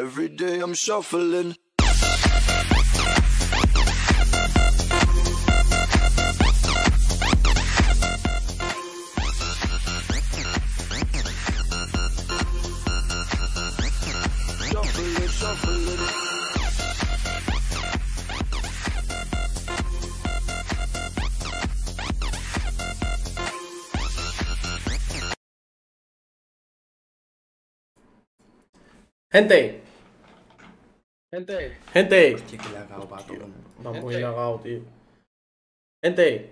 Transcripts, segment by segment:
Every day I'm shuffling. Gente, Gente, gente. Hostia, que le ha cagado pato. Va muy Gente. lagado, tío. Gente,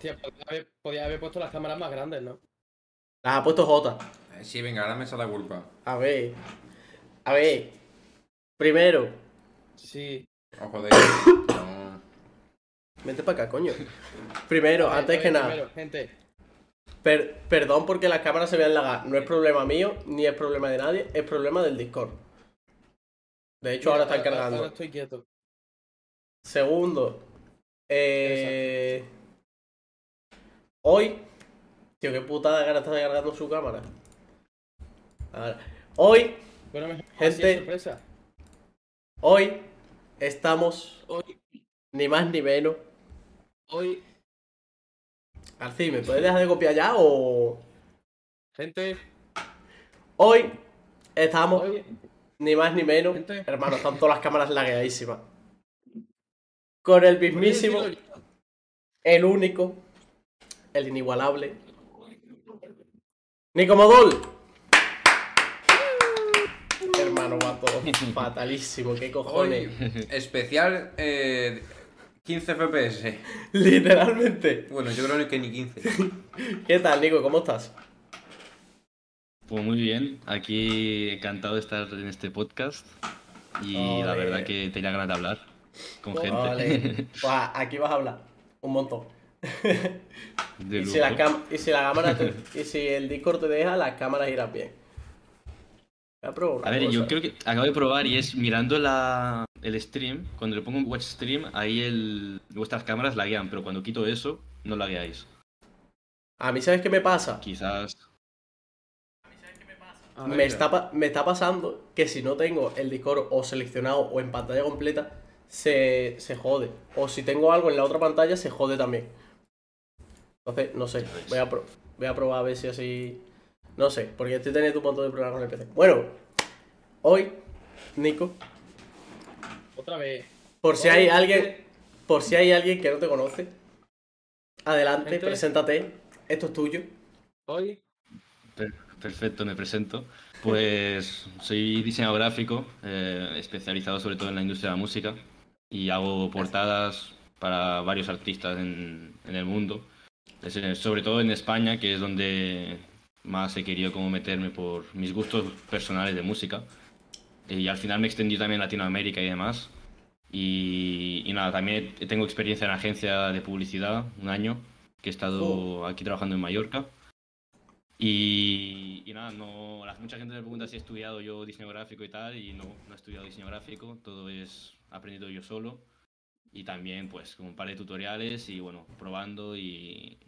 tío, podía haber, podía haber puesto las cámaras más grandes, ¿no? las ha puesto J. Eh, Sí, venga, ahora me echa la culpa. A ver. A ver. Primero, Sí. Os jodéis. No. vente para acá, coño. Primero, ver, antes que nada, primero, gente, per- perdón porque las cámaras se vean lagadas. No es problema mío, ni es problema de nadie, es problema del Discord. De hecho, ahora están cargando. Ahora estoy quieto. Segundo, eh, hoy, tío, qué putada gana está cargando su cámara. Ahora, hoy, Bueno, Gente. sorpresa. hoy estamos Hoy, ni más ni menos. hoy, Arci, ¿me puedes dejar de copiar ya o...? gente, Hoy estamos hoy, ni más ni menos. Gente. Hermano, están todas las cámaras lagueadísimas. Con el mismísimo, el único, el inigualable. Nico Modul. Hermano, va todo fatalísimo, qué Hoy, cojones. especial eh, 15 FPS. Literalmente. Bueno, yo creo que ni 15. ¿Qué tal, Nico? ¿Cómo estás? Pues muy bien, aquí encantado de estar en este podcast y la verdad que tenía ganas de hablar con gente. Pues aquí vas a hablar. Un montón. Y si, la y si la cámara te- y si el Discord te deja, las cámaras irán bien. A ver, yo creo que acabo de probar y es mirando la, el stream, cuando le pongo un watch stream, ahí el, vuestras cámaras laguean, pero cuando quito eso, no lagueáis. A mí, ¿sabes qué me pasa? Quizás... A Me está, me está pasando que si no tengo el Discord o seleccionado o en pantalla completa, se, se jode. O si tengo algo en la otra pantalla, se jode también. Entonces, no sé. Voy a, pro- voy a probar a ver si así. No sé, porque estoy teniendo un montón de problemas con el PC. Bueno, hoy, Nico, Otra vez. por si hay alguien. Por si hay alguien que no te conoce, adelante, Gente. preséntate. Esto es tuyo. Hoy, Perfecto, me presento. Pues soy diseñador gráfico, eh, especializado sobre todo en la industria de la música y hago portadas para varios artistas en, en el mundo, Es, eh, sobre todo en España, que es donde más he querido como meterme por mis gustos personales de música. Y al final me extendí también a Latinoamérica y demás. Y, y nada, también tengo experiencia en agencia de publicidad, un año, que he estado aquí trabajando en Mallorca. Y, y nada, no, mucha gente me pregunta si he estudiado yo diseño gráfico y tal, y no, no he estudiado diseño gráfico, todo es aprendido yo solo. Y también, pues, con un par de tutoriales y bueno, probando y,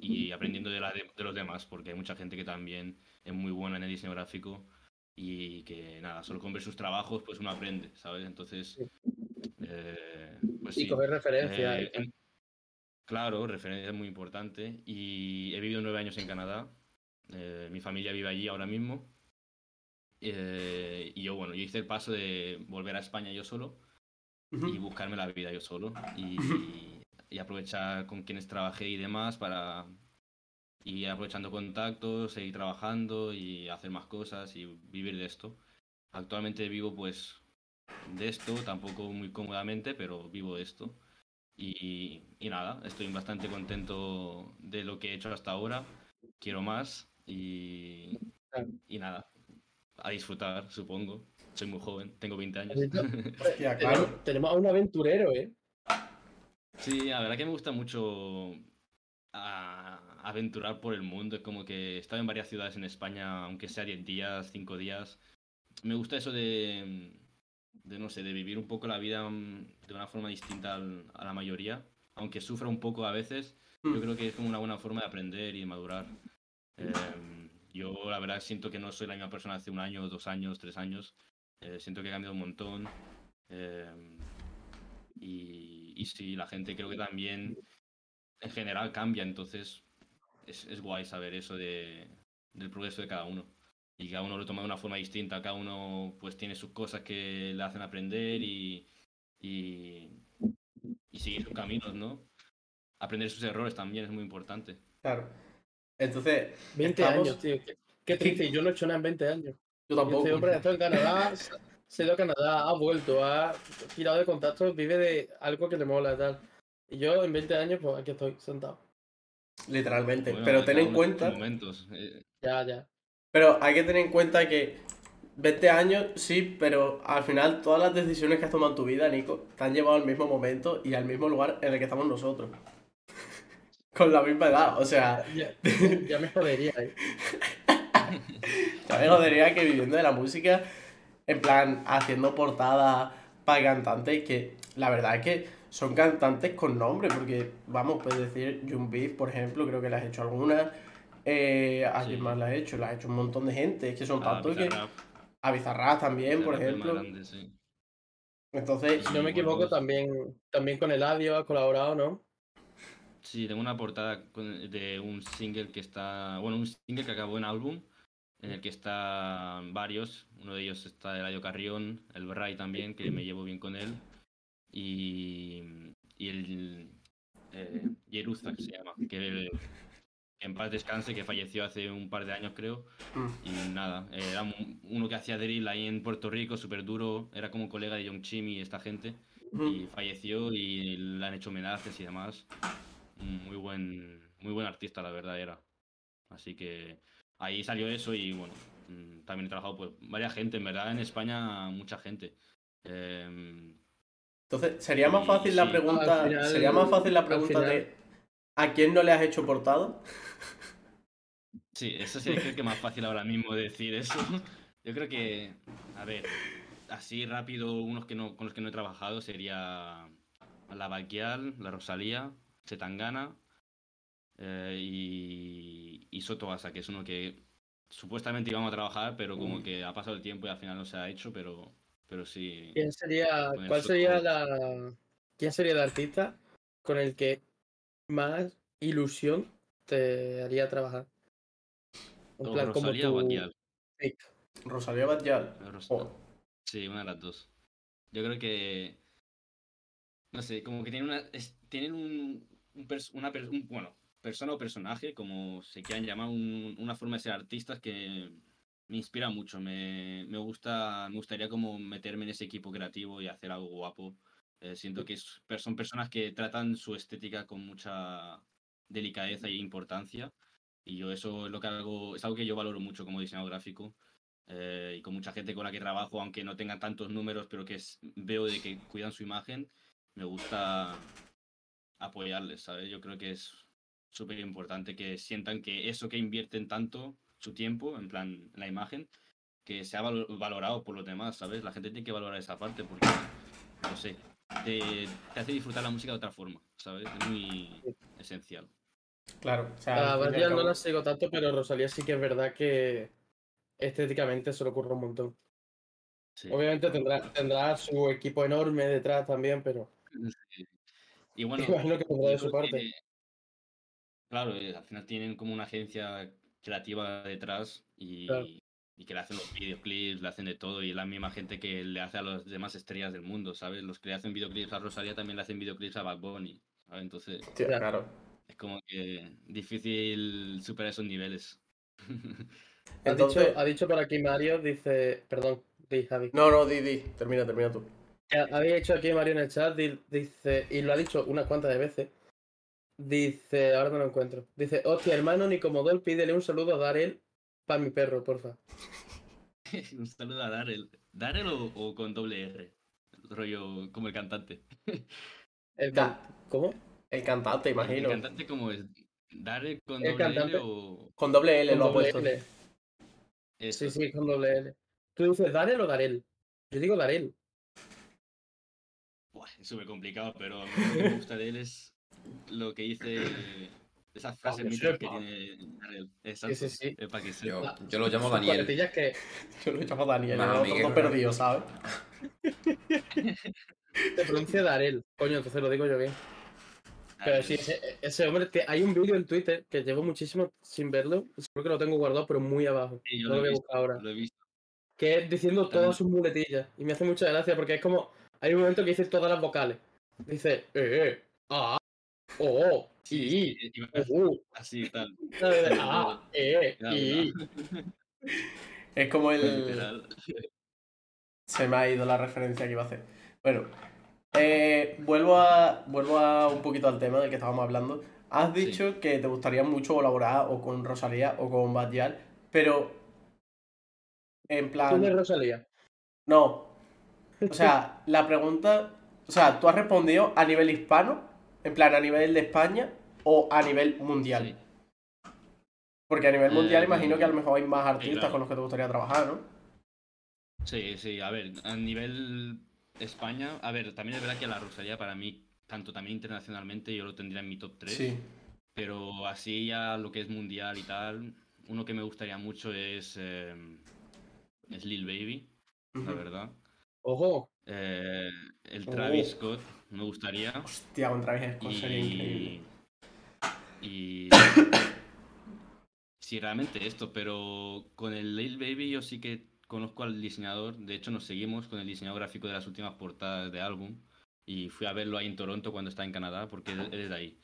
y aprendiendo de, la de, de los demás, porque hay mucha gente que también es muy buena en el diseño gráfico y que nada, solo con ver sus trabajos, pues uno aprende, ¿sabes? Entonces, eh, pues y sí. coger referencias. Eh, Claro, referencia muy importante. Y he vivido nueve años en Canadá. Eh, mi familia vive allí ahora mismo. Eh, y yo, bueno, yo hice el paso de volver a España yo solo y buscarme la vida yo solo. Y, y aprovechar con quienes trabajé y demás para ir aprovechando contactos, seguir trabajando y hacer más cosas y vivir de esto. Actualmente vivo pues de esto, tampoco muy cómodamente, pero vivo de esto. Y, y nada, estoy bastante contento de lo que he hecho hasta ahora. Quiero más y, y nada, a disfrutar, supongo. Soy muy joven, tengo 20 años. Hostia, claro. Tenemos, tenemos a un aventurero, ¿eh? Sí, la verdad que me gusta mucho a- aventurar por el mundo. Es como que he estado en varias ciudades en España, aunque sea 10 días, 5 días. Me gusta eso de, de, no sé, de vivir un poco la vida mm, de una forma distinta al- a la mayoría. Aunque sufra un poco a veces, yo Mm. creo que es como una buena forma de aprender y de madurar. Em, yo la verdad siento que no soy la misma persona hace un año, dos años, tres años. Eh, siento que ha cambiado un montón. eh, y, y sí, la gente creo que también en general cambia, entonces es, es guay saber eso de, del progreso de cada uno. Y cada uno lo toma de una forma distinta, cada uno pues tiene sus cosas que le hacen aprender y, y, y seguir sus caminos, ¿no? Aprender sus errores también es muy importante. Claro. Entonces, 20 estamos- años, tío. Qué, qué triste. Yo no he hecho nada en 20 años. Yo tampoco. Este hombre ha estado en Canadá, se ha ido a Canadá, ha vuelto, ha tirado de contactos, vive de algo que le mola y tal. Y yo en 20 años, pues aquí estoy, sentado. Literalmente. Bueno, pero ten en cuenta. momentos. eh, Ya, ya. Pero hay que tener en cuenta que 20 años, sí, pero al final todas las decisiones que has tomado en tu vida, Nico, te han llevado al mismo momento y al mismo lugar en el que estamos nosotros. Con la misma edad, o sea, Ya, ya me jodería. ¿eh? ya me jodería que viviendo de la música, en plan, haciendo portadas para cantantes que la verdad es que son cantantes con nombre, porque vamos, puedes decir Jun Beef, por ejemplo, creo que le has hecho algunas. Eh, ¿A quién Sí. más la has hecho? La has hecho un montón de gente, es que son tantos que. A Bizarrap también, por Bizarrap ejemplo. grande, sí. Entonces, Si no me equivoco, también, también con Eladio ha colaborado, ¿no? Sí, tengo una portada de un single que está. Bueno, un single que acabó en álbum, en el que están varios. Uno de ellos está Eladio Carrión, el Bray también, que me llevo bien con él. Y, y el. Eh, Yeruza, que se llama. Que, el- en paz descanse, que falleció hace un par de años, creo. mm, Y nada, era un- uno que hacía drill ahí en Puerto Rico, súper duro. Era como colega de Young Chim y esta gente mm, y falleció y le han hecho homenajes y demás. Muy buen, muy buen artista, la verdad era. Así que ahí salió eso y bueno, mm, también he trabajado pues varias gente, en verdad en España mucha gente. Em, entonces, sería más fácil la Sí. pregunta. Final- sería más fácil la pregunta de ¿a quién no le has hecho portada? sí, eso sí creo que más fácil ahora mismo decir eso. Yo creo que, a ver, así rápido, unos que no, con los que no he trabajado sería la Baquial, la Rosalía, Setangana eh, y, y Soto Asa, que es uno que supuestamente íbamos a trabajar, pero como que ha pasado el tiempo y al final no se ha hecho, pero, pero sí. ¿Quién sería, cuál sería la, quién sería el artista con el que más ilusión te haría trabajar? En o plan, como Rosalía o tu Baquial. pick. Rosalía Batial. Ros- Oh, Sí, una de las dos. Yo creo que. No sé, como que tienen una. es- tienen un. Un pers- una per- un- bueno, persona o personaje, como se quieran llamar, un- una forma de ser artistas que me inspira mucho. Me, me gusta. Me gustaría como meterme en ese equipo creativo y hacer algo guapo. Eh, siento que es- son personas que tratan su estética con mucha delicadeza e importancia. Y yo eso es lo que hago, es algo que yo valoro mucho como diseñador gráfico eh, y con mucha gente con la que trabajo, aunque no tengan tantos números, pero que es- veo de que cuidan su imagen, me gusta apoyarles, ¿sabes? Yo creo que es súper importante que sientan que eso que invierten tanto, su tiempo, en plan, la imagen, que sea valo- valorado por los demás, ¿sabes? La gente tiene que valorar esa parte porque, no sé, te, te hace disfrutar la música de otra forma, ¿sabes? Es muy esencial. claro. O sea, A no la sigo tanto, pero Rosalía sí que es verdad que estéticamente se le ocurre un montón. Sí. Obviamente tendrá, tendrá su equipo enorme detrás también, pero Sí. Y bueno, imagino que de su parte. claro, eh, al final tienen como una agencia creativa detrás y, Claro. y que le hacen los videoclips, le hacen de todo y es la misma gente que le hace a las demás estrellas del mundo, ¿sabes? Los que le hacen videoclips a Rosalía también le hacen videoclips a Bad Bunny, ¿sabes? Entonces claro. es como que difícil superar esos niveles. Ha, dicho, ha dicho por aquí Mario, dice, perdón, di Javi. No, no, di, di. Termina, termina tú. Ha- Había dicho aquí Mario en el chat, di- dice, y lo ha dicho unas cuantas de veces. Dice, ahora no lo encuentro. Dice, hostia, hermano Nicomodol, pídele un saludo a Darel para mi perro, porfa. Un saludo a Darel. ¿Darel o, o con doble R? Rollo como el cantante. El Da. can- ¿Cómo? El cantante, ¿El imagino. cantante cómo es? ¿Darel con El doble cantante. L o...? Con doble L Con lo ha puesto. L. Sí, sí, con doble L. ¿Tú dices Darel o Darel? Yo digo Darel. Buah, es súper complicado, pero a mí lo que me gusta de él es lo que dice Esas frases que míticas que tiene. Exacto. sí, sí. Para que Yo, lo llamo Daniel. que Yo lo llamo Daniel, Nah, el otro ¿no? perdido, ¿sabes? se pronuncia Darel. Coño, entonces lo digo yo bien. Pero sí, ese, ese hombre, te- hay un vídeo en Twitter que llevo muchísimo sin verlo. Creo que lo tengo guardado, pero muy abajo. Sí, yo no lo lo he voy a visto, buscar ahora. Lo he visto. Que es diciendo todas sus muletillas. Y me hace mucha gracia porque es como. Hay un momento que dice todas las vocales. Dice, eh, ah, oh, Sí, y, sí, iba uh, así tal. ah, eh, y. Es como el. Se me ha ido la referencia que iba a hacer. Bueno, eh, vuelvo, a, vuelvo a un poquito al tema del que estábamos hablando. Has Sí. dicho que te gustaría mucho colaborar o con Rosalía o con Badial, pero en ¿Quién es plan... Rosalía? No. O sea, la pregunta... O sea, ¿tú has respondido a nivel hispano? En plan, a nivel de España o a nivel mundial? Sí. Porque a nivel mundial Eh, imagino que a lo mejor hay más artistas claro. con los que te gustaría trabajar, ¿no? Sí, sí, a ver, a nivel España, a ver, también es verdad que la Rosalía para mí, tanto también internacionalmente, yo lo tendría en mi top 3, Sí. pero así ya lo que es mundial y tal, uno que me gustaría mucho es, eh, es Lil Baby, la verdad. Ojo, Eh, el. Travis Scott me gustaría. Hostia, con Travis Scott sería increíble. Y. Y. Sí, realmente esto, pero con el Lil Baby yo sí que conozco al diseñador. De hecho, nos seguimos con el diseñador gráfico de las últimas portadas de álbum. Y fui a verlo ahí en Toronto cuando estaba en Canadá, porque él, él es de ahí.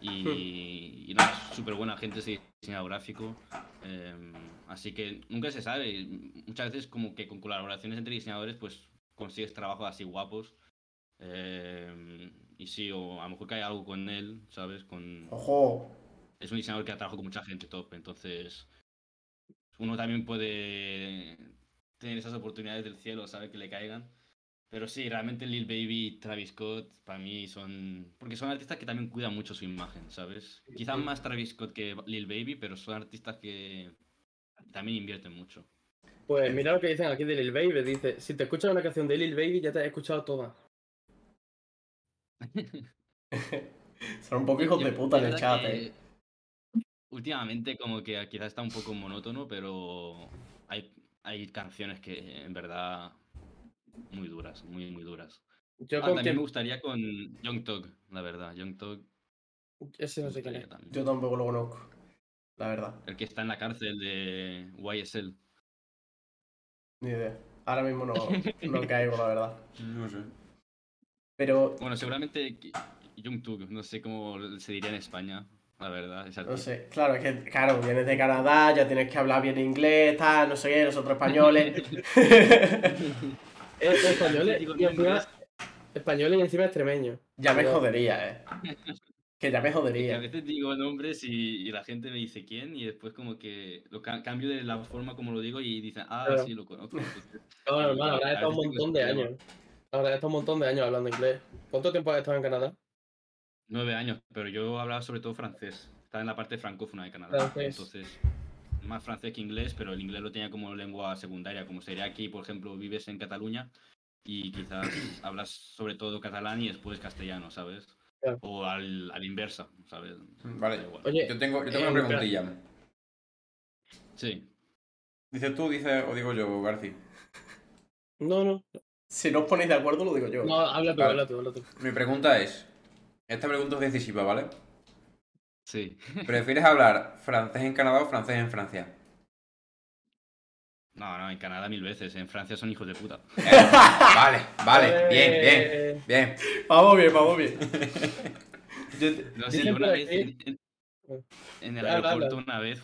Y, y nada, súper buena gente ese diseñador gráfico. em, así que nunca se sabe. Muchas veces, como que con colaboraciones entre diseñadores, pues consigues trabajos así guapos. Em, y sí, o a lo mejor hay algo con él, ¿sabes? Con, Ojo. es un diseñador que ha trabajado con mucha gente top, entonces uno también puede tener esas oportunidades del cielo, sabe que le caigan. Pero sí, realmente Lil Baby y Travis Scott para mí son... Porque son artistas que también cuidan mucho su imagen, ¿sabes? Quizás más Travis Scott que Lil Baby, pero son artistas que también invierten mucho. Pues mira lo que dicen aquí de Lil Baby. Dice, si te escuchas una canción de Lil Baby, ya te he escuchado todas. Son un poco hijos de puta en el chat, que eh. Últimamente como que quizás está un poco monótono, pero hay, hay canciones que en verdad muy duras, muy, muy duras. Yo Ah, con también me gustaría con Young Thug, la verdad. Young Ese no sé quién gustaría es. también. Yo tampoco lo conozco. La verdad. El que está en la cárcel de YSL. Ni idea. Ahora mismo no, no caigo, la verdad. No sé. Pero, Bueno, seguramente Thug, no sé cómo se diría en España, la verdad. no sé. Claro, es que, claro, vienes de Canadá, ya tienes que hablar bien inglés, tal, no sé qué, nosotros españoles. Es español Digo y encima, nombres. español y encima extremeño. ya me jodería, eh. Que ya me Que a jodería. veces digo nombres y, y la gente me dice quién y después como que lo ca- cambio de la forma como lo digo y dicen, ah, Claro. sí, lo conozco. Entonces, No, Y- normal, habrá estado un montón de años. Habrá estado un montón de años hablando inglés. ¿Cuánto tiempo has estado en Canadá? Nueve años, pero yo hablaba sobre todo francés. Estaba en la parte francófona de Canadá. Francés. Entonces, más francés que inglés, pero el inglés lo tenía como lengua secundaria. Como sería aquí, por ejemplo, vives en Cataluña y quizás hablas sobre todo catalán y después castellano, ¿sabes? Claro. O al, al inversa, ¿sabes? Vale. Oye, Yo tengo, yo tengo eh, una preguntilla. Sí. Dices tú, dices, o digo yo, Garci. No, no. Si no os ponéis de acuerdo, lo digo yo. No, habla tú, Vale. habla tú, habla tú. Mi pregunta es. Esta pregunta es decisiva, ¿vale? Sí. ¿Prefieres hablar francés en Canadá o francés en Francia? No, no, en Canadá mil veces. En Francia son hijos de puta. Eh, vale, vale, bien, bien, Eh, bien. Vamos bien, vamos bien. Yo No sé, una vez en, en- en el Habla, aeropuerto, una vez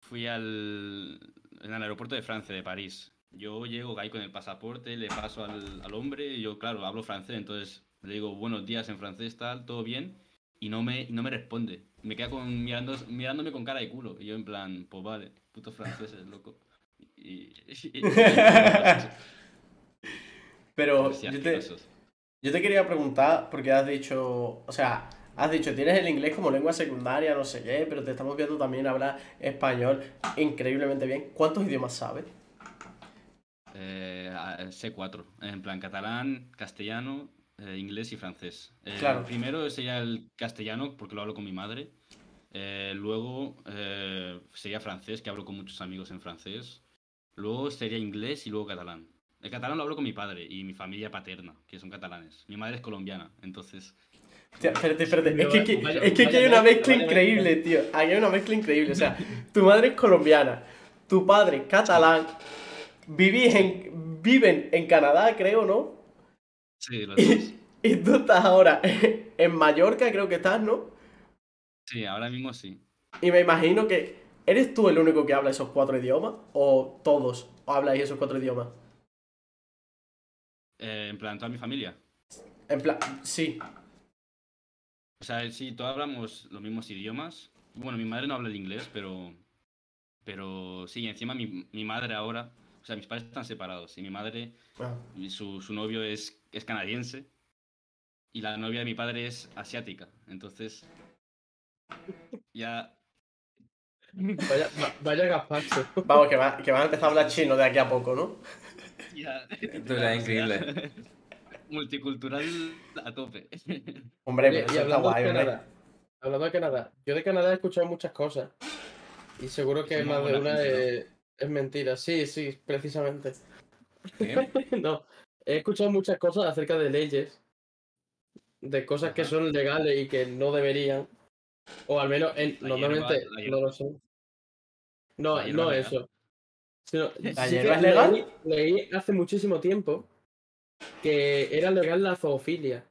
fui al en el aeropuerto de Francia, de París. Yo llego ahí con el pasaporte, le paso al, al hombre, y yo, claro, hablo francés, entonces le digo buenos días en francés, tal, todo bien, y no me, no me responde. Me queda con, mirando, mirándome con cara de culo. Y yo, en plan, pues vale, putos franceses, loco. Pero yo te, quería preguntar, porque has dicho, o sea, has dicho, tienes el inglés como lengua secundaria, no sé qué, pero te estamos viendo también hablar español increíblemente bien. ¿Cuántos idiomas sabes? Eh, a- C4, en plan catalán, castellano, eh, inglés y francés. Eh, Claro. Primero sería el castellano, porque lo hablo con mi madre. Eh, luego eh, sería francés, que hablo con muchos amigos en francés. Luego sería inglés y luego catalán. El catalán lo hablo con mi padre y mi familia paterna, que son catalanes. Mi madre es colombiana, entonces Hostia, espérate, espérate. Es que, aquí- es que vaya hay una mezcla, increíble, tío. Aquí hay una mezcla increíble. O sea, tu madre es colombiana, tu padre es catalán, vivís en, viven en Canadá, creo, ¿no? sí, los dos. Y tú estás ahora en Mallorca, creo que estás, ¿no? Sí, ahora mismo sí. Y me imagino que. ¿Eres tú el único que habla esos cuatro idiomas? ¿O todos habláis esos cuatro idiomas? Eh, en plan, toda mi familia. En plan, sí. O sea, sí, todos hablamos los mismos idiomas. Bueno, mi madre no habla el inglés, pero. Pero sí, encima mi, mi madre ahora. O sea, mis padres están separados y mi madre, Ah, su, su novio es, es canadiense y la novia de mi padre es asiática. Entonces. Ya. Vaya, va- vaya gazpacho. Vamos, que, va, que van a empezar a hablar chino de aquí a poco, ¿no? ya Esto increíble. Multicultural a tope. Hombre, Oye, pero y eso está hablando guay, hombre. Canadá, hablando de Canadá, yo de Canadá he escuchado muchas cosas. Y seguro que Es más de una es, es mentira. Sí, sí, precisamente. ¿Qué? no, he escuchado muchas cosas acerca de leyes, de cosas que son legales y que no deberían. O al menos en- normalmente no lo son. No, no es eso. Sino, ¿La sí que hierba es legal? Leí, leí hace muchísimo tiempo que era legal la zoofilia.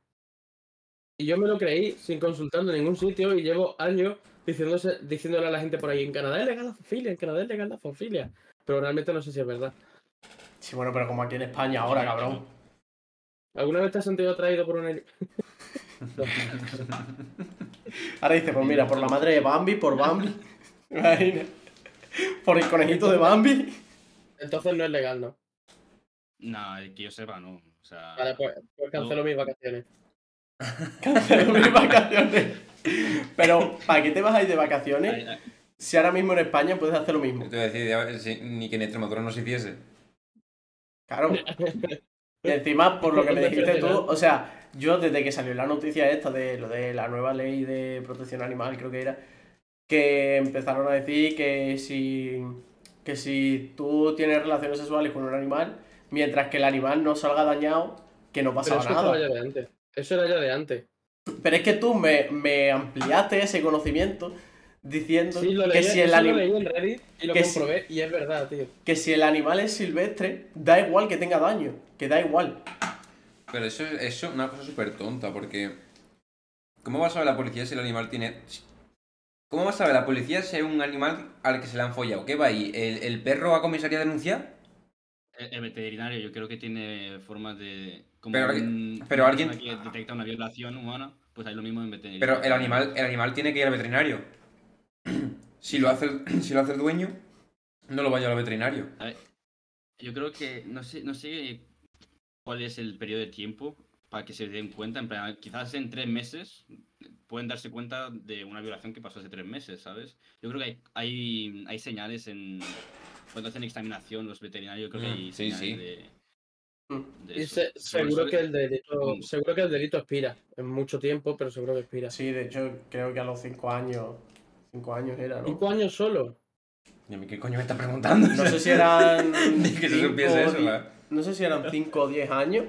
Y yo me lo creí sin consultarlo en ningún sitio y llevo años diciéndose, diciéndole a la gente por ahí, en Canadá es legal la zoofilia, en Canadá es legal la zoofilia. Pero realmente no sé si es verdad. Sí, bueno, pero como aquí en España ahora, cabrón. ¿Alguna vez te has sentido atraído por una... Ahora dice, pues mira, por la madre de Bambi, por Bambi. Imagina. Por el conejito de Bambi. Entonces no es legal, ¿no? No, que yo sepa, no. O sea, Vale, pues, pues cancelo mis vacaciones. Cancelo mis vacaciones. Pero, ¿para qué te vas a ir de vacaciones? Si ahora mismo en España puedes hacer lo mismo. Te voy a decir, ya, si- ni que en Extremadura no se hiciese. Claro. Y encima, por lo que me dijiste tú, o sea, yo desde que salió la noticia esta de lo de la nueva ley de protección animal, creo que era, que empezaron a decir que si, que si tú tienes relaciones sexuales con un animal, mientras que el animal no salga dañado, que no Pero pasaba eso nada. ya de antes. Eso era ya de antes. Pero es que tú me, me ampliaste ese conocimiento diciendo Sí, lo que, si el eso lo anim- leí en Reddit y lo que si- comprobé y es verdad, tío. que si el animal es silvestre, da igual que tenga daño, que da igual. Pero eso eso es una cosa súper tonta, porque. ¿Cómo va a saber la policía si el animal tiene. ¿Cómo va a saber la policía si hay un animal al que se le han follado? ¿Qué va ahí? ¿El, el perro a comisaría a denunciar? El, el veterinario yo creo que tiene formas de... Como Pero- un- pero alguien- que detecta una violación humana, pues hay lo mismo en veterinario. Pero el animal, el animal tiene que ir al veterinario. Si lo hace el, si lo hace el dueño, no lo va a llevar al veterinario. A ver, yo creo que no sé, no sé cuál es el periodo de tiempo para que se den cuenta. En plan, quizás en tres meses pueden darse cuenta de una violación que pasó hace tres meses, ¿sabes? Yo creo que hay, hay, hay señales en cuando hacen examinación los veterinarios. Creo que hay Mm, sí, señales sí. de, Mm. de Y se- seguro que el delito, Mm. seguro que el delito expira en mucho tiempo, pero seguro que expira. Sí, de hecho, creo que a los 5 años. 5 años era, ¿no? ¿Cinco años solo? ¿Y a mí qué coño me está preguntando? No sé si eran. Que se cinco eso, ¿verdad? No sé si eran 5 o 10 años.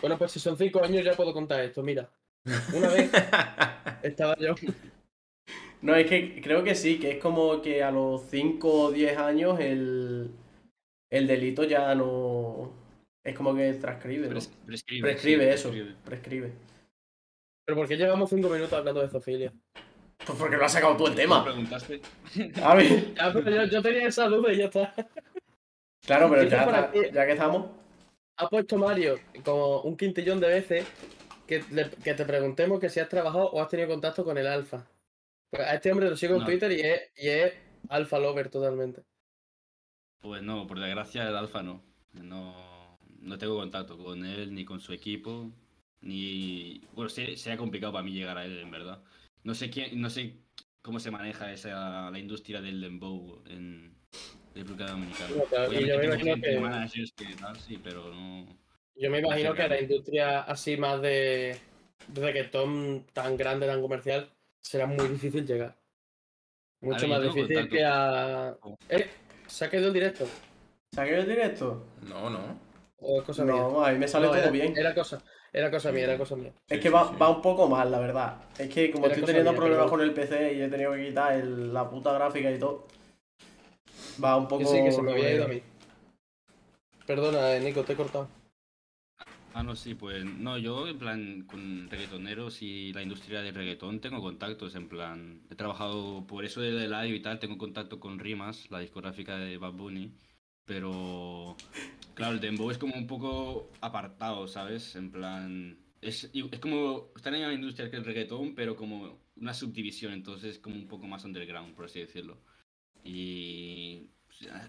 Bueno, pues si son cinco años ya puedo contar esto, mira. Una vez estaba yo. No, es que creo que sí, que es como que a los 5 o 10 años el, el delito ya no. Es como que transcribe, ¿no? Pres- prescribe, Prescribe sí, eso, prescribe. prescribe. ¿Pero por qué llevamos cinco minutos hablando de zoofilia? Pues porque lo has sacado tú el ¿Tú tema. preguntaste? A ver. Pero yo, yo tenía esa duda y ya está. Claro, pero ya, está- ya que estamos. Ha puesto Mario como un quintillón de veces que, le- que te preguntemos que si has trabajado o has tenido contacto con el alfa. Pues a este hombre lo sigo en. Twitter y es, y es alfa lover totalmente. Pues no, por desgracia el Alfa no. No, no tengo contacto con él ni con su equipo. Ni. Bueno, se- sería complicado para mí llegar a él, en verdad. No sé quién, no sé cómo se maneja esa la industria del dembow en República Dominicana. Obviamente yo me imagino que- managers que tal, sí, pero no. Yo me imagino que Gracias, la industria así más de, de reggaetón tan grande, tan comercial, será muy difícil llegar. Mucho A ver, más difícil contacto. que a. ¿Eh? ¿Se ha quedado el directo? ¿Saqué el directo? No, no. ¿O es cosa mía? No, a mí me sale No, todo era, bien. Era cosa, era cosa mía, era cosa mía. Es Sí, que sí, va, sí. va un poco mal, la verdad. Es que como Era estoy teniendo mía, problemas pero- con el PC y he tenido que quitar el- la puta gráfica y todo. Va un poco. Sí, que se me había ido a mí. Perdona, eh, Nico, te he cortado. Ah, no, sí, pues no, yo en plan con reggaetoneros y la industria del reggaetón tengo contactos, en plan, he trabajado por eso de live y tal, tengo contacto con Rimas, la discográfica de Bad Bunny, pero claro, el dembow es como un poco apartado, ¿sabes? En plan, es, es como, está en la misma industria que el reggaetón, pero como una subdivisión, entonces como un poco más underground, por así decirlo. Y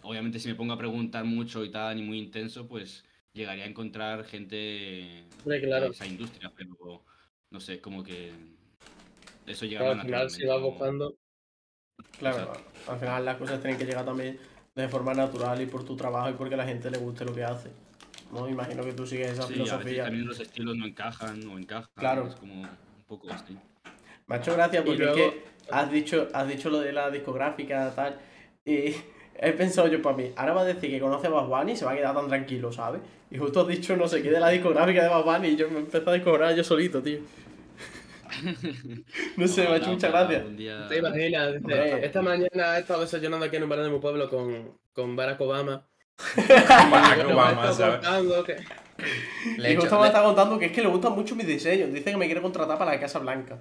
obviamente si me pongo a preguntar mucho y tal, y muy intenso, pues llegaría a encontrar gente Hombre, claro. de esa industria, pero no sé, como que eso llega Claro, al final, si vas buscando. Claro, al final las cosas tienen que llegar también de forma natural y por tu trabajo y porque a la gente le guste lo que hace. No imagino que tú sigues esa Sí, a veces filosofía. también los estilos no encajan o encajan. Claro. Es como un poco así. Me ha hecho gracia porque luego- es que has dicho, has dicho lo de la discográfica tal. Y he pensado yo para mí, ahora va a decir que conoce a Bad Bunny y se va a quedar tan tranquilo, ¿sabes? Y justo has dicho no sé qué de la discográfica de Bad Bunny y yo me empecé a descobrar yo solito, tío. No sé, me ha hecho Ojalá, mucha ojalá gracia. algún día- ¿Te imaginas? Dice, esta mañana he estado desayunando aquí en un bar de mi pueblo con, con Barack Obama. Barack Obama, ¿sabes? Le y justo me le- está contando que es que le gustan mucho mis diseños. Dice que me quiere contratar para la Casa Blanca.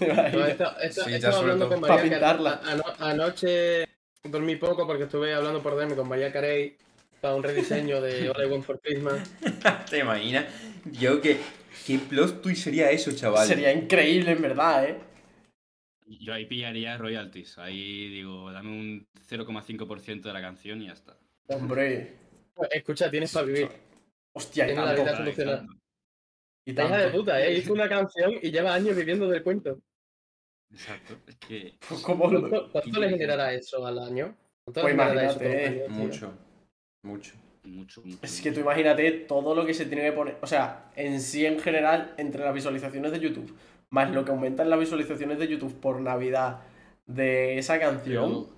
No, esto- esto- Sí, he ya estado sobre hablando todo con pa' María pintarla. Ano- anoche dormí poco porque estuve hablando por DM con María Carey para un rediseño de Want for Christmas. ¿Te imaginas? Yo que. ¿Qué plot twist sería eso, chaval? Sería increíble, en verdad, ¿eh? Yo ahí pillaría royalties. Ahí digo, dame un 0,5% de la canción y ya está. Hombre. Escucha, tienes para vivir. Hostia, la vida solucionada. Y hija de puta, ¿eh? Hizo una canción y lleva años viviendo del cuento. Exacto. Es que. ¿Cómo lo- ¿Cuánto, cuánto le generará eso al año? ¿Cuánto Pues imagínate, años, tío? Mucho. Mucho. Mucho, mucho. Es que tú imagínate todo lo que se tiene que poner. O sea, en sí en general, entre las visualizaciones de YouTube, más lo que aumentan las visualizaciones de YouTube por Navidad de esa canción. Pero,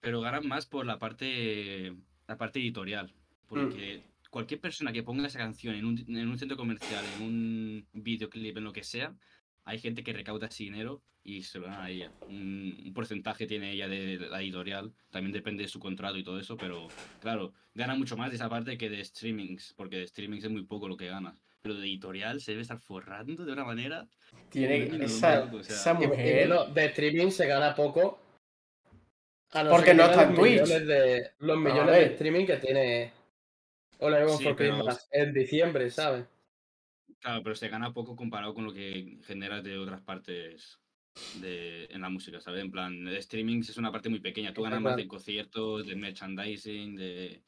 pero ganan más por la parte, la parte editorial. Porque cualquier persona que ponga esa canción en un, en un centro comercial, en un videoclip, en lo que sea, hay gente que recauda ese dinero y se lo dan a ella. Un, un porcentaje tiene ella de la editorial, también depende de su contrato y todo eso, pero claro, gana mucho más de esa parte que de streamings, porque de streamings es muy poco lo que ganas. Pero de editorial se debe estar forrando de una manera. Tiene Coño, esa, loco, o sea, esa Y- y mujer. bueno, de streaming se gana poco. A Porque que no está en Twitch. De, los millones de streaming que tiene All I Want Sí, for pero- en diciembre, ¿sabes? Claro, pero se gana poco comparado con lo que generas de otras partes de, en la música, ¿sabes? En plan, streaming es una parte muy pequeña. Tú ganas más de conciertos, de merchandising, de,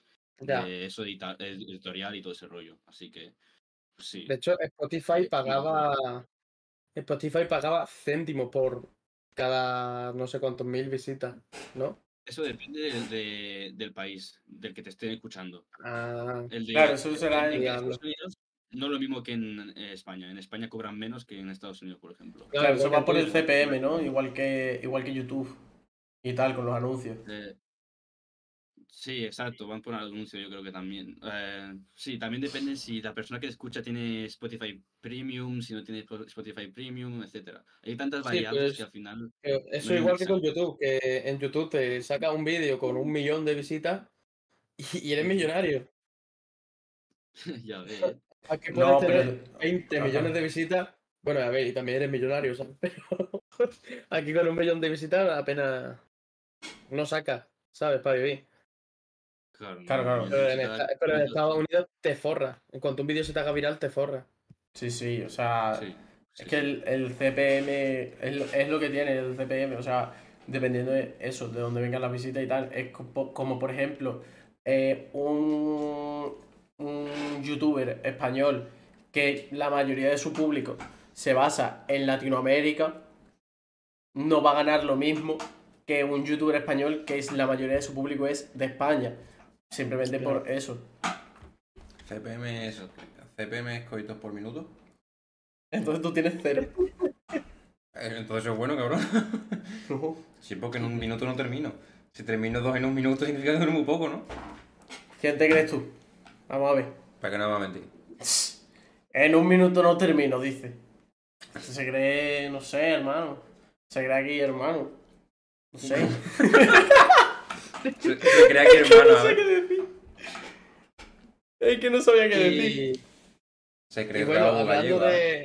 eso edita- editorial y todo ese rollo. Así que, pues sí. De hecho, Spotify pagaba. Spotify pagaba céntimo por cada no sé cuántos mil visitas, ¿no? Eso depende del, de- del país, del que te estén escuchando. Ah, El de, Claro, eso será en el- Estados Unidos no es lo mismo que en eh, España. En España cobran menos que en Estados Unidos, por ejemplo. Claro, eso va por el CPM, ¿no? Igual que, igual que YouTube. Y tal, con los anuncios. Eh, sí, exacto, van por anuncio, yo creo que también. Eh, sí, también depende si la persona que escucha tiene Spotify Premium, si no tiene Spo- Spotify Premium, etcétera. Hay tantas Sí, variables pues, que al final. que Eso No igual que con. YouTube, que en YouTube te saca un vídeo con un millón de visitas y, y eres millonario. ya ves. Aquí puedes No, tener pero. 20 Ajá. millones de visitas. Bueno, a ver, y también eres millonario, ¿sabes? Pero aquí con un millón de visitas apenas no sacas, ¿sabes? Para vivir. Claro, Claro, Pero en, necesita- esta- pero en Estados Unidos te forra. En cuanto un vídeo se te haga viral, te forra. Sí, sí, o sea. Sí, Es que el, el CPM es lo, es lo que tiene el CPM, o sea, dependiendo de eso, de dónde vengan las visitas y tal, es como, como, por ejemplo eh, un, un youtuber español que la mayoría de su público se basa en Latinoamérica, no va a ganar lo mismo que un youtuber español que es, la mayoría de su público es de España, simplemente por eso. CPM es. CPM es coitos por minuto. Entonces tú tienes cero. Eh, Entonces es bueno, cabrón. Sí, porque en un minuto no termino. Si termino dos en un minuto significa que duro muy poco, ¿no? ¿Quién te crees tú? Vamos a ver. Para que no me va a mentir. En un minuto no termino, dice. Se cree, no sé, hermano. Se cree aquí, hermano. No sé. Se, se crea que hermano, no a sé ver. qué decir. Es que no sabía qué decir. Y, Se bueno, bravo hablando gallego. de,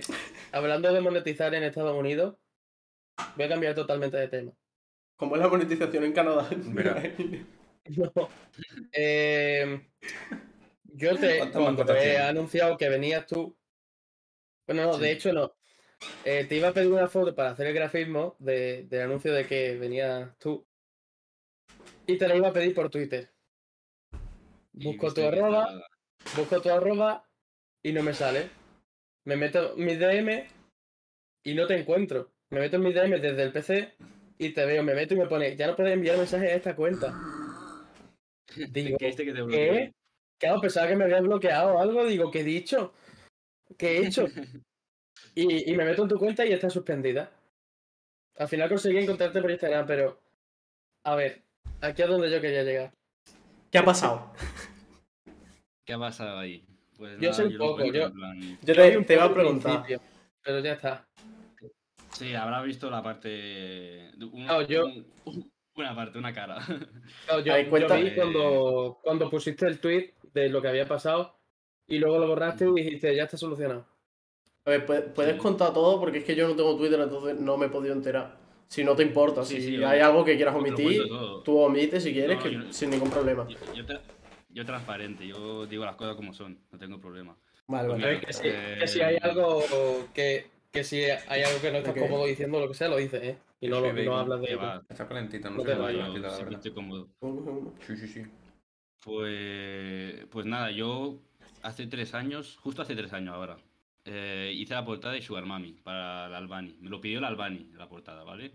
hablando de monetizar en Estados Unidos, voy a cambiar totalmente de tema. ¿Cómo es la monetización en Canadá? No. Eh, yo te, ¿Cuántas cuando mascotas he anunciado que venías tú. Bueno, no, de hecho no. Eh, te iba a pedir una foto para hacer el grafismo de- del anuncio de que venías tú. Y te la iba a pedir por Twitter. Busco tu que arroba, estaba- busco tu arroba y no me sale. Me meto en mi DM y no te encuentro. Me meto en mi DM desde el PC y te veo, me meto y me pone, ya no puedes enviar mensajes a esta cuenta. Digo, ¿Qué este que te ¿qué? Claro, pensaba que me habías bloqueado algo, digo, ¿qué he dicho? ¿Qué he hecho? Y, y me meto en tu cuenta y está suspendida. Al final conseguí encontrarte por Instagram, pero... A ver, aquí es donde yo quería llegar. ¿Qué ha pasado? ¿Qué ha pasado ahí? Pues Yo nada, sé un lo poco, yo- Yo Yo te, te iba a preguntar. Pero ya está. Sí, habrá visto la parte. un- Claro, yo- un- una parte, una cara. Claro, yo, Ahí yo cuenta- vi cuando, cuando pusiste el tweet de lo que había pasado y luego lo borraste y dijiste, ya está solucionado. A ver, ¿puedes, puedes Sí. contar todo? Porque es que yo no tengo Twitter, entonces no me he podido enterar. Si no te importa, Sí, si sí, hay yo- algo que quieras omitir, tú omites si quieres, No, que yo no- sin ningún problema. Yo, yo, tra- yo transparente, yo digo las cosas como son, no tengo problema. Vale, vale. Que si, que si hay algo que, que si hay algo que no estás cómodo diciendo, lo que sea, lo dices, ¿eh? Y no, lo, Sí, no bacon, hablas de ello. Está calentita, no No te vayas, verdad. estoy cómodo. Un segundo. Sí, sí, sí. Pues, pues nada, yo hace tres años, justo hace tres años ahora, eh, hice la portada de Sugar Mami para la Albani. Me lo pidió la Albani, la portada, ¿vale?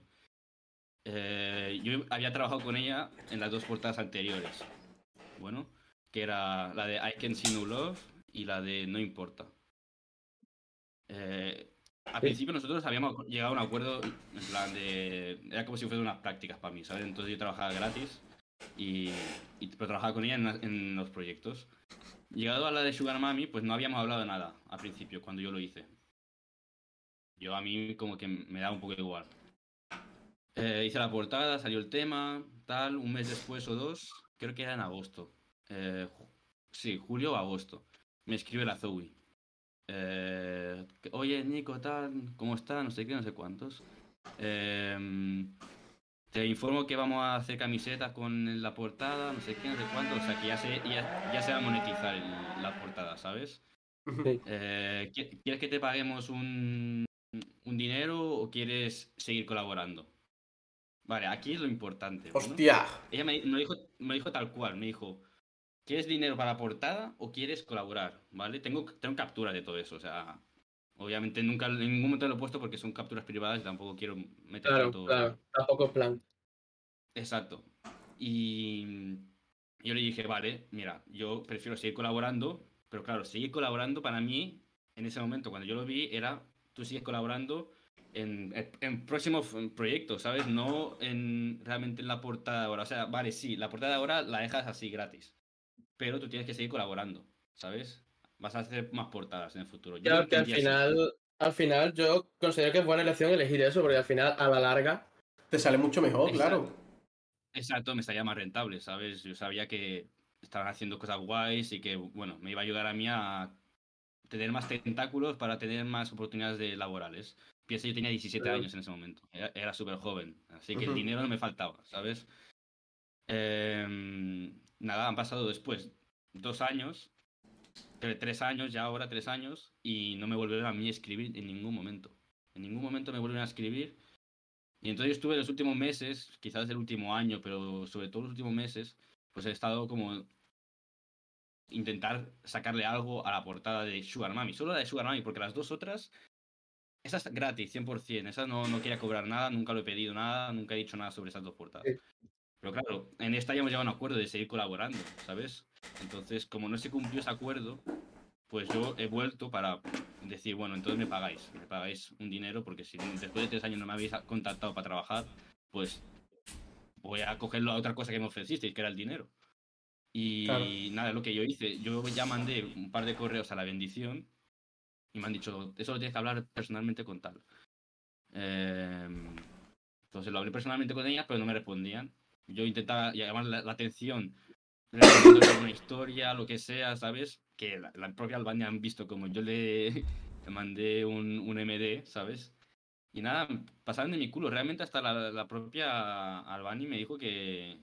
Eh, yo había trabajado con ella en las dos portadas anteriores. Bueno, que era la de I Can See No Love y la de No Importa. Eh, al principio nosotros habíamos llegado a un acuerdo en plan de... Era como si fuesen unas prácticas para mí, ¿sabes? Entonces yo trabajaba gratis y, y pero trabajaba con ella en, en los proyectos. Llegado a la de Sugar Mami, pues no habíamos hablado de nada al principio, cuando yo lo hice. Yo a mí como que me da un poco igual. Eh, hice la portada, salió el tema, tal, un mes después o dos, creo que era en agosto. Eh, sí, julio o agosto. Me escribe la Zoe. Eh, Oye, Nico, tal, ¿cómo está? No sé qué, no sé cuántos. Te informo que vamos a hacer camisetas con la portada, no sé qué, no sé cuánto. O sea que ya se, ya, ya se va a monetizar el- la portada, ¿sabes? Sí. Eh, ¿qui- ¿Quieres que te paguemos un, un dinero o quieres seguir colaborando? Vale, aquí es lo importante. ¿no? Hostia. Ella me, me dijo, me dijo tal cual, me dijo, ¿quieres dinero para la portada o quieres colaborar? ¿Vale? Tengo, tengo captura de todo eso, o sea, obviamente nunca en ningún momento lo he puesto porque son capturas privadas y tampoco quiero meter Claro, tanto... claro. Tampoco es plan. Exacto. Y yo le dije, vale, mira, yo prefiero seguir colaborando, pero claro, seguir colaborando para mí, en ese momento, cuando yo lo vi, era, tú sigues colaborando en, en próximos proyectos, ¿sabes? No en realmente en la portada de ahora. O sea, vale, sí, la portada de ahora la dejas así gratis, pero tú tienes que seguir colaborando, ¿sabes? Vas a hacer más portadas en el futuro. Yo Claro que al final, al final yo considero que es buena elección elegir eso, porque al final, a la larga, Te sale mucho mejor, Exacto. claro. Exacto, me salía más rentable, ¿sabes? Yo sabía que estaban haciendo cosas guays y que, bueno, me iba a ayudar a mí a tener más tentáculos para tener más oportunidades de laborales. Piensa, yo tenía 17 Claro. años en ese momento, era, era súper joven, así que el dinero no me faltaba, ¿sabes? Em, nada, han pasado después dos años, tres años, ya ahora tres años, y no me volvieron a mí escribir en ningún momento. En ningún momento me volvieron a escribir. Y entonces estuve los últimos meses, quizás el último año, pero sobre todo los últimos meses, pues he estado como intentar sacarle algo a la portada de Sugar Mami. Solo la de Sugar Mami, porque las dos otras, esas gratis, 100%. Esas no, no quería cobrar nada, nunca lo he pedido nada, nunca he dicho nada sobre esas dos portadas. Pero claro, en esta ya hemos llegado a un acuerdo de seguir colaborando, ¿sabes? Entonces, como no se cumplió ese acuerdo, pues yo he vuelto para decir, bueno, entonces me pagáis, me pagáis un dinero porque si después de tres años no me habéis contactado para trabajar, pues voy a coger la otra cosa que me ofrecisteis, que era el dinero. Y Claro. nada, lo que yo hice, yo ya mandé un par de correos a la bendición y me han dicho, eso lo tienes que hablar personalmente con tal. Em, entonces lo hablé personalmente con ellas, pero no me respondían. Yo intentaba llamar la, la atención, una historia, lo que sea, ¿sabes? Que la, propia Albania han visto como yo le, le mandé un, un MD, ¿sabes? Y nada, pasaron de mi culo. Realmente hasta la, la propia Albani me dijo que,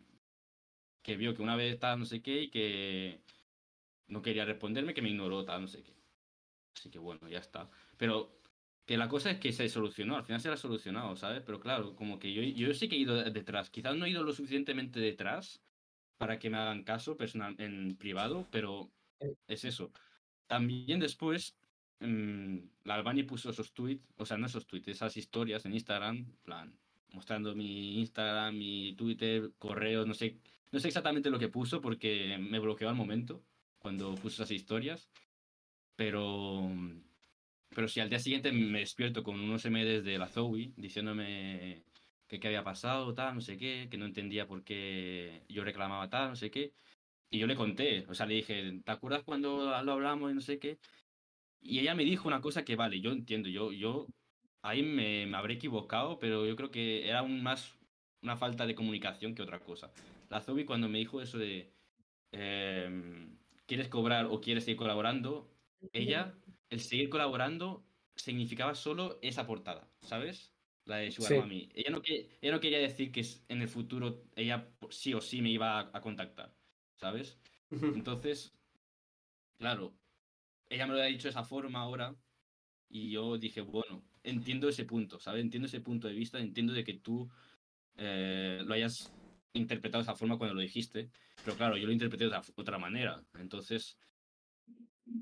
que vio que una vez estaba no sé qué y que no quería responderme, que me ignoró, tal, no sé qué. Así que bueno, ya está. Pero que la cosa es que se solucionó, al final se ha solucionado, ¿sabes? Pero claro, como que yo, yo sí que he ido detrás. Quizás no he ido lo suficientemente detrás para que me hagan caso personal en privado, pero es eso. También después, mm, la Albani puso esos tweets, o sea, no esos tweets, esas historias en Instagram, plan, mostrando mi Instagram, mi Twitter, correos, no sé, no sé exactamente lo que puso porque me bloqueó al momento cuando puso esas historias, pero pero si al día siguiente me despierto con unos MDs de la Zoe diciéndome que qué había pasado, tal, no sé qué, que no entendía por qué yo reclamaba tal, no sé qué. Y yo le conté, o sea, le dije, ¿te acuerdas cuando lo hablamos y no sé qué? Y ella me dijo una cosa que, vale, yo entiendo, yo, yo ahí me, me habré equivocado, pero yo creo que era un más una falta de comunicación que otra cosa. La Zoe cuando me dijo eso de, em, ¿quieres cobrar o quieres seguir colaborando? Ella el seguir colaborando significaba solo esa portada, ¿sabes? La de Sugar Sí. Mami. Ella no, que, ella no quería decir que en el futuro ella sí o sí me iba a, a contactar, ¿sabes? Entonces, claro, ella me lo ha dicho de esa forma ahora y yo dije, bueno, entiendo ese punto, ¿sabes? Entiendo ese punto de vista, entiendo de que tú eh, lo hayas interpretado de esa forma cuando lo dijiste, pero claro, yo lo interpreté de otra manera. Entonces,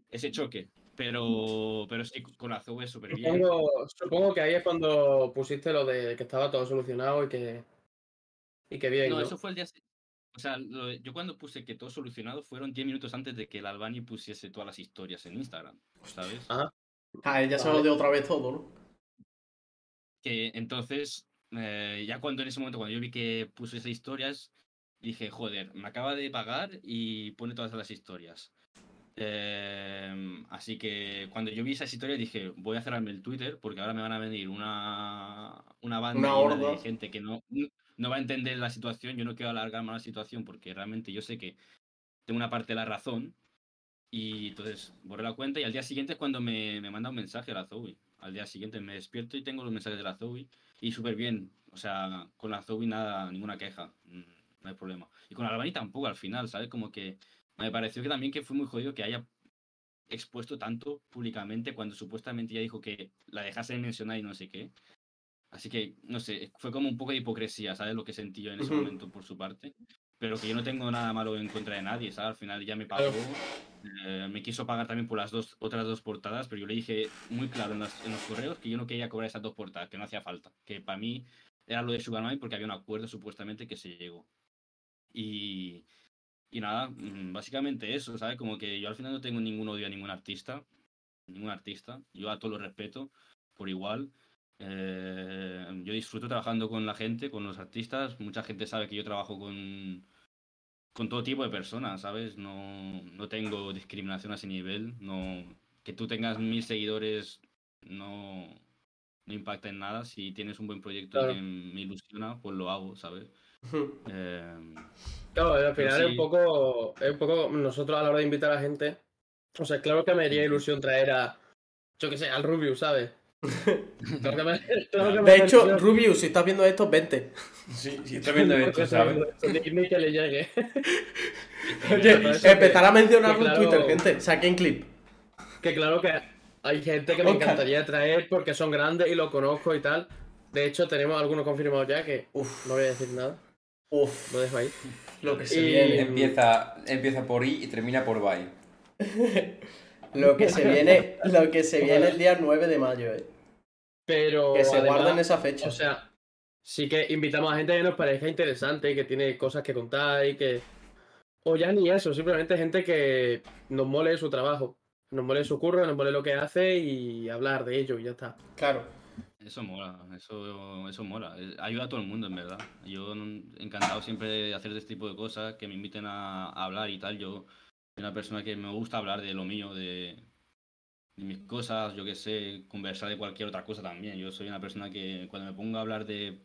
ese choque. Pero, pero sí, con la Zoe súper bien. Supongo, supongo que ahí es cuando pusiste lo de que estaba todo solucionado y que. Y que bien. No, ¿no? eso fue el día. O sea, lo yo cuando puse que todo solucionado fueron 10 minutos antes de que el Albani pusiese todas las historias en Instagram, ¿sabes? Ah, A ella se Vale. lo dio otra vez todo, ¿no? Que entonces, eh, ya cuando en ese momento, cuando yo vi que puso esas historias, dije, joder, me acaba de pagar y pone todas las historias. Eh, así que cuando yo vi esas historias dije, voy a cerrarme el Twitter porque ahora me van a venir una, una banda Una de gente que no, no va a entender la situación. Yo no quiero alargar más la situación porque realmente yo sé que tengo una parte de la razón. Y entonces borré la cuenta y al día siguiente es cuando me, me manda un mensaje a la Zoe. Al día siguiente me despierto y tengo los mensajes de la Zoe. Y súper bien. O sea, con la Zoe nada, ninguna queja. mm, No hay problema. Y con Albani tampoco al final, ¿sabes? Como que me pareció que también que fue muy jodido que haya expuesto tanto públicamente cuando supuestamente ya dijo que la dejase de mencionar y no sé qué. Así que, no sé, fue como un poco de hipocresía, ¿sabes? Lo que sentí yo en ese momento por su parte. Pero que yo no tengo nada malo en contra de nadie, ¿sabes? Al final ya me pagó. eh, me quiso pagar también por las dos otras dos portadas, pero yo le dije muy claro en, las- en los correos que yo no quería cobrar esas dos portadas, que no hacía falta. Que para mí era lo de Sugar Mami porque había un acuerdo supuestamente que se llegó. Y, y nada, mm, básicamente eso, ¿sabes? Como que yo al final no tengo ningún odio a ningún artista. Ningún artista. Yo a todos los respeto por igual. Eh, yo disfruto trabajando con la gente, con los artistas. Mucha gente sabe que yo trabajo con, con todo tipo de personas, ¿sabes? No, no tengo discriminación a ese nivel. No, que tú tengas mil seguidores no, no impacta en nada. Si tienes un buen proyecto Claro. que me ilusiona, pues lo hago, ¿sabes? Eh, Claro, al final es un poco. Es un poco. Nosotros a la hora de invitar a la gente. O sea, claro que me haría ilusión traer a. Yo que sé, al Rubius, ¿sabes? Claro me- claro me De hecho, ilusión. Rubius, si estás viendo esto, vente. Sí, sí, está viendo esto, ¿sabes? Dime que le llegue. Oye, eso empezar a mencionarlo que en claro- Twitter, gente. Saquen clip. Que claro que hay gente que me Oscar. encantaría traer porque son grandes y lo conozco y tal. De hecho, tenemos algunos confirmados ya que Uf, no voy a decir nada. Uf, Lo dejo ahí. lo que se Y- viene. Empieza, empieza por I y termina por Bye. Lo que se viene, lo que se viene el día 9 de mayo, eh. Pero. Que se además, guarden esa fecha. O sea, sí que invitamos a gente que nos parezca interesante, que tiene cosas que contar y que. O ya ni eso, simplemente gente que nos mole su trabajo. Nos mole su curro, nos mole lo que hace y hablar de ello y ya está. Claro. Eso mola, eso, eso mola. Eh, Ayuda a todo el mundo, en verdad. Yo encantado siempre de hacer este tipo de cosas, que me inviten a, a hablar y tal. Yo soy una persona que me gusta hablar de lo mío, de, de mis cosas, yo qué sé, conversar de cualquier otra cosa también. Yo soy una persona que cuando me pongo a hablar de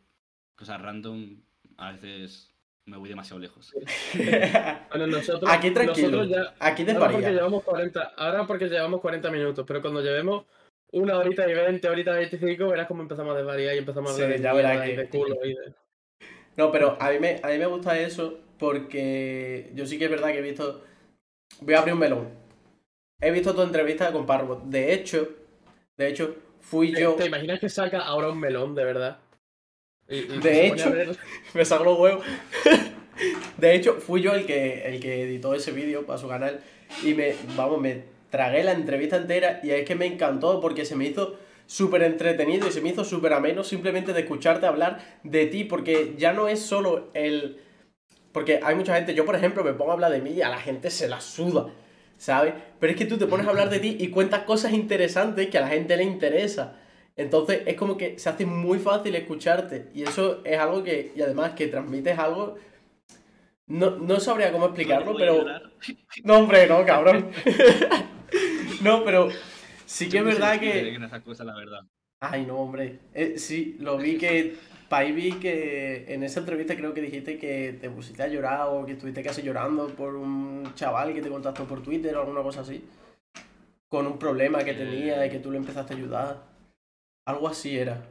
cosas random, a veces me voy demasiado lejos. Bueno, nosotros, Aquí tranquilo. nosotros ya, Aquí ahora porque llevamos 40, ahora porque llevamos 40 minutos, pero cuando llevemos una horita y 20, horita y 25, verás cómo empezamos a desvariar y empezamos a Sí, hablar de, ya verás mierda y que- de culo y de... No, pero a mí, me, a mí me gusta eso porque yo sí que es verdad que he visto... Voy a abrir un melón. He visto tu entrevista con Parvo. De hecho, de hecho, fui yo... ¿Te imaginas que saca ahora un melón, de verdad? Y- y De hecho- ver- Me saco los huevos. De hecho, fui yo el que, el que editó ese vídeo para su canal y me, vamos, me tragué la entrevista entera y es que me encantó porque se me hizo súper entretenido y se me hizo súper ameno simplemente de escucharte hablar de ti porque ya no es solo el... Porque hay mucha gente, yo por ejemplo me pongo a hablar de mí y a la gente se la suda, ¿sabes? Pero es que tú te pones a hablar de ti y cuentas cosas interesantes que a la gente le interesa. Entonces es como que se hace muy fácil escucharte y eso es algo que, y además que transmites algo, no, no sabría cómo explicarlo, pero... No, hombre, no, cabrón. no, pero sí que es verdad que... la verdad. Ay, no, hombre. Eh, sí, lo vi que. Pa' ahí vi que en esa entrevista creo que dijiste que te pusiste a llorar o que estuviste casi llorando por un chaval que te contactó por Twitter o alguna cosa así. Con un problema que tenía y que tú le empezaste a ayudar. Algo así era.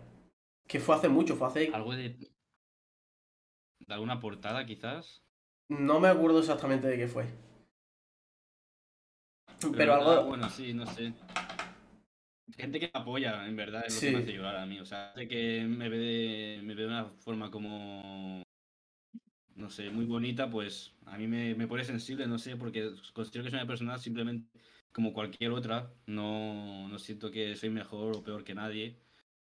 Que fue hace mucho, fue hace. Algo de. de alguna portada, quizás. No me acuerdo exactamente de qué fue. Pero algo. Bueno, sí, no sé. Gente que me apoya, en verdad, es lo Sí. que me hace llorar a mí. O sea, gente que me ve de, me ve de una forma como. No sé, muy bonita, pues a mí me, me pone sensible, no sé, porque considero que soy una persona simplemente como cualquier otra. No, no siento que soy mejor o peor que nadie.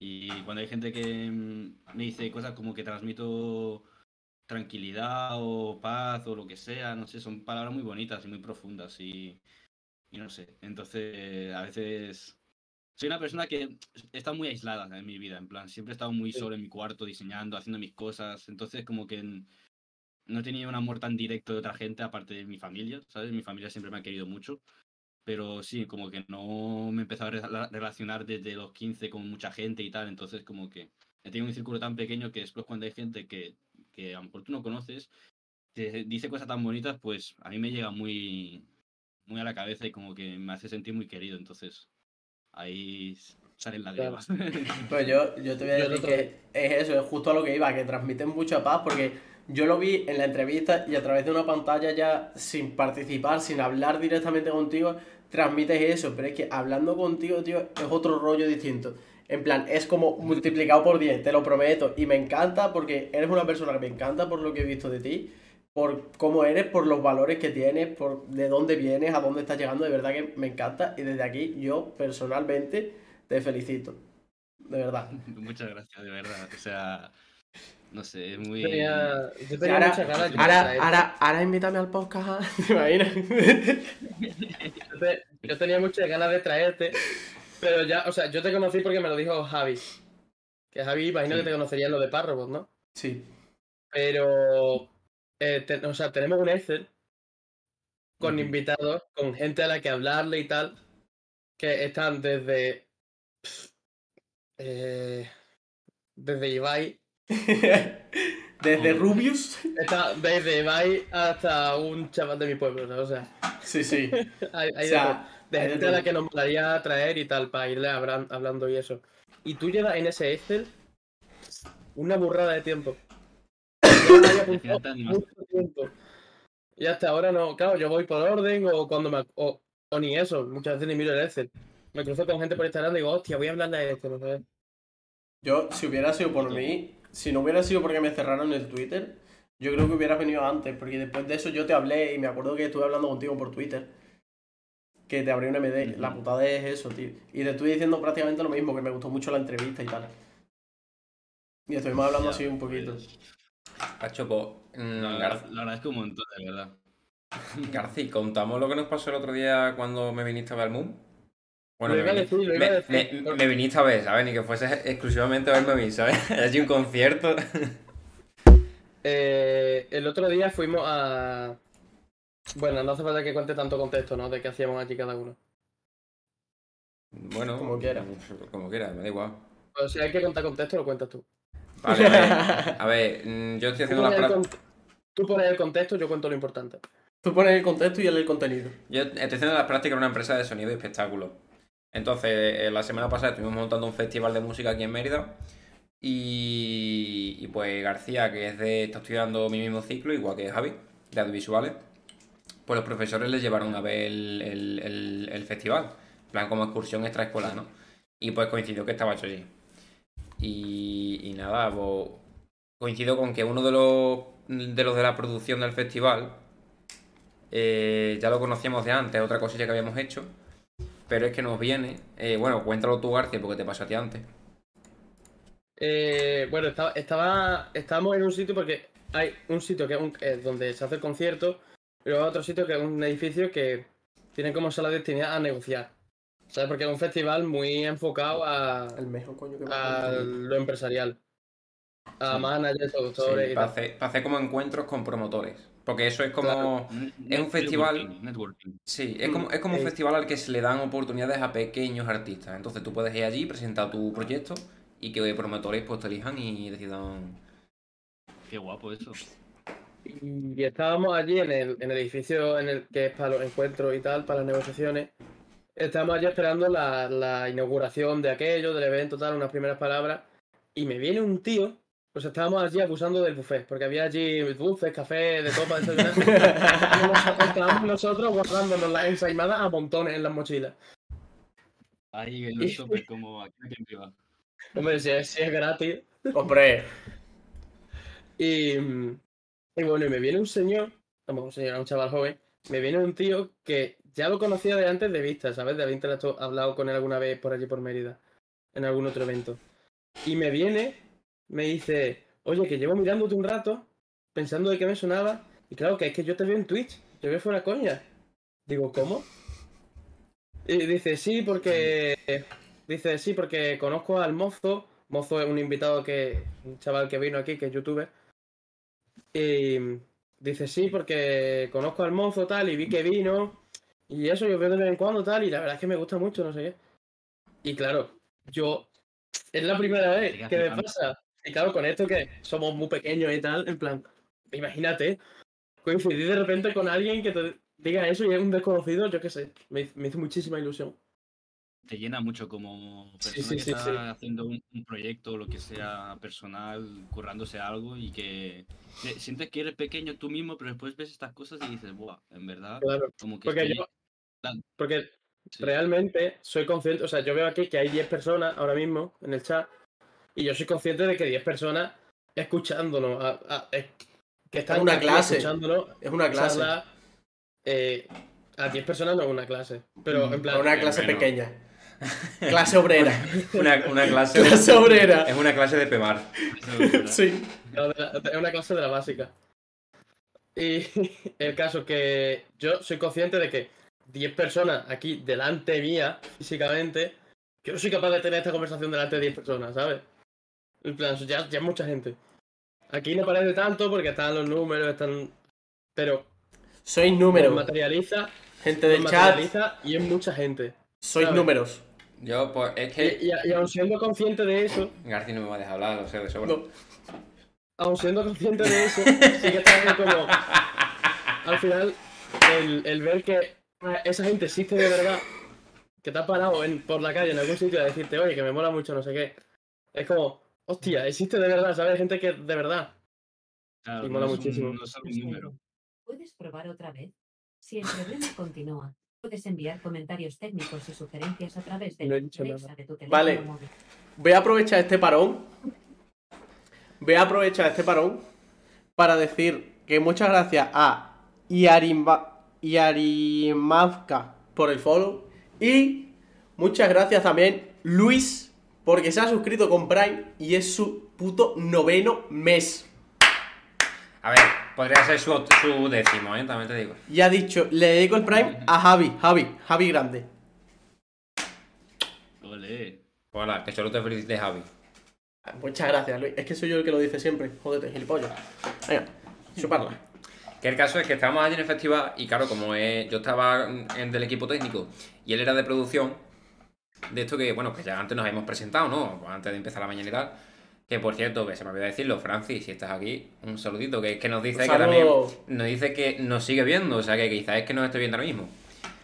Y cuando hay gente que mm, me dice cosas como que transmito tranquilidad o paz o lo que sea, no sé, son palabras muy bonitas y muy profundas y, y no sé. Entonces, a veces soy una persona que está muy aislada en mi vida, en plan, siempre he estado muy solo en mi cuarto diseñando, haciendo mis cosas, entonces como que no he tenido un amor tan directo de otra gente aparte de mi familia, ¿sabes? Mi familia siempre me ha querido mucho. Pero sí, como que no me he empezado a rela- relacionar desde los 15 con mucha gente y tal, entonces como que he tenido un círculo tan pequeño que después cuando hay gente que, que a lo mejor tú no conoces, te dice cosas tan bonitas, pues a mí me llega muy, muy a la cabeza y como que me hace sentir muy querido, entonces ahí salen Claro. lágrimas. Pues yo, yo te voy a decir que es eso, es justo a lo que iba, que transmiten mucha paz, porque yo lo vi en la entrevista y a través de una pantalla ya sin participar, sin hablar directamente contigo, transmites eso, pero es que hablando contigo, tío, es otro rollo distinto. En plan, es como multiplicado por 10, te lo prometo, y me encanta porque eres una persona que me encanta por lo que he visto de ti, por cómo eres, por los valores que tienes, por de dónde vienes, a dónde estás llegando, de verdad que me encanta, y desde aquí yo personalmente te felicito. De verdad. Muchas gracias, de verdad. O sea, no sé, es muy... Tenía, yo tenía ahora, muchas ganas de ahora, ahora, ahora invítame al podcast, ¿ah? ¿te imaginas? Yo, te- yo tenía muchas ganas de traerte, pero ya, o sea, yo te conocí porque me lo dijo Javi. Que Javi, imagino Sí. que te conocería en lo de párrafos, ¿no? Sí. Pero, eh, te- o sea, tenemos un Excel con invitados, con gente a la que hablarle y tal, que están desde, eh, desde Ibai, Desde Rubius. está desde Ibai hasta un chaval de mi pueblo, ¿no? o sea, Sí, sí. hay, hay O de sea, todo. de hay de gente a la que nos molaría traer y tal, para irle hablan- hablando y eso. Y tú llevas en ese Excel una burrada de tiempo. No mucho. Y hasta ahora no, claro, yo voy por orden o cuando me. O, o ni eso, muchas veces ni miro el Excel. Me cruzo con gente por Instagram y digo, hostia, voy a hablarle a este, no sé. Yo, si hubiera sido por mí, si no hubiera sido porque me cerraron el Twitter, yo creo que hubieras venido antes, porque después de eso yo te hablé y me acuerdo que estuve hablando contigo por Twitter. Que te abrí un MD. La putada es eso, tío. Y te estuve diciendo prácticamente lo mismo, que me gustó mucho la entrevista y tal. Y estuvimos hablando así un poquito. Cacho, pues, mm, lo, agra- lo agradezco un montón, de verdad. García, ¿contamos lo que nos pasó el otro día cuando me viniste a ver el Moon? Bueno, Lo me, iba a vini- decir, lo iba a me- decir. me- me viniste a ver, ¿sabes? Ni que fuese exclusivamente a verme a mí, ¿sabes? Allí un concierto. Eh, el otro día fuimos a. Bueno, no hace falta que cuente tanto contexto, ¿no? De qué hacíamos allí cada uno. Bueno, Como quiera. Como quiera, me da igual. O si hay que contar contexto, lo cuentas tú. Vale, a ver, a ver, mm, yo estoy haciendo la práctica. tú pones el contexto, yo cuento lo importante. Tú pones el contexto y él el contenido. Yo estoy haciendo las prácticas en una empresa de sonido y espectáculo. Entonces, eh, la semana pasada estuvimos montando un festival de música aquí en Mérida. Y, y pues García, que es de, está estudiando mi mismo ciclo, igual que Javi, de audiovisuales, pues los profesores les llevaron a ver el, el- el- el festival, en plan como excursión extraescolar, ¿no? Y pues coincidió que estaba hecho allí. Y, nada, coincido con que uno de los, de los de la producción del festival eh, ya lo conocíamos de antes, otra cosilla que habíamos hecho. Pero es que nos viene. eh, bueno, cuéntalo tú, García, porque te pasó a ti antes. Eh, bueno, estaba, estaba, estábamos en un sitio porque hay un sitio que es eh, donde se hace el concierto y luego otro sitio que es un edificio que tiene como sala destinada a negociar. ¿Sabes? Porque es un festival muy enfocado a, El mejor coño que me a lo empresarial. A Sí. managers, productores y para, tal. hacer, para hacer como encuentros con promotores. Porque eso es como. Claro. Es un festival- Networking, networking. Sí, es como, es como un Sí. festival al que se le dan oportunidades a pequeños artistas. Entonces tú puedes ir allí, presentar tu proyecto y que promotores pues te elijan y decidan. Qué guapo eso. Y estábamos allí en el, en el edificio en el que es para los encuentros y tal, para las negociaciones. Estábamos allí esperando la, la inauguración de aquello, del evento, tal, unas primeras palabras. Y me viene un tío, pues estábamos allí acusando del buffet, porque había allí dulces, café, de todo estábamos nosotros guardándonos las ensaimadas a montones en las mochilas. Ahí en los shoppers como aquí en privado. Hombre, si es, si es gratis. Hombre, Y, y bueno, y me viene un señor, vamos, un señor, un chaval joven, me viene un tío que ya lo conocía de antes de vista, ¿sabes? De haber hablado con él alguna vez por allí por Mérida, en algún otro evento. Y me viene, me dice, oye, que llevo mirándote un rato, pensando de qué me sonaba, y claro, que es que yo te veo en Twitch, te veo fuera coña. Digo, ¿cómo? Y dice, sí, porque... Dice, sí, porque conozco al mozo. Mozo es un invitado que... Un chaval que vino aquí, que es youtuber. Y dice, sí, porque conozco al mozo tal y vi que vino. Y eso yo veo de vez en cuando tal. Y la verdad es que me gusta mucho, no sé qué. Y claro, yo... Es la primera vez que me pasa. Y claro, con esto que somos muy pequeños y tal, en plan, imagínate, coincidir de repente con alguien que te diga eso y es un desconocido, yo qué sé, me, me hizo muchísima ilusión. Te llena mucho como persona Sí, sí, que sí, está haciendo un, un proyecto, lo que sea personal, currándose algo y que te- sientes que eres pequeño tú mismo, pero después ves estas cosas y dices, buah, en verdad, Claro, como que porque estoy- yo. Porque sí. realmente soy consciente, o sea, yo veo aquí que hay 10 personas ahora mismo en el chat y yo soy consciente de que 10 personas escuchándonos, a- a- es- que están una aquí clase. escuchándonos, es una clase. charla, eh, a 10 personas no es una clase, pero en plan, Una clase bueno. pequeña. Clase obrera. Una, una clase. clase de, obrera. es una clase de PEMAR. Sí. Es una clase de la básica. Y el caso es que yo soy consciente de que 10 personas aquí delante mía, físicamente, yo no soy capaz de tener esta conversación delante de 10 personas, ¿sabes? En plan, ya, ya es mucha gente. Aquí no parece tanto porque están los números, están. Pero Sois números. materializa, Gente del chat, materializa y es mucha gente. sois ¿sabes? números. Yo, pues, es Y, que. y, y aun siendo consciente de eso, García no me va a dejar hablar, lo sé de sobra. No. aun siendo consciente de eso, sí que está como. Al final, el, el ver que esa gente existe de verdad, que te ha parado en, por la calle en algún sitio a decirte, oye, que me mola mucho, no sé qué. Es como, hostia, existe de verdad, ¿sabes? Gente que de verdad. Claro, Y mola no es un- muchísimo. no un número. ¿Puedes probar otra vez? Si el problema continúa, puedes enviar comentarios técnicos y sugerencias a través de No he la dicho Alexa nada. de tu teléfono Vale. móvil. Voy a aprovechar este parón. Voy a aprovechar este parón para decir que muchas gracias a Yarimba, Yarimavka por el follow. Y muchas gracias también Luis porque se ha suscrito con Prime y es su puto noveno mes. A ver, podría ser su, su décimo, ¿eh? También te digo. Y ha dicho, le dedico el Prime a Javi, Javi, Javi Grande. Ole. Hola, que solo te felicite Javi. Muchas gracias, Luis. Es que soy yo el que lo dice siempre. Jódete, gilipollas. Venga, chuparla. Que el caso es que estábamos allí en el festival y claro, como es- yo estaba en del equipo técnico y él era de producción, de esto que, bueno, que ya antes nos habíamos presentado, ¿no? Pues Antes de empezar la mañana y tal. Que por cierto, que se me olvidó decirlo, Francis, si estás aquí, un saludito, que, que nos dice que también nos dice que nos sigue viendo, o sea que quizás es que nos estoy viendo ahora mismo.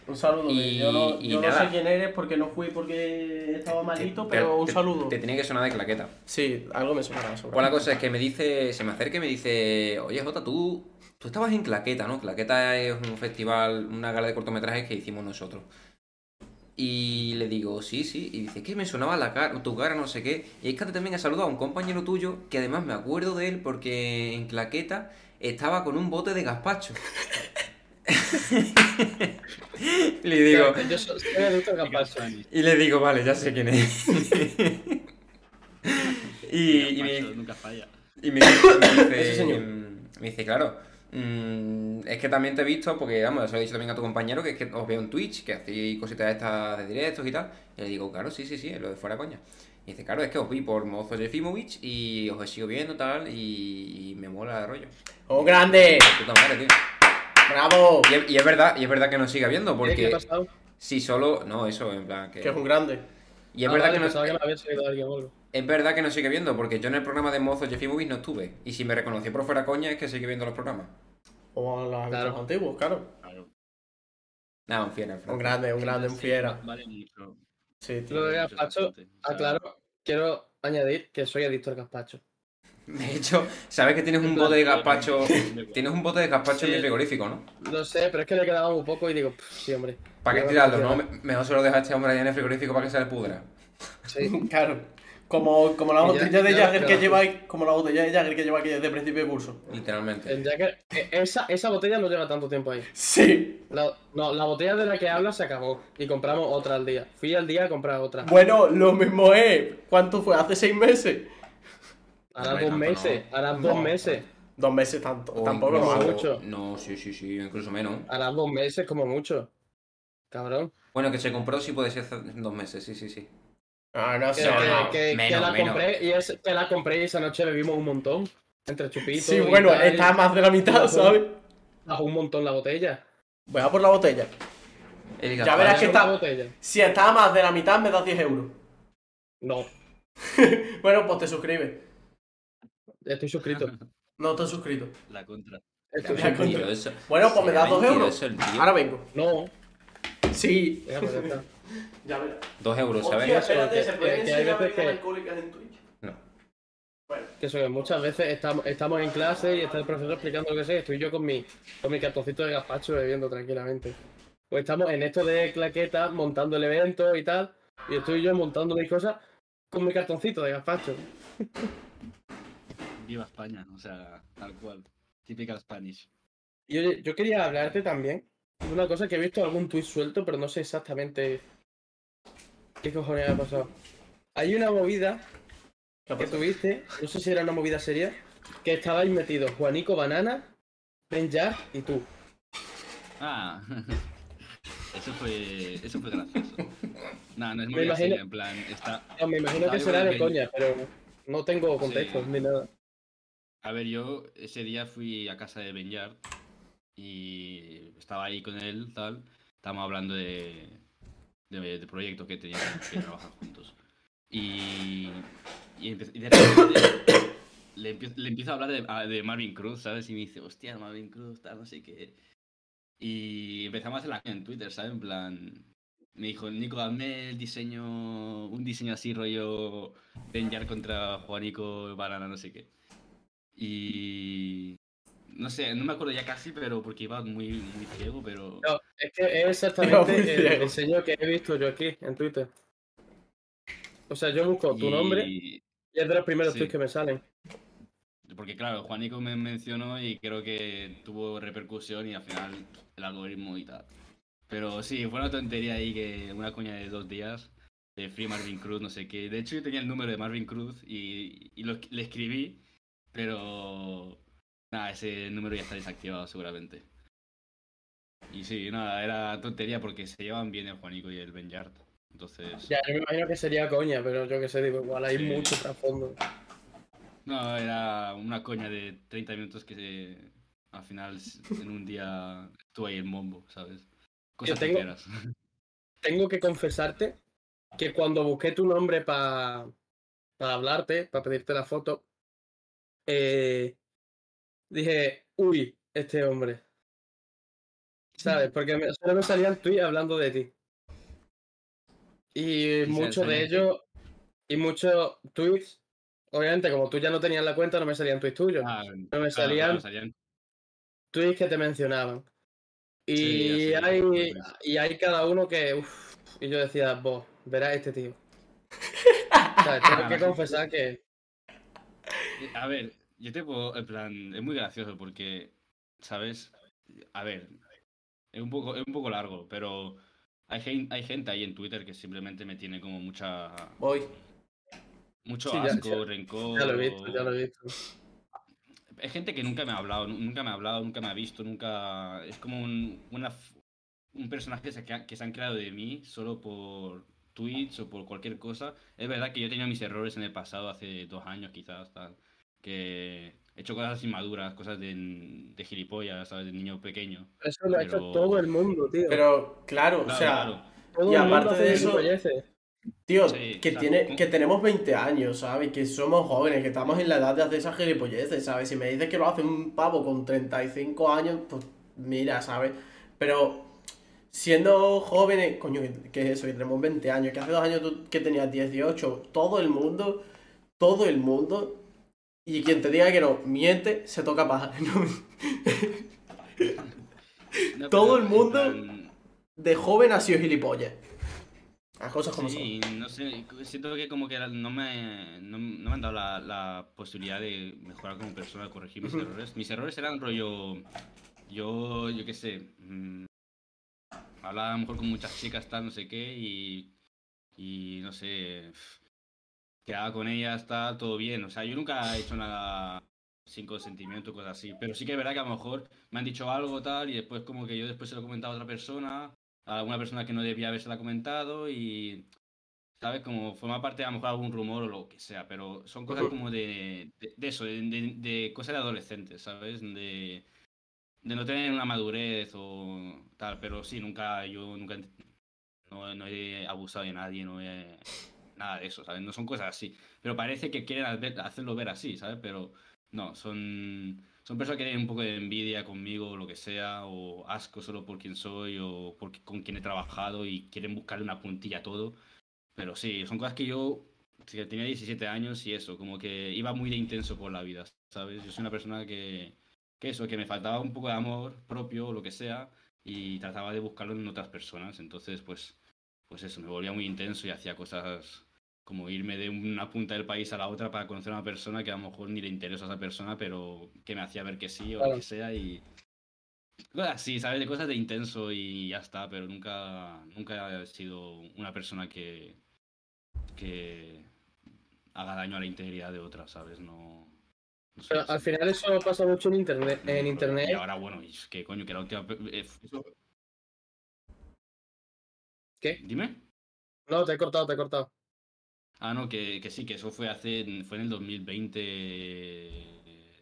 Un saludo. Y- yo no, y yo no sé quién eres porque no fui porque estaba malito, Te- pero un te- saludo. Te tiene que sonar de claqueta. Sí, algo me sonará. Pues la cosa es que me dice, se me acerca y me dice, oye Jota, tú, tú estabas en Claqueta, ¿no? Claqueta es un festival, una gala de cortometrajes que hicimos nosotros. Y le digo, sí, sí. Y dice, que me sonaba la cara, tu cara, no sé qué. Y es que también he saludado a un compañero tuyo, que además me acuerdo de él porque en Claqueta estaba con un bote de gazpacho. le digo, Yo soy soy adicto al gazpacho. y le digo, vale, ya sé quién es. y, y me, Nunca falla. y me, dice- me dice, claro, mm, es que también te he visto, porque vamos, se lo he dicho también a tu compañero, que es que os veo en Twitch, que hacéis cositas estas de directos y tal. Y le digo, claro, sí, sí, sí, lo de fuera coña. Y dice, claro, es que os vi por Mozo Jefimovic y os sigo viendo tal, y, y me mola el rollo. ¡Un grande! Puta madre, tío. ¡Bravo! Y es, y es verdad, y es verdad que nos siga viendo, ¿Qué- ¿Qué ha porque pasado? si solo, no, eso, en plan, que... Que es un grande. Y es Ah, verdad vale, que nos, pensaba que me había seguido alguien o algo. Es verdad que nos sigue viendo, porque yo en el programa de Mozo Jefimovic no estuve. Y si me reconoció por fuera coña, es que sigue viendo los programas. Como los Claro. antiguos, claro. Claro. Nada, un fiel, Un grande, un grande, un Sí, fiera. Vale mucho. Sí, tío. Lo de mucho gazpacho, bastante. O ah, quiero añadir que soy adicto al gazpacho. De hecho, sabes que tienes un bote de gazpacho. Tienes un bote de gazpacho en mi frigorífico, ¿no? Lo sé, pero es que le quedaba un poco y digo, "Pff, sí, hombre. ¿Para qué tirarlo, no? Me- Mejor se lo deja a este hombre ahí en el frigorífico para que se le pudra. Sí. Claro. Como, como la botella de Jagger que lleváis, como la botella de Jagger que lleva aquí desde principio de curso. Literalmente. El Jagger- eh, esa, esa botella no lleva tanto tiempo ahí. Sí. La, no, la botella de la que habla se acabó y compramos otra al día. Fui al día a comprar otra. Bueno, lo mismo es. ¿Cuánto fue? ¿Hace seis meses? Hará Hombre, dos meses, no. hará No. dos meses. Dos meses tanto. O Tampoco incluso- mucho. No, sí, sí, sí, incluso menos. Hará dos meses como mucho. Cabrón. Bueno, que se compró sí puede ser dos meses, sí, sí, sí. Ah, no sé. que- no. que- la menos. compré y es, que la compré y esa noche bebimos un montón. Entre chupitos. Sí, bueno, tal, está más de la mitad. ¿sabes? Bajó un montón la botella. Voy a por la botella. El Ya verás que está- la botella. Si está más de la mitad, me das 10 euros. No, Bueno, pues te suscribes. estoy suscrito. No has suscrito. La contra. Estoy coño. eso. Bueno, pues me das 2 euros. Ahora vengo. No, Sí. pues ya está. Ya verás. Dos euros, Hostia, ¿sabes? espérate, Que- ¿se que- pueden que hay enseñar bebidas que- alcohólicas en Twitch? No. Bueno. Que eso que muchas veces estamos, estamos en clase y está el profesor explicando lo que sé, y estoy yo con mi, con mi cartoncito de gazpacho bebiendo tranquilamente. Pues estamos en esto de claqueta, montando el evento y tal, y estoy yo montando mis cosas con mi cartoncito de gazpacho. Viva España, o sea, tal cual. Typical Spanish. Y oye, yo quería hablarte también de una cosa que he visto algún tuit suelto, pero no sé exactamente qué cojones ha pasado. Hay una movida ¿Qué ha que tuviste, no sé si era una movida seria, que estabais metidos Juanico Banana, Ben Jack y tú. Ah, eso fue, eso fue gracioso. No, no es muy imagino- en plan, está... No, me imagino que será de coña, pero no tengo contexto Sí. ni nada. A ver, yo ese día fui a casa de Benyard y estaba ahí con él, tal. Estábamos hablando de, de, de proyectos que teníamos que trabajar juntos. Y, y, y de repente le, empie- le empiezo a hablar de, de Marvin Cruz, ¿sabes? Y me dice, hostia, Marvin Cruz, tal, no sé qué. Y empezamos a hacer la en Twitter, ¿sabes? En plan, me dijo, Nico, hazme el diseño, un diseño así rollo Benyard contra Juanico Banana, no sé qué. Y no sé, no me acuerdo ya casi, pero porque iba muy, muy ciego, pero No, es que es exactamente el ciego. diseño que he visto yo aquí en Twitter. O sea, yo busco tu Y- nombre y es de los primeros Sí. tweets que me salen. Porque claro, Juanico me mencionó y creo que tuvo repercusión y al final el algoritmo y tal. Pero sí, fue una tontería ahí que una coña de dos días de Free Marvin Cruz, no sé qué. De hecho yo tenía el número de Marvin Cruz y, y lo- le escribí, pero Nada, ese número ya está desactivado seguramente. Y sí, nada, era tontería porque se llevan bien el Juanico y el Benyard. Entonces. Ya, yo me imagino que sería coña, pero yo que sé, digo, igual hay Sí. mucho trasfondo. No, era una coña de 30 minutos que se- al final en un día estuvo ahí el mombo, ¿sabes? Cosas tengo- tonteras. Tengo que confesarte que cuando busqué tu nombre para hablarte, para pedirte la foto, eh, dije, uy, este hombre. ¿Sabes? Porque me, solo me salían tweets hablando de ti. Y muchos de ellos, y muchos tweets, obviamente como tú ya no tenías la cuenta, no me salían tweets tuyos. Ah, no me salían claro, salían- tweets que te mencionaban. Y, Sí, hay, y hay cada uno que. uf, y yo decía, vos, verás este tío. Tengo que confesar que. A ver, yo te puedo, en plan, es muy gracioso porque, ¿sabes? A ver, es un poco, es un poco largo, pero hay, gen- hay gente ahí en Twitter que simplemente me tiene como mucha, Voy. mucho Sí, asco, ya- rencor. Ya lo he visto, ya lo he visto. Hay gente que nunca me ha hablado, nu- nunca me ha hablado, nunca me ha visto, nunca. Es como un, una un personaje que se, que se han creado de mí solo por tweets o por cualquier cosa. Es verdad que yo he tenido mis errores en el pasado, hace dos años quizás, tal, que he hecho cosas inmaduras, cosas de, de gilipollas, ¿sabes? De niño pequeño. Eso lo ha hecho todo el mundo, tío. Pero, claro, o sea, claro. todo y el mundo aparte hace de eso- gilipolleces. tío, Sí, que, tiene, como- que tenemos 20 años, ¿sabes? Que somos jóvenes, que estamos en la edad de hacer esas gilipolleces, ¿sabes? Si me dices que lo hace un pavo con 35 años, pues mira, ¿sabes? Pero siendo jóvenes, coño, ¿qué- ¿qué es eso? Que tenemos 20 años, que hace dos años tú que tenías 18, todo el mundo, todo el mundo, y quien te diga que no, miente, se toca paja. No, todo el mundo- plan, De joven ha sido gilipollas. Las cosas como son. Sí, no sé, siento que como que no me, no, no me han dado la, la posibilidad de mejorar como persona, de corregir mis errores. Mis errores eran rollo, yo, yo qué sé, mm, hablaba a lo mejor con muchas chicas, tal, no sé qué, y, y no sé, quedaba con ellas, tal, todo bien. O sea, yo nunca he hecho nada sin consentimiento, cosas así. Pero sí que es verdad que a lo mejor me han dicho algo, tal, y después como que yo después se lo he comentado a otra persona, a alguna persona que no debía habérsela comentado y, ¿sabes? Como forma parte a lo mejor algún rumor o lo que sea, pero son cosas como de, de, de eso, de, de, de cosas de adolescentes, ¿sabes? De, de no tener una madurez o tal, pero sí, nunca, yo nunca, no, no he abusado de nadie, no he, nada de eso, ¿sabes? No son cosas así, pero parece que quieren hacer- hacerlo ver así, ¿sabes? Pero no, son, son personas que tienen un poco de envidia conmigo o lo que sea, o asco solo por quien soy o por con quien he trabajado y quieren buscarle una puntilla a todo. Pero sí, son cosas que yo tenía 17 años y eso, como que iba muy de intenso por la vida, ¿sabes? Yo soy una persona que, que eso, que me faltaba un poco de amor propio o lo que sea y trataba de buscarlo en otras personas. Entonces, pues, pues eso, me volvía muy intenso y hacía cosas como irme de una punta del país a la otra para conocer a una persona que a lo mejor ni le interesa a esa persona, pero que me hacía ver que sí o lo que sea y cosas así, ¿sabes? De cosas de intenso y ya está, pero nunca, nunca he sido una persona que, que haga daño a la integridad de otra, ¿sabes? No... no soy Pero así. al final eso pasa mucho en internet. En Y internet. ahora, bueno, y es que coño, que la última... eh, eso- ¿Qué? Dime. No, te he cortado, te he cortado. Ah, no, que, que sí, que eso fue hace, fue en el 2020,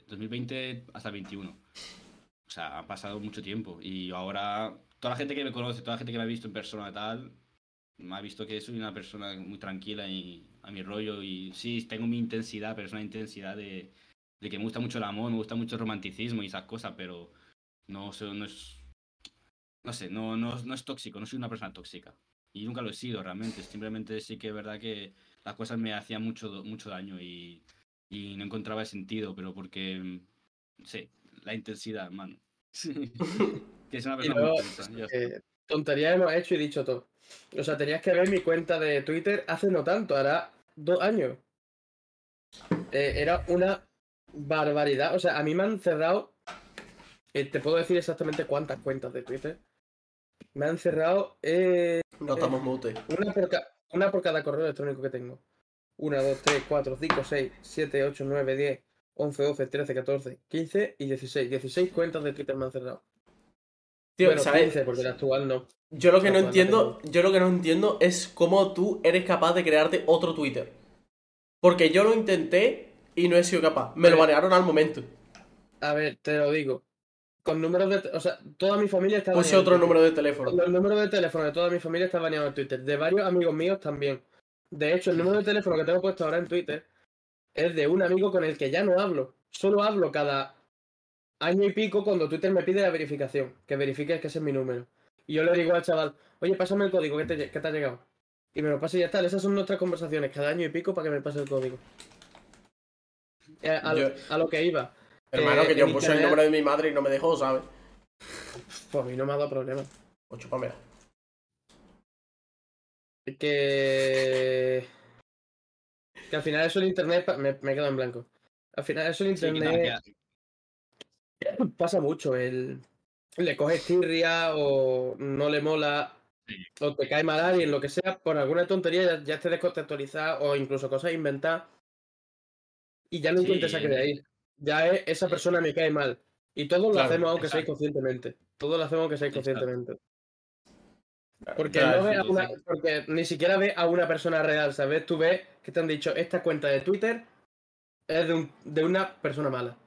2020 hasta 21. O sea, ha pasado mucho tiempo y ahora toda la gente que me conoce, toda la gente que me ha visto en persona tal, me ha visto que soy una persona muy tranquila y a mi rollo y sí, tengo mi intensidad, pero es una intensidad de, de que me gusta mucho el amor, me gusta mucho el romanticismo y esas cosas, pero no, no es, no sé, no, no, no es tóxico, no soy una persona tóxica. Y nunca lo he sido realmente, simplemente sí que es verdad que las cosas me hacían mucho, mucho daño y, y no encontraba el sentido, pero porque, mm, sí, la intensidad, mano. que es una Y persona luego, muy intensa, ya está. eh, tonterías hemos hecho y dicho todo. O sea, tenías que ver mi cuenta de Twitter hace no tanto, hará dos años. Eh, era una barbaridad. O sea, a mí me han cerrado. eh, te puedo decir exactamente cuántas cuentas de Twitter. Me han cerrado eh, No estamos mute. una, por ca- una por cada correo electrónico que tengo. 1, 2, 3, 4, 5, 6, 7, 8, 9, 10, 11, 12, 13, 14, 15 y 16. 16 cuentas de Twitter me han cerrado. Tío, bueno, ¿sabes? 15, porque la actual no. Yo lo que no entiendo, yo lo que no entiendo es cómo tú eres capaz de crearte otro Twitter. Porque yo lo intenté y no he sido capaz. Me lo banearon al momento. A ver, te lo digo. Con números de. O sea, toda mi familia está Puse otro número de teléfono. El número de teléfono de toda mi familia está baneado en Twitter. De varios amigos míos también. De hecho, el número de teléfono que tengo puesto ahora en Twitter es de un amigo con el que ya no hablo. Solo hablo cada año y pico cuando Twitter me pide la verificación. Que verifique que ese es mi número. Y yo le digo al chaval, oye, pásame el código que te, lle- que te ha llegado. Y me lo pasa y ya está. Esas son nuestras conversaciones cada año y pico para que me pase el código. Eh, a, lo- Yo- a lo que iba. Hermano, Eh, que yo puse el número de mi madre y no me dejó, ¿sabes? Pues a mí no me ha dado problema. O chúpamela. que que al final eso en internet pa- me, me he quedado en blanco al final eso nada, internet pasa mucho el le coges tirria o no le mola Sí. o te cae mal alguien lo que sea por alguna tontería ya, ya esté descontextualizada o incluso cosas inventadas y ya no Sí. intentes salir de ahí ya es esa persona me cae mal y todos lo hacemos aunque seáis exacto. conscientemente todos lo hacemos aunque seáis Exacto. conscientemente porque, no ves a una- porque ni siquiera ves a una persona real, ¿sabes? Tú ves que te han dicho, esta cuenta de Twitter es de, un- de una persona mala.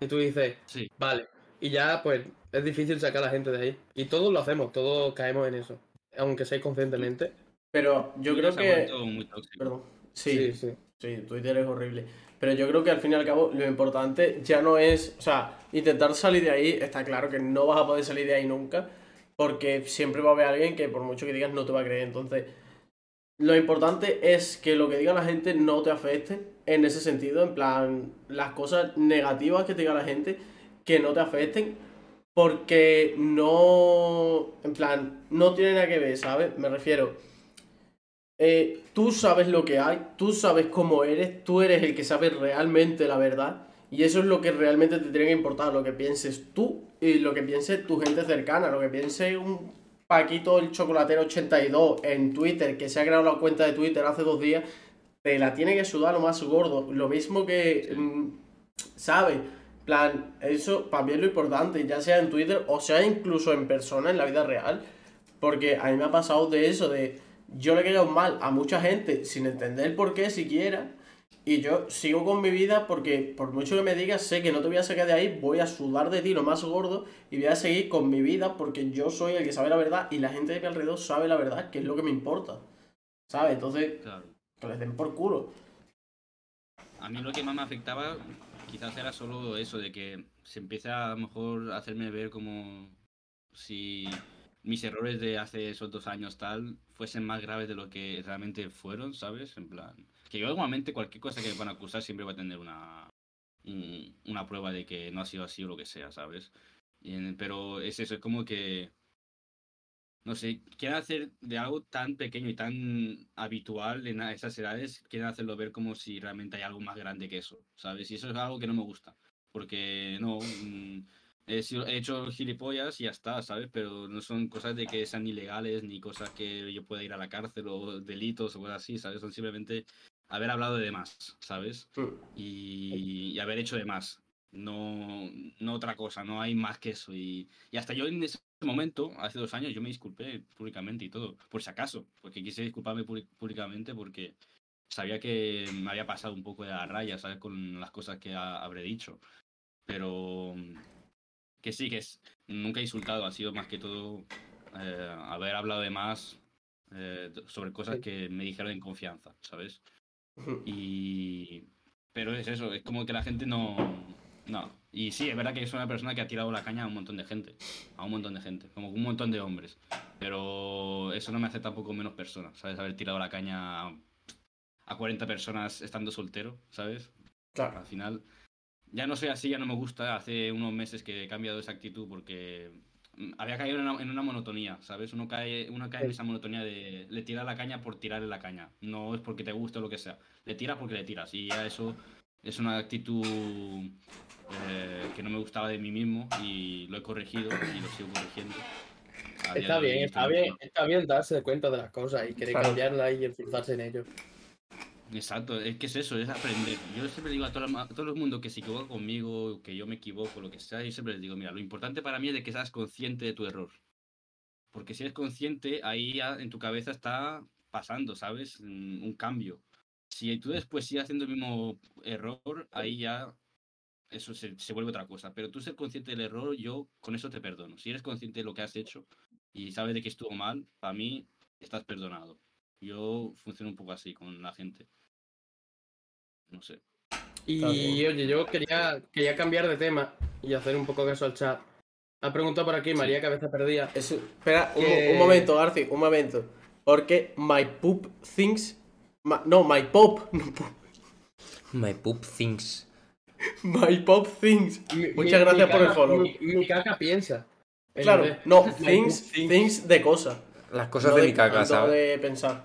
Y tú dices, Sí. vale. Y ya, pues, es difícil sacar a la gente de ahí. Y todos lo hacemos, todos caemos en eso. Aunque seáis conscientemente. Pero yo creo que. muy tóxico. Perdón. Sí, Sí, sí. sí, Twitter es horrible. Pero yo creo que al fin y al cabo lo importante ya no es. O sea, intentar salir de ahí, está claro que no vas a poder salir de ahí nunca. Porque siempre va a haber alguien que por mucho que digas no te va a creer. Entonces, lo importante es que lo que diga la gente no te afecte en ese sentido. En plan, las cosas negativas que diga la gente que no te afecten. Porque no. En plan, no tiene nada que ver, ¿sabes? Me refiero. Eh, tú sabes lo que hay, tú sabes cómo eres, tú eres el que sabe realmente la verdad. Y eso es lo que realmente te tiene que importar, lo que pienses tú y lo que piense tu gente cercana, lo que piense un Paquito el Chocolatero 82 en Twitter, que se ha creado la cuenta de Twitter hace dos días, te la tiene que sudar lo más gordo. Lo mismo que, mm, ¿sabes? plan, eso para mí es lo importante, ya sea en Twitter o sea incluso en persona, en la vida real. Porque a mí me ha pasado de eso, de yo le he quedado mal a mucha gente sin entender por qué siquiera. Y yo sigo con mi vida porque por mucho que me digas, sé que no te voy a sacar de ahí, voy a sudar de ti lo más gordo y voy a seguir con mi vida porque yo soy el que sabe la verdad y la gente de mi alrededor sabe la verdad, que es lo que me importa. ¿Sabes? Entonces, Claro. que les den por culo. A mí lo que más me afectaba quizás era solo eso, de que se empieza a lo mejor a hacerme ver como si mis errores de hace esos dos años tal fuesen más graves de lo que realmente fueron, ¿sabes? En plan, que yo igualmente cualquier cosa que me van a acusar siempre va a tener una, un- una prueba de que no ha sido así o lo que sea, ¿sabes? Y en- pero es eso, es como que no sé, quieren hacer de algo tan pequeño y tan habitual en esas edades, quieren hacerlo ver como si realmente hay algo más grande que eso, ¿sabes? Y eso es algo que no me gusta, porque no, mm, he, sido- he hecho gilipollas y ya está, ¿sabes? Pero no son cosas de que sean ilegales ni cosas que yo pueda ir a la cárcel o delitos o cosas así, ¿sabes? Son simplemente haber hablado de más, ¿sabes? y, y haber hecho de más. No, no otra cosa, no hay más que eso. Y, y hasta yo en ese momento, hace dos años, yo me disculpé públicamente y todo, por si acaso, porque quise disculparme públic- públicamente porque sabía que me había pasado un poco de la raya, ¿sabes? Con las cosas que ha- habré dicho. Pero que sí, que es, nunca he insultado, ha sido más que todo eh, haber hablado de más eh, sobre cosas que me dijeron en confianza, ¿sabes? Y. Pero es eso, es como que la gente no. No. Y sí, es verdad que es una persona que ha tirado la caña a un montón de gente. A un montón de gente. Como un montón de hombres. Pero eso no me hace tampoco menos persona, ¿sabes? Haber tirado la caña a, a 40 personas estando soltero, ¿sabes? Claro. Al final. Ya no soy así, ya no me gusta. Hace unos meses que he cambiado esa actitud porque mm, había caído en una, en una monotonía, ¿sabes? Uno cae, uno cae en esa monotonía de le tiras la caña por tirarle la caña. No es porque te guste o lo que sea. Le tiras porque le tiras. Y ya eso es una actitud eh, que no me gustaba de mí mismo y lo he corregido y lo sigo corrigiendo. Está bien, está bien, está bien darse cuenta de las cosas y querer Claro. cambiarlas y esforzarse en ello. Exacto, es que es eso, es aprender. Yo siempre digo a todo, a todo el mundo que se equivoca conmigo, que yo me equivoco, lo que sea, yo siempre les digo, mira, lo importante para mí es de que seas consciente de tu error. Porque si eres consciente, ahí ya en tu cabeza está pasando, ¿sabes? Mm, Un cambio. Si tú después sigues haciendo el mismo error, ahí ya eso se, se vuelve otra cosa. Pero tú ser consciente del error, yo con eso te perdono. Si eres consciente de lo que has hecho y sabes de que estuvo mal, para mí estás perdonado. Yo funciono un poco así con la gente. No sé. Y Claro. oye, yo quería, quería cambiar de tema y hacer un poco caso al chat. Ha preguntado por aquí María Cabeza Perdida. Eso- espera, un, Que- un momento, Garci, un momento. Porque my poop thinks. no, my pop. no, pu- My poop things. my pop thinks. Mi- Muchas mi- gracias mi por el follow. Mi, mi caca piensa. En Claro, no, things, thinks. things de cosa. Las cosas no de mi caca, no ¿sabes? de pensar.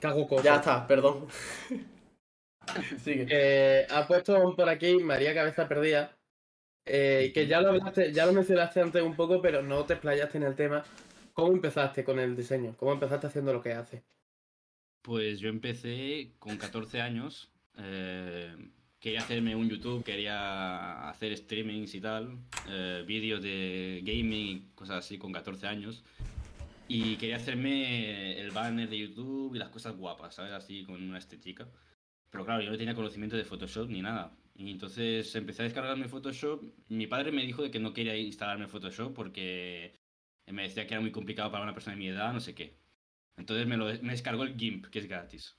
Cago cosas. Ya está, perdón. Sigue. Eh, ha puesto por aquí María Cabeza Perdida. eh, que ya lo hablaste, ya lo mencionaste antes un poco, pero no te explayaste en el tema. ¿Cómo empezaste con el diseño? ¿Cómo empezaste haciendo lo que haces? Pues yo empecé con 14 años. eh, quería hacerme un YouTube, quería hacer streamings y tal, eh, vídeos de gaming y cosas así con 14 años. Y quería hacerme el banner de YouTube y las cosas guapas, ¿sabes? Así con una estética. Pero claro, yo no tenía conocimiento de Photoshop ni nada. Y entonces empecé a descargarme Photoshop. Mi padre me dijo de que no quería instalarme Photoshop porque me decía que era muy complicado para una persona de mi edad, no sé qué. Entonces me, lo, me descargó el GIMP, que es gratis.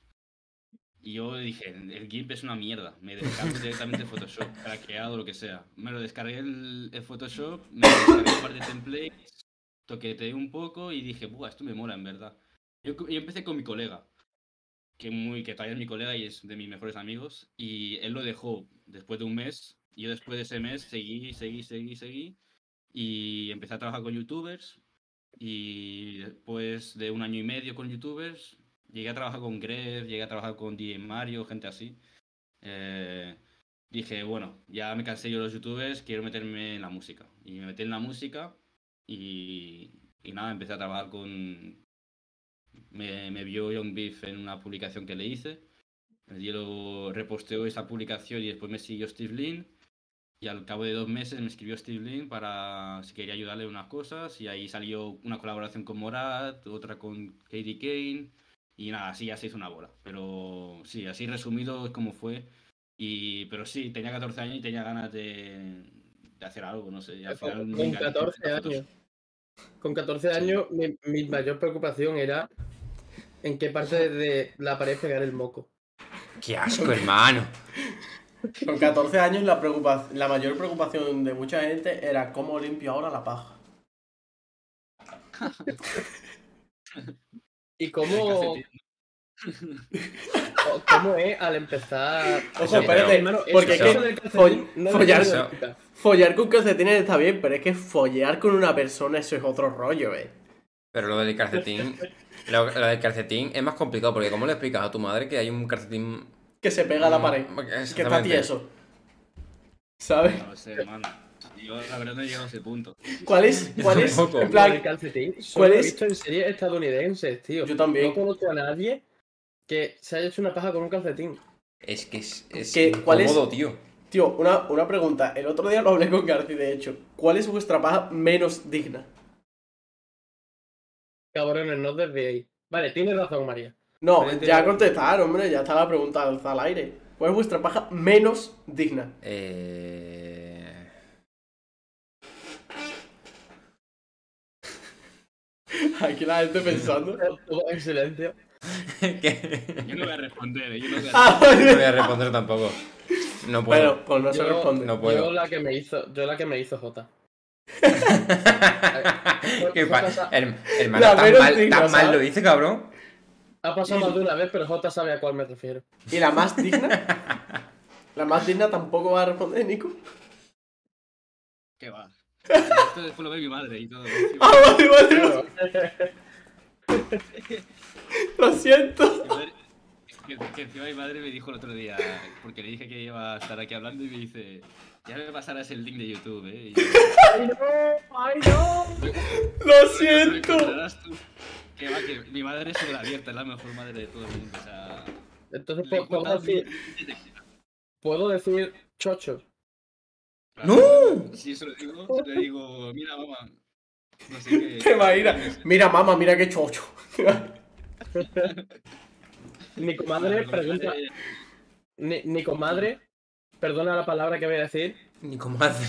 Y yo dije, el GIMP es una mierda. Me descargo directamente Photoshop, craqueado, lo que sea. Me lo descargué el, el Photoshop, me descargué un par de templates, toqueteé un poco y dije, Buah, esto me mola en verdad. Yo, yo empecé con mi colega, que, muy, que todavía es mi colega y es de mis mejores amigos. Y él lo dejó después de un mes. Y yo después de ese mes seguí, seguí, seguí, seguí. Y empecé a trabajar con youtubers. Y después de un año y medio con youtubers, llegué a trabajar con Gref, llegué a trabajar con DJ Mario, gente así. Eh, dije, bueno, ya me cansé yo de los youtubers, quiero meterme en la música. Y me metí en la música y, y nada, empecé a trabajar con... Me, me vio Young Beef en una publicación que le hice. El hielo reposteó esa publicación y después me siguió Steve Lin. Y al cabo de dos meses me escribió Steve Lin para si quería ayudarle en unas cosas. Y ahí salió una colaboración con Morat, otra con Katie Kane. Y nada, así ya se hizo una bola. Pero sí, así resumido es como fue. Y, pero sí, tenía 14 años y tenía ganas de, de hacer algo, no sé. al final Con enganché 14 a Photoshop. años. Con 14 años, mi, mi mayor preocupación era en qué parte de la pared pegar el moco. Qué asco, hermano. Con 14 años la, mayor preocupación de mucha gente era cómo limpio ahora la paja. ¿Y cómo, cómo es al empezar? Ojo, espérate, porque es que del calcetín foll- no follar, follar con calcetines está bien, pero es que follar con una persona eso es otro rollo, eh. Pero lo del calcetín. Lo, lo del calcetín es más complicado porque, ¿cómo le explicas a tu madre que hay un calcetín. Que se pega a la mm, pared. Que está tieso. ¿Sabes? No sé, hermano. Yo la verdad no he llegado a ese punto. ¿Cuál es? ¿Cuál es? En plan, ¿cuál lo he es? visto en series estadounidenses, tío. Yo también. No conozco a nadie que se haya hecho una paja con un calcetín. Es que es, es ¿Qué- cuál es? tío. tío, una, una pregunta. El otro día lo hablé con Garci, de hecho. ¿Cuál es vuestra paja menos digna? Cabrones, no os desviéis. Vale, tienes razón, María. No, Pero ya tiene- contestaron, hombre, ya está la pregunta alza al aire. ¿Cuál es vuestra paja menos digna? Eh... Aquí la gente pensando. Silencio. que- Yo no voy a responder, eh, yo no voy a Ah, No voy a responder tampoco. No puedo. bueno, pues no se Yo- responde. No puedo. Yo la que me hizo, yo la que me hizo J. ¿Qué Jota- Her- hermano, tan mal, digna, tan mal ¿sabes? lo dice, cabrón. Ha pasado más de una vez, pero J sabe a cuál me refiero. ¿Y la más digna? ¿La más digna tampoco va a responder, Nico? ¿Qué va? Esto después lo ve mi madre y todo. Ah, vale, vale. Lo siento. Mi madre- Que, que encima mi madre me dijo el otro día, porque le dije que iba a estar aquí hablando y me dice, ya me pasarás el link de YouTube, ¿eh? Y yo, ¡Ay, no! ¡Ay, no! Lo "¿Lo siento. encontrarás tú?". Que va, que mi madre es súper abierta, es la mejor madre de todo el mundo, o sea... Entonces puedo, decir, puedo decir chochos. Claro, ¡No! Si eso le digo, le digo, mira, mamá. No sé qué. Te imaginas. Mira, mamá, mira qué chocho. Mi comadre pregunta. Ni, ni comadre, perdona la palabra que voy a decir, Ni comadre.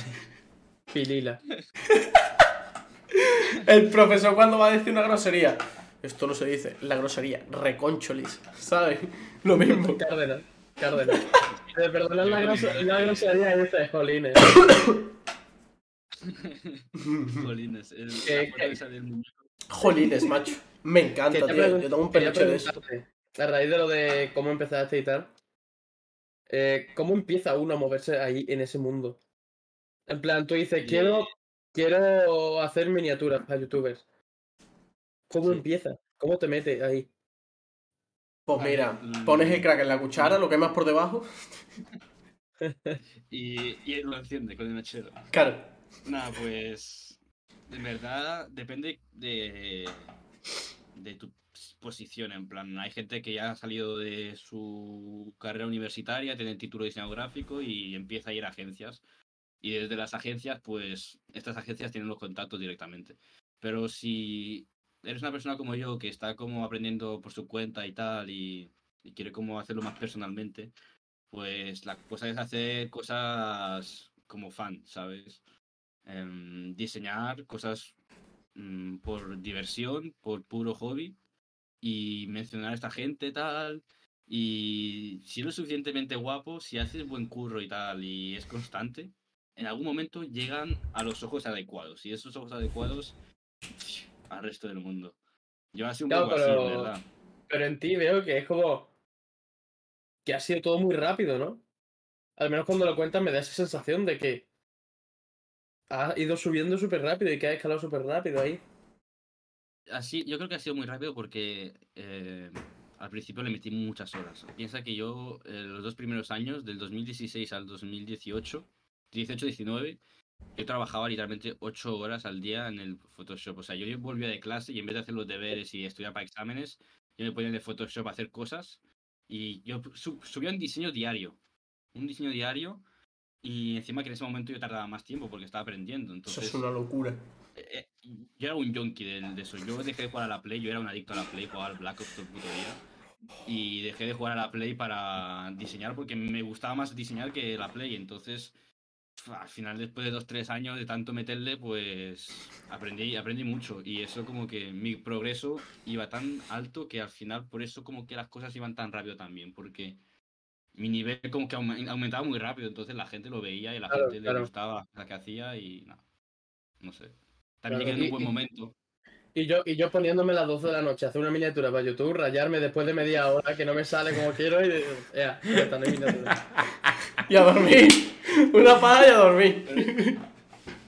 pilila. El profesor cuando va a decir una grosería. Esto no se dice, la grosería, reconcholis, ¿sabes? Lo mismo. Cárdenas. Cárdenas. Eh, Perdonad la, gros- la grosería esta, jolines. Jolines, el, la esa del muñeco. Jolines, macho. Me encanta, tío. Yo tengo un peluche de eso. preguntarte, A raíz de lo de cómo empezaste y tal, eh, ¿cómo empieza uno a moverse ahí en ese mundo? En plan, tú dices, quiero, quiero hacer miniaturas para youtubers. ¿Cómo Sí. empieza? ¿Cómo te metes ahí? Pues mira, mm. pones el crack en la cuchara, lo quemas por debajo. Y, y lo enciende con el mechero. Claro. Nada, pues. En verdad, depende de. de tu posición. En plan, hay gente que ya ha salido de su carrera universitaria, tiene el título de diseño gráfico y empieza a ir a agencias. Y desde las agencias, pues. Estas agencias tienen los contactos directamente. Pero si eres una persona como yo que está como aprendiendo por su cuenta y tal y, y quiere como hacerlo más personalmente, pues la cosa es hacer cosas como fan, ¿sabes? Em, diseñar cosas mm, por diversión, por puro hobby y mencionar a esta gente tal. Y si eres suficientemente guapo, si haces buen curro y tal y es constante, en algún momento llegan a los ojos adecuados. Y esos ojos adecuados al resto del mundo. Yo así un Claro, poco así, pero- ¿verdad? Pero en ti veo que es como que ha sido todo muy rápido, ¿no? Al menos cuando lo cuentas me da esa sensación de que ha ido subiendo súper rápido y que ha escalado súper rápido ahí. Así, yo creo que ha sido muy rápido porque eh, al principio le metí muchas horas. Piensa que yo, eh, los dos primeros años, del 2016 al 2018, 18-19, yo trabajaba literalmente 8 horas al día en el Photoshop. O sea, yo volvía de clase y en vez de hacer los deberes y estudiar para exámenes, yo me ponía en el Photoshop a hacer cosas y yo su- subía un diseño diario. Un diseño diario y encima que en ese momento yo tardaba más tiempo porque estaba aprendiendo. Eso Entonces, es una locura. eh, eh, yo era un junkie de, de eso. Yo dejé de jugar a la Play, yo era un adicto a la Play, jugaba al Black Ops todo el puto día. Y dejé de jugar a la Play para diseñar porque me gustaba más diseñar que la Play. Entonces, al final, después de dos, tres años de tanto meterle, pues aprendí, aprendí mucho. Y eso como que mi progreso iba tan alto que al final, por eso como que las cosas iban tan rápido también. Porque mi nivel como que aumen- aumentaba muy rápido. Entonces la gente lo veía y a la Claro, gente le claro. gustaba la que hacía y nada. No sé. También Claro, llegué en y- un buen y- momento. Y yo, y yo poniéndome las 12 de la noche a hacer una miniatura para YouTube, rayarme después de media hora que no me sale como quiero y "Ea, ya está, hay miniatura. Y a dormir. Una paga y a dormir.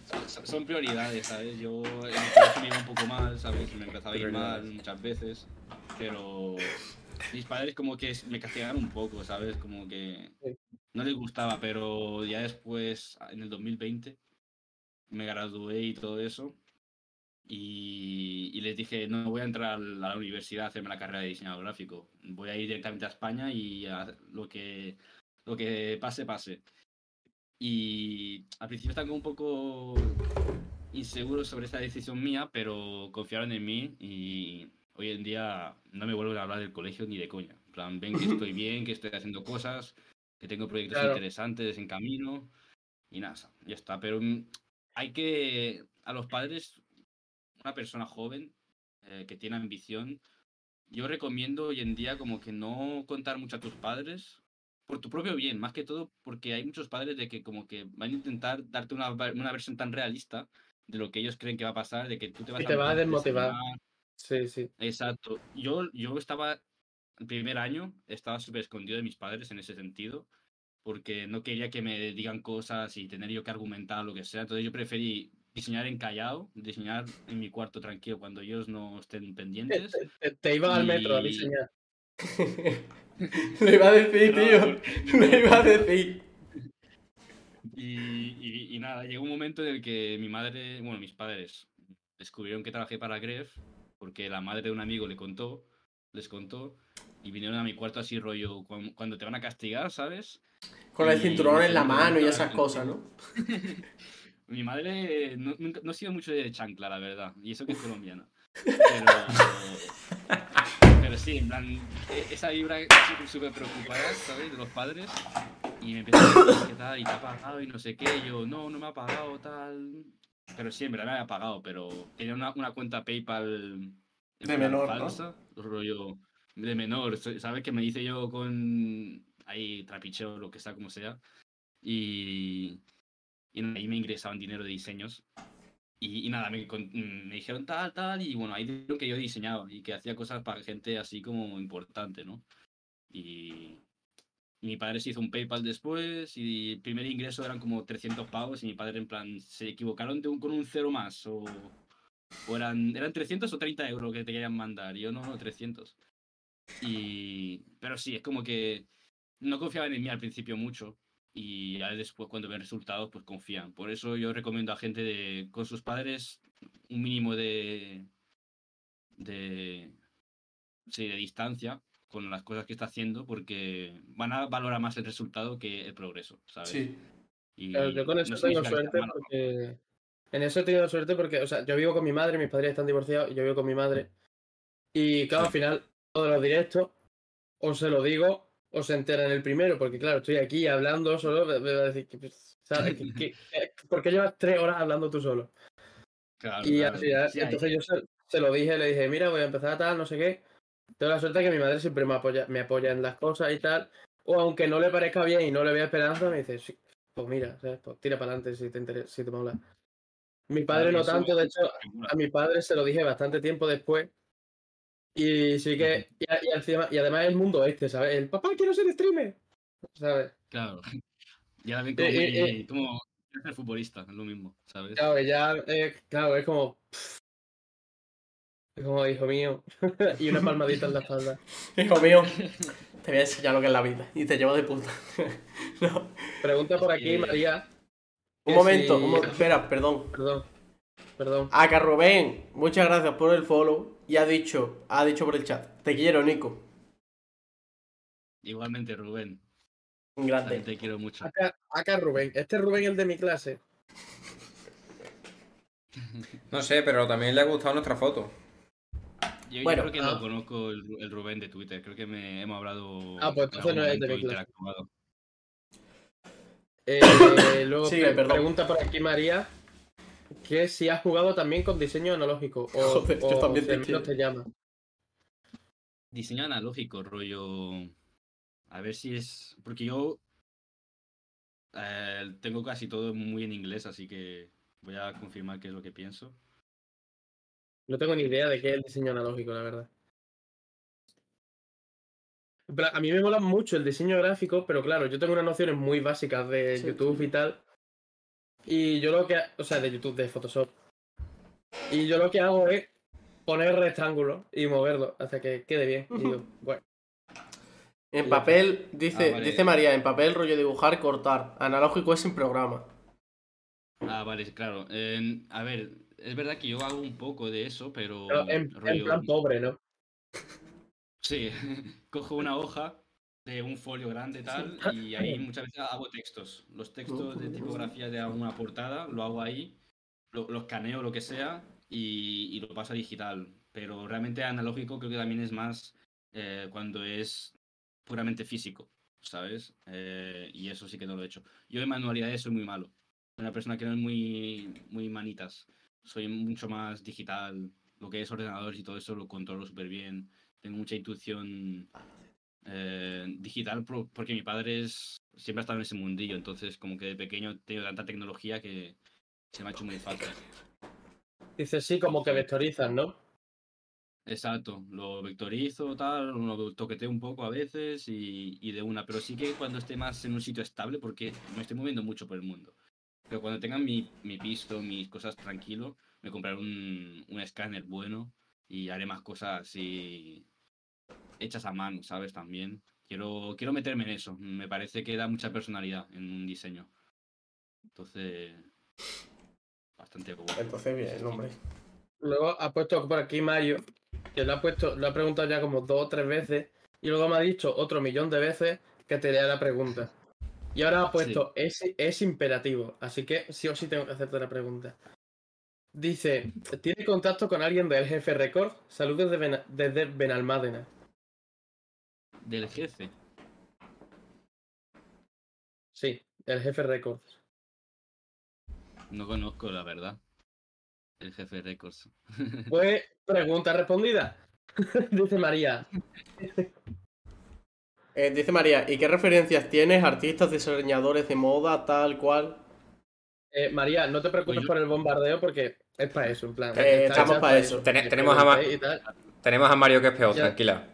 Son- Son prioridades, ¿sabes? Yo en el colegio me iba un poco mal, ¿sabes? Me empezaba a ir mal muchas veces. Pero mis padres como que me castigaron un poco, ¿sabes? Como que no les gustaba, pero ya después, en el 2020, me gradué y todo eso. Y, y les dije, no voy a entrar a la universidad a hacerme la carrera de diseñador gráfico. Voy a ir directamente a España y a lo que, lo que pase, pase. Y al principio estaban como un poco inseguros sobre esta decisión mía, pero confiaron en mí y hoy en día no me vuelven a hablar del colegio ni de coña. En plan, ven que estoy bien, que estoy haciendo cosas, que tengo proyectos Claro. interesantes en camino y nada, ya está. Pero mm, hay que, a los padres, una persona joven eh, que tiene ambición, yo recomiendo hoy en día como que no contar mucho a tus padres por tu propio bien, más que todo porque hay muchos padres de que como que van a intentar darte una, una versión tan realista de lo que ellos creen que va a pasar, de que tú te vas Y te va a desmotivar. Sí, sí. Exacto. Yo, yo estaba, el primer año, estaba súper escondido de mis padres en ese sentido, porque no quería que me digan cosas y tener yo que argumentar lo que sea. Entonces yo preferí diseñar encallado, diseñar en mi cuarto tranquilo cuando ellos no estén pendientes. Te, te iban al metro a Y- diseñar. Le iba a decir, tío. Le iba a decir. Y, y- y nada, llegó un momento en el que mi madre, bueno, mis padres descubrieron que trabajé para Gref, porque la madre de un amigo le contó, les contó, Y vinieron a mi cuarto así rollo, cuan- cuando te van a castigar, ¿sabes? Con el Y cinturón en la mano y esas cosas, ¿no? Mi madre no, nunca- no ha sido mucho de chancla, la verdad. Y eso que es colombiana. Pero, pero sí, en plan, e- esa vibra súper, preocupada, ¿sabes? De los padres. Y me empezó a decir, ¿qué tal? Y te ha pagado y no sé qué. Y yo, no, no me ha pagado, tal. Pero sí, en verdad me había pagado, pero tenía una, una cuenta PayPal De menor, ¿no? falsa, rollo de menor, ¿sabes? Que me hice yo con ahí trapicheo, lo que sea, como sea. Y, y ahí me ingresaban dinero de diseños. Y, y nada, me, me dijeron tal, tal, y bueno, ahí dijeron que yo diseñaba y que hacía cosas para gente así como importante, ¿no? Y mi padre se hizo un PayPal después y el primer ingreso eran como 300 pavos y mi padre en plan, se equivocaron de un, con un cero más o, o eran, eran 300 o 30 euros que te querían mandar yo no, no, 300. Y, pero sí, es como que no confiaban en mí al principio mucho y ya después cuando ven resultados pues confían. Por eso yo recomiendo a gente de, con sus padres un mínimo de, de, sí, de distancia con las cosas que está haciendo porque van a valorar más el resultado que el progreso, ¿sabes? Sí. Y Claro, yo con eso no tengo suerte porque. En eso he tenido suerte porque, o sea, yo vivo con mi madre, mis padres están divorciados y yo vivo con mi madre. Y claro, al final, todos los directos, o se lo digo, o se entera en el primero, porque claro, estoy aquí hablando solo, me me va a decir, que, pues, ¿sabes? Que- que- que- ¿Por qué llevas tres horas hablando tú solo? Claro, Y claro. hay- entonces yo se, se lo dije, le dije, mira, voy a empezar a tal, no sé qué. Tengo la suerte que mi madre siempre me apoya, me apoya en las cosas y tal. O aunque no le parezca bien y no le vea esperanza, me dice, sí, pues mira, ¿sabes? Pues tira para adelante si te interesa, si te mola. Mi padre no tanto, de hecho, a mi padre se lo dije bastante tiempo después. Y sí que, y, además el mundo este, ¿sabes? El papá quiero ser streamer, ¿sabes? Claro. Ya ven como, Eh, eh, como ser futbolista, es lo mismo, ¿sabes? Claro, ya, eh, claro, es como. Como, hijo mío. y una palmadita en la espalda. Hijo mío, te voy a enseñar lo que es la vida y te llevo de puta. no. Pregunta por aquí, Eh, María. Un momento, si- un mo- espera, perdón. Perdón. Perdón. Acá Rubén, muchas gracias por el follow y ha dicho, ha dicho por el chat, te quiero, Nico. Igualmente, Rubén. También grande. te quiero mucho. Acá, acá Rubén. Este es Rubén, el de mi clase. No sé, pero también le ha gustado nuestra foto. Yo, yo Bueno, creo que ah. no conozco el, Ru- el Rubén de Twitter. Creo que me, hemos hablado. Ah, pues en entonces no es de interactuado. Eh, luego pre- perdón. pregunta por aquí María. Que si has jugado también con diseño analógico. O, Joder, yo o también si menos te llama. Diseño analógico, rollo. A ver si es. Porque yo. eh, tengo casi todo muy en inglés, así que voy a confirmar qué es lo que pienso. No tengo ni idea de qué es el diseño analógico, la verdad. A mí me mola mucho el diseño gráfico, pero claro, yo tengo unas nociones muy básicas de Sí. YouTube y tal. Y yo lo que, o sea, de YouTube, de Photoshop. Y yo lo que hago es poner rectángulos y moverlo hasta que quede bien. Y bueno, En papel, dice, Ah, vale. dice María, en papel rollo dibujar, cortar. Analógico es en programa. Ah, vale, claro. En- a ver, es verdad que yo hago un poco de eso, pero. pero en, en rollo- plan pobre, ¿no? Sí, cojo una hoja de un folio grande tal y ahí muchas veces hago textos. Los textos de tipografía de alguna portada lo hago ahí, lo, lo escaneo lo que sea y, y lo paso a digital. Pero realmente analógico creo que también es más eh, cuando es puramente físico, ¿sabes? Eh, y eso sí que no lo he hecho. Yo en manualidades soy muy malo. Una persona que no es muy, muy manitas. Soy mucho más digital. Lo que es ordenadores y todo eso lo controlo súper bien tengo mucha intuición eh, digital porque mi padre es, siempre ha estado en ese mundillo, entonces como que de pequeño he tenido tanta tecnología que se me ha hecho muy fácil. Dice sí, como que vectorizan, ¿no? Exacto, lo vectorizo, tal, lo toqueteo un poco a veces y, y de una, pero sí que cuando esté más en un sitio estable, porque me estoy moviendo mucho por el mundo. Pero cuando tenga mi, mi piso, mis cosas tranquilo, me compraré un, un escáner bueno y haré más cosas así hechas a mano, ¿sabes? También. Quiero, quiero meterme en eso. Me parece que da mucha personalidad en un diseño. Entonces, bastante bueno. Entonces, bien, hombre. Luego ha puesto por aquí Mario, que lo ha puesto, lo ha preguntado ya como dos o tres veces, y luego me ha dicho otro millón de veces que te lea la pregunta. Y ahora ha puesto, es, es imperativo, así que sí o sí tengo que hacerte la pregunta. Dice, ¿tiene contacto con alguien del jefe Record? Saludos desde, Bena- desde Benalmádena. Del jefe. Sí, el jefe Records. No conozco, la verdad. El jefe Records. Pues, pregunta respondida. Dice María. Eh, dice María, ¿y qué referencias tienes? Artistas, diseñadores de moda, tal cual. eh, María, no te preocupes Oye. por el bombardeo porque es para eso, en plan. Eh, está estamos para eso. Que tenemos a Ma-. Tenemos a Mario que es peor, Ya. tranquila.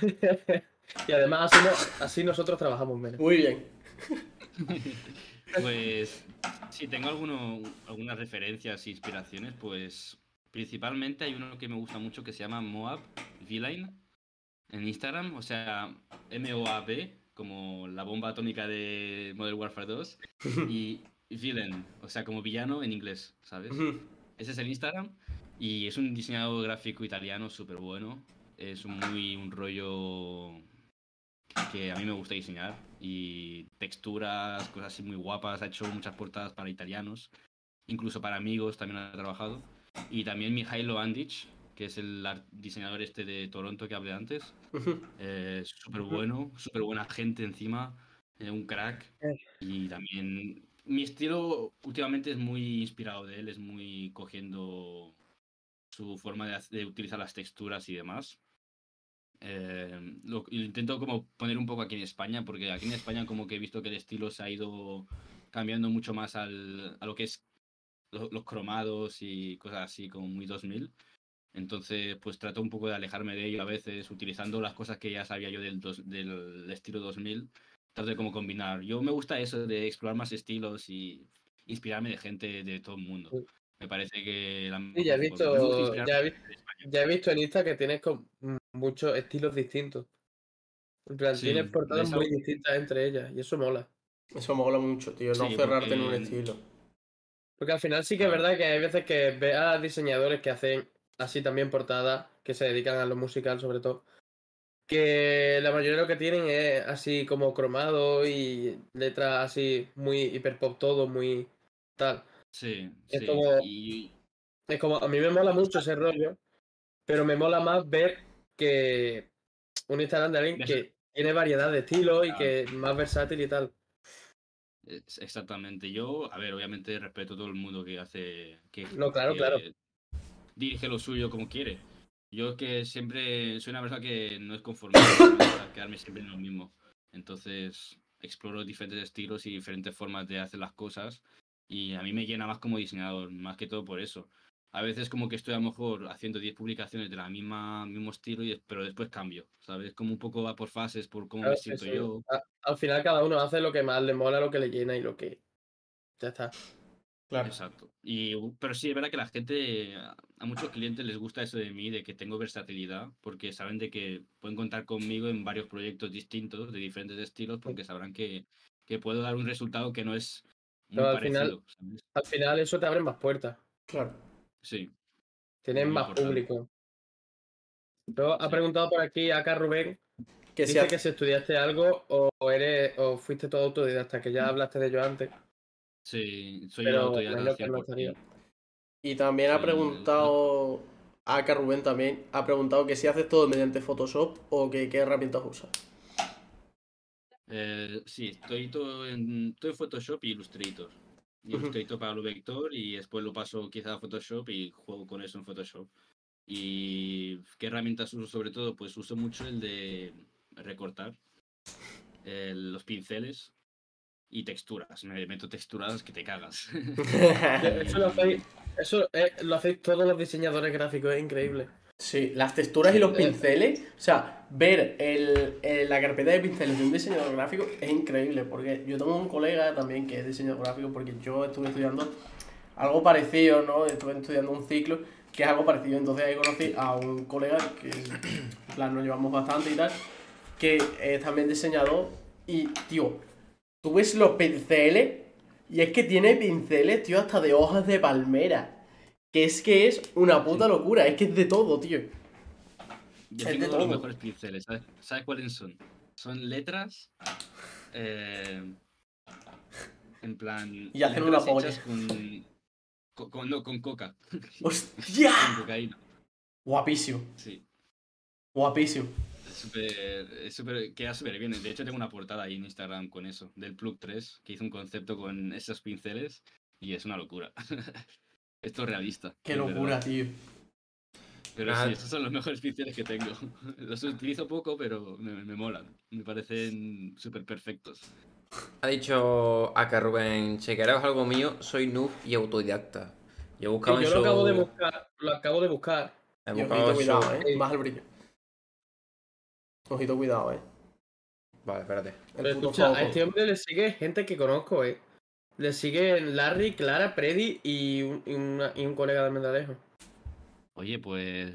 y además así, no- así nosotros trabajamos menos. Muy bien. Pues si tengo alguno, algunas referencias e inspiraciones, pues principalmente hay uno que me gusta mucho que se llama Moab Villain en Instagram, o sea, M-O-A-B, como la bomba atómica de Modern Warfare 2, y Villain, o sea, como villano en inglés, ¿sabes? Ese es el Instagram y es un diseñador gráfico italiano súper bueno. Es muy un rollo que a mí me gusta diseñar y texturas, cosas así muy guapas. Ha hecho muchas portadas para italianos, incluso para amigos también ha trabajado. Y también Mijailo Andic, que es el diseñador este de Toronto que hablé antes. Ujú. Eh, súper bueno, súper buena gente encima, eh, un crack. Eh. Y también mi estilo últimamente es muy inspirado de él, es muy cogiendo su forma de, utilizar las texturas y demás. Eh, lo, intento como poner un poco aquí en España, porque aquí en España como que he visto que el estilo se ha ido cambiando mucho más al, a lo que es lo- los cromados y cosas así como muy 2000. Entonces, pues trato un poco de alejarme de ello a veces, utilizando las cosas que ya sabía yo del, dos- del estilo 2000. Trato de como combinar. Yo me gusta eso de explorar más estilos y inspirarme de gente de todo el mundo. Me parece que la Sí, ya he visto, ya vi- ya he visto en Insta que tienes con muchos estilos distintos. En plan, Sí, tienes portadas muy distintas entre ellas y eso mola. Eso mola mucho, tío, no Sí, cerrarte en un porque- estilo. Porque al final sí que es verdad que hay veces que ves a diseñadores que hacen así también portadas, que se dedican a lo musical sobre todo, que la mayoría de lo que tienen es así como cromado y letras así muy hiper pop todo, muy tal. Sí, Es sí. como- Y Es como, a mí me mola mucho ese rollo, pero me mola más ver que un Instagram de alguien que tiene variedad de estilos y que es más versátil y tal. Es- Exactamente. Yo, a ver, obviamente respeto a todo el mundo que hace. Que, No, claro, que claro. Dirige lo suyo como quiere. Yo es que siempre soy una persona que no es conformista, gusta quedarme siempre en lo mismo. Entonces, exploro diferentes estilos y diferentes formas de hacer las cosas. Y a mí me llena más como diseñador, más que todo por eso. A veces como que estoy a lo mejor haciendo 10 publicaciones de la misma mismo estilo, y, pero después cambio, ¿sabes? Como un poco va por fases, por cómo Claro, me siento yo. a- al final cada uno hace lo que más le mola, lo que le llena y lo que... Ya está. Claro. Exacto. Y, pero sí, es verdad que la gente, a muchos clientes les gusta eso de mí, de que tengo versatilidad, porque saben de que pueden contar conmigo en varios proyectos distintos, de diferentes estilos, porque sabrán que, que puedo dar un resultado que no es muy Pero al parecido. final- ¿sabes? Al final eso te abre más puertas. Claro. Sí. Tienes Muy más importante. público. Luego ha Sí. preguntado por aquí acá Rubén, Que dice si que si estudiaste algo o eres o fuiste todo autodidacta, que ya hablaste de ello antes. Sí, soy Pero autodidacta que no 100%. estaría. Y también ha preguntado, acá Rubén también, ha preguntado que si haces todo mediante Photoshop o que qué herramientas usas. Eh, sí, estoy todo en, estoy Photoshop y Illustrator. Illustrator para lo vector y después lo paso quizá a Photoshop y juego con eso en Photoshop. ¿Y qué herramientas uso sobre todo? Pues uso mucho el de recortar, el- los pinceles y texturas. Me meto texturas que te cagas. Eso lo hacéis, eso eh, lo hacéis todos los diseñadores gráficos, es increíble. Sí, las texturas y los Eh. pinceles, o sea, ver el, el- la carpeta de pinceles de un diseñador gráfico es increíble, porque yo tengo un colega también que es diseñador gráfico, porque yo estuve estudiando algo parecido, ¿no? Estuve estudiando un ciclo que es algo parecido, entonces ahí conocí a un colega que, en plan, nos llevamos bastante y tal, que es también diseñador y, tío, tú ves los pinceles y es que tiene pinceles, tío, hasta de hojas de palmera. Que es que es una puta locura, es que es de todo, tío. Yo Es de tengo todo. los mejores pinceles. ¿Sabes, ¿Sabes cuáles son? Son letras. eh, en plan. Y hacen una polla. Con, con, con- no, con coca. ¡Hostia! con cocaína. Guapísimo, Sí. guapísimo. Es súper. es súper- Queda súper bien. De hecho, tengo una portada ahí en Instagram con eso. Del Plug 3, que hizo un concepto con esos pinceles. Y es una locura. Esto es realista. Qué verdad. locura, tío. Pero Ah. sí, esos son los mejores pinceles que tengo. Los utilizo poco, pero me, me molan. Me parecen súper perfectos. Ha dicho acá Rubén, chequearos algo mío, soy noob y autodidacta. Yo he buscado yo en lo su- acabo de buscar. Lo acabo de buscar. he buscado su- cuidado, eh. Sí. Baja el brillo. Ojito, cuidado, eh. Vale, espérate. El Pero escucha, foco. a este hombre le sigue gente que conozco, eh. Le siguen Larry, Clara, Freddy y un, y una- y un colega de Mendalejo. Oye, pues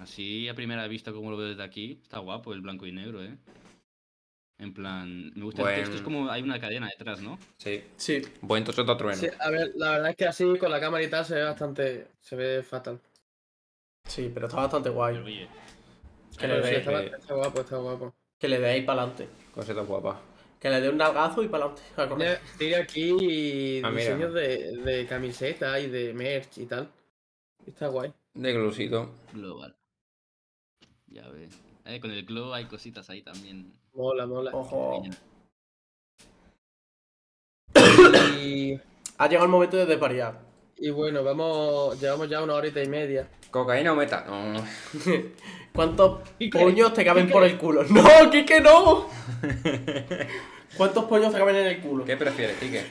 así a primera vista como lo veo desde aquí, está guapo el blanco y negro, ¿eh? En plan, me gusta Buen- el texto, es como hay una cadena detrás, ¿no? Sí. Sí, Buen tochoto trueno. Sí, a ver, la verdad es que así con la cámara y tal se ve bastante. Se ve fatal. sí, pero está bastante guay. Pero oye, Que le dé, está, está guapo, está guapo. que le dé ahí para adelante. Cositas guapas. Que le dé un nalgazo y para adelante. tiene aquí Ah, diseños de, de camisetas y de merch y tal. Está guay. De glusito. global. Ya ves. Eh, con el glow hay cositas ahí también. Mola, mola. Ojo. Y, Ha llegado el momento de desvariar. y bueno, vamos. Llevamos ya una horita y media. ¿Cocaína o meta? No. ¿Cuántos puños te caben por el culo? ¡No, Kike, no! ¿Cuántos puños te caben en el culo? ¿Qué prefieres, Quique?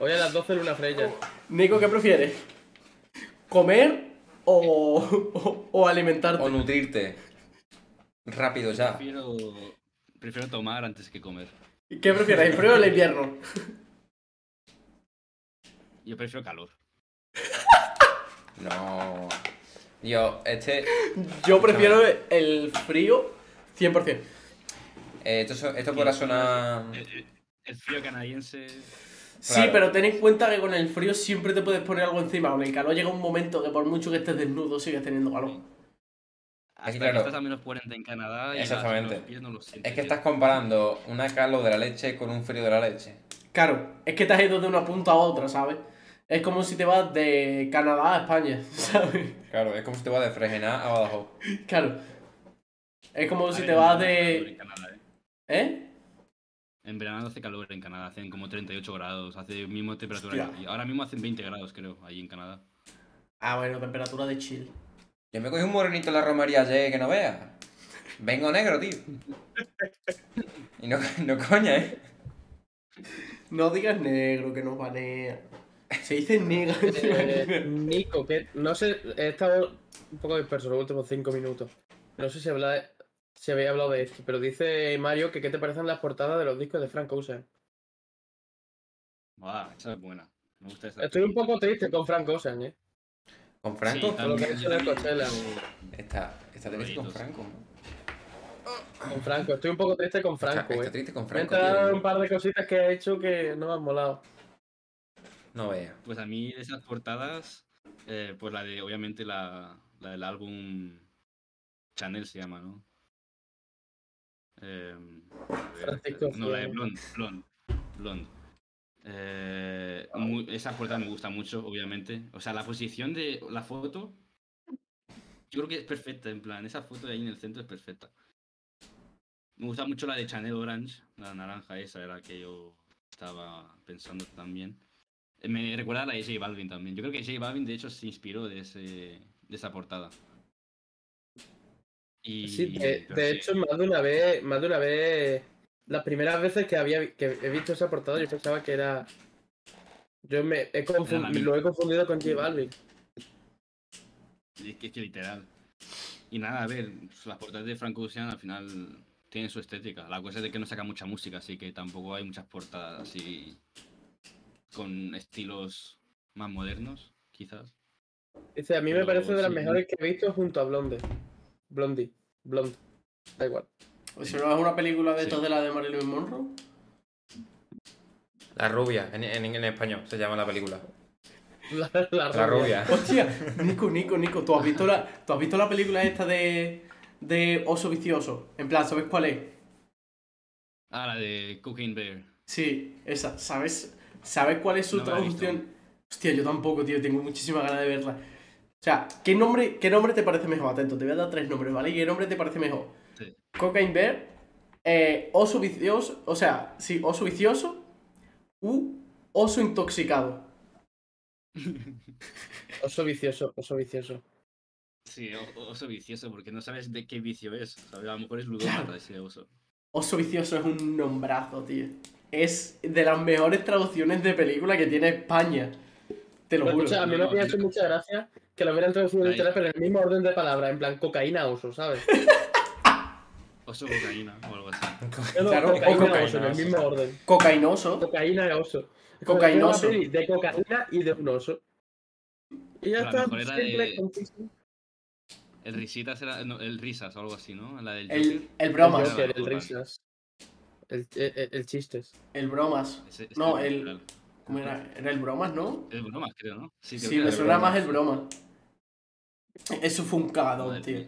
Hoy a las 12 en una freya. Nico, ¿qué prefieres? ¿Comer o, o, o alimentarte? O nutrirte. Rápido ya. Prefiero, prefiero tomar antes que comer. ¿Qué prefieres, el frío o el invierno? Yo prefiero calor. No. Yo, este. Yo prefiero el frío 100%. eh, esto, so- esto podrá sonar. El, frío canadiense. Sí, Claro. pero ten en cuenta que con el frío siempre te puedes poner algo encima. Con el calor llega un momento que por mucho que estés desnudo sigues teniendo calor. Hasta claro. que estás a menos 40 en Canadá y Exactamente. los pies no los sientes. Es que estás comparando una calor de la leche con un frío de la leche. Claro, es que te has ido de una punta a otra, ¿sabes? Es como si te vas de Canadá a España, ¿sabes? Claro, es como si te vas de Fregená a Badajoz. Claro. Es como si ver, te vas de... Canadá, ¿eh? ¿Eh? En verano hace calor en Canadá, hacen como 38 grados, hace misma temperatura Hostia. que aquí. Ahora mismo hacen 20 grados, creo, ahí en Canadá. Ah, bueno, temperatura de chill. Yo me cogí un morenito en la romería ayer que no veas. Vengo negro, tío. Y no, no coña, ¿eh? No digas negro, que nos banea. Se dice negro. Eh, Nico, que no sé, he estado un poco disperso los últimos 5 minutos. No sé si, habla, si había hablado de esto, pero dice Mario que qué te parecen las portadas de los discos de Frank Ocean. Buah, esa es buena. Me gusta esa. Estoy un poco triste con Frank Ocean, ¿eh? Con Franco. Sí, Con lo que ha hecho de Coachella. Está, está triste con. Franco. Con Franco, estoy un poco triste con Franco, está ¿eh? triste con Me Franco, han un par de cositas que ha hecho que no me han molado. No veas. Pues a mí de esas portadas, eh, pues la de, obviamente, la, la del álbum Chanel se llama, ¿no? Eh, a ver, no, la de. Blonde, Blonde, Blonde. Eh, mu- esa portada me gusta mucho, obviamente. O sea, la posición de la foto, yo creo que es perfecta, en plan, esa foto de ahí en el centro es perfecta. Me gusta mucho la de Chanel Orange, la naranja esa era la que yo estaba pensando también. Me recuerda a la de J Balvin también. Yo creo que J Balvin, de hecho, se inspiró de, ese, de esa portada. Y, Sí, de, pero de sí, hecho, más de una vez, más de una vez, las primeras veces que había que he visto esa portada, yo pensaba que era. Yo me he lo he confundido con J Balvin. es que, es que literal. Y nada, a ver, las portadas de Frank Ocean al final tienen su estética. La cosa es de que no saca mucha música, así que tampoco hay muchas portadas así con estilos más modernos, quizás. Dice, a mí me Pero parece de las sí. mejores que he visto junto a Blonde. Blondie. Blonde. Da igual. Si no es una película de Sí. estas de la de Marilyn Monroe. La rubia, en, en, en español se llama la película. La, la La rubia. rubia. Hostia, Nico, Nico, Nico, ¿tú has visto la, ¿tú has visto la película esta de, de oso vicioso. En plan, ¿sabes cuál es? Ah, la de Cooking Bear. Sí, esa. ¿Sabes, ¿sabes cuál es su No traducción? Hostia, yo tampoco, tío. Tengo muchísima ganas de verla. O sea, ¿qué nombre, ¿qué nombre te parece mejor? Atento, te voy a dar tres nombres, ¿vale? ¿Qué nombre te parece mejor? Sí. Cocaine Bear, eh, oso vicioso, o sea, sí, oso vicioso u oso intoxicado. Oso vicioso, oso vicioso. Sí, o- oso vicioso, porque no sabes de qué vicio es. A lo mejor es ludópata ese oso. Oso vicioso es un nombrazo, tío. Es de las mejores traducciones de película que tiene España. Te lo juro. a mí no, me yo- hecho mucha gracia que lo hubieran traducido en internet, pero en el mismo orden de palabras, en plan cocaína oso, ¿sabes? Oso cocaína o algo así. Claro, o cocaína oso, en el mismo orden. Cocainoso. Cocaína y oso. Cocainoso. De cocaína y de un oso. Y ya está. El Risitas era. No, el Risas o algo así, ¿no? La del El, Joker. el El bromas. Joker, el Joder. risas. El, el, el- el chistes. El bromas. Ese- ese No, el-. ¿Cómo era? Era el bromas, ¿no? El bromas, creo, ¿no? Sí, creo Sí, que me era suena bromas. más el broma. Eso fue un cagadón, Joder, tío.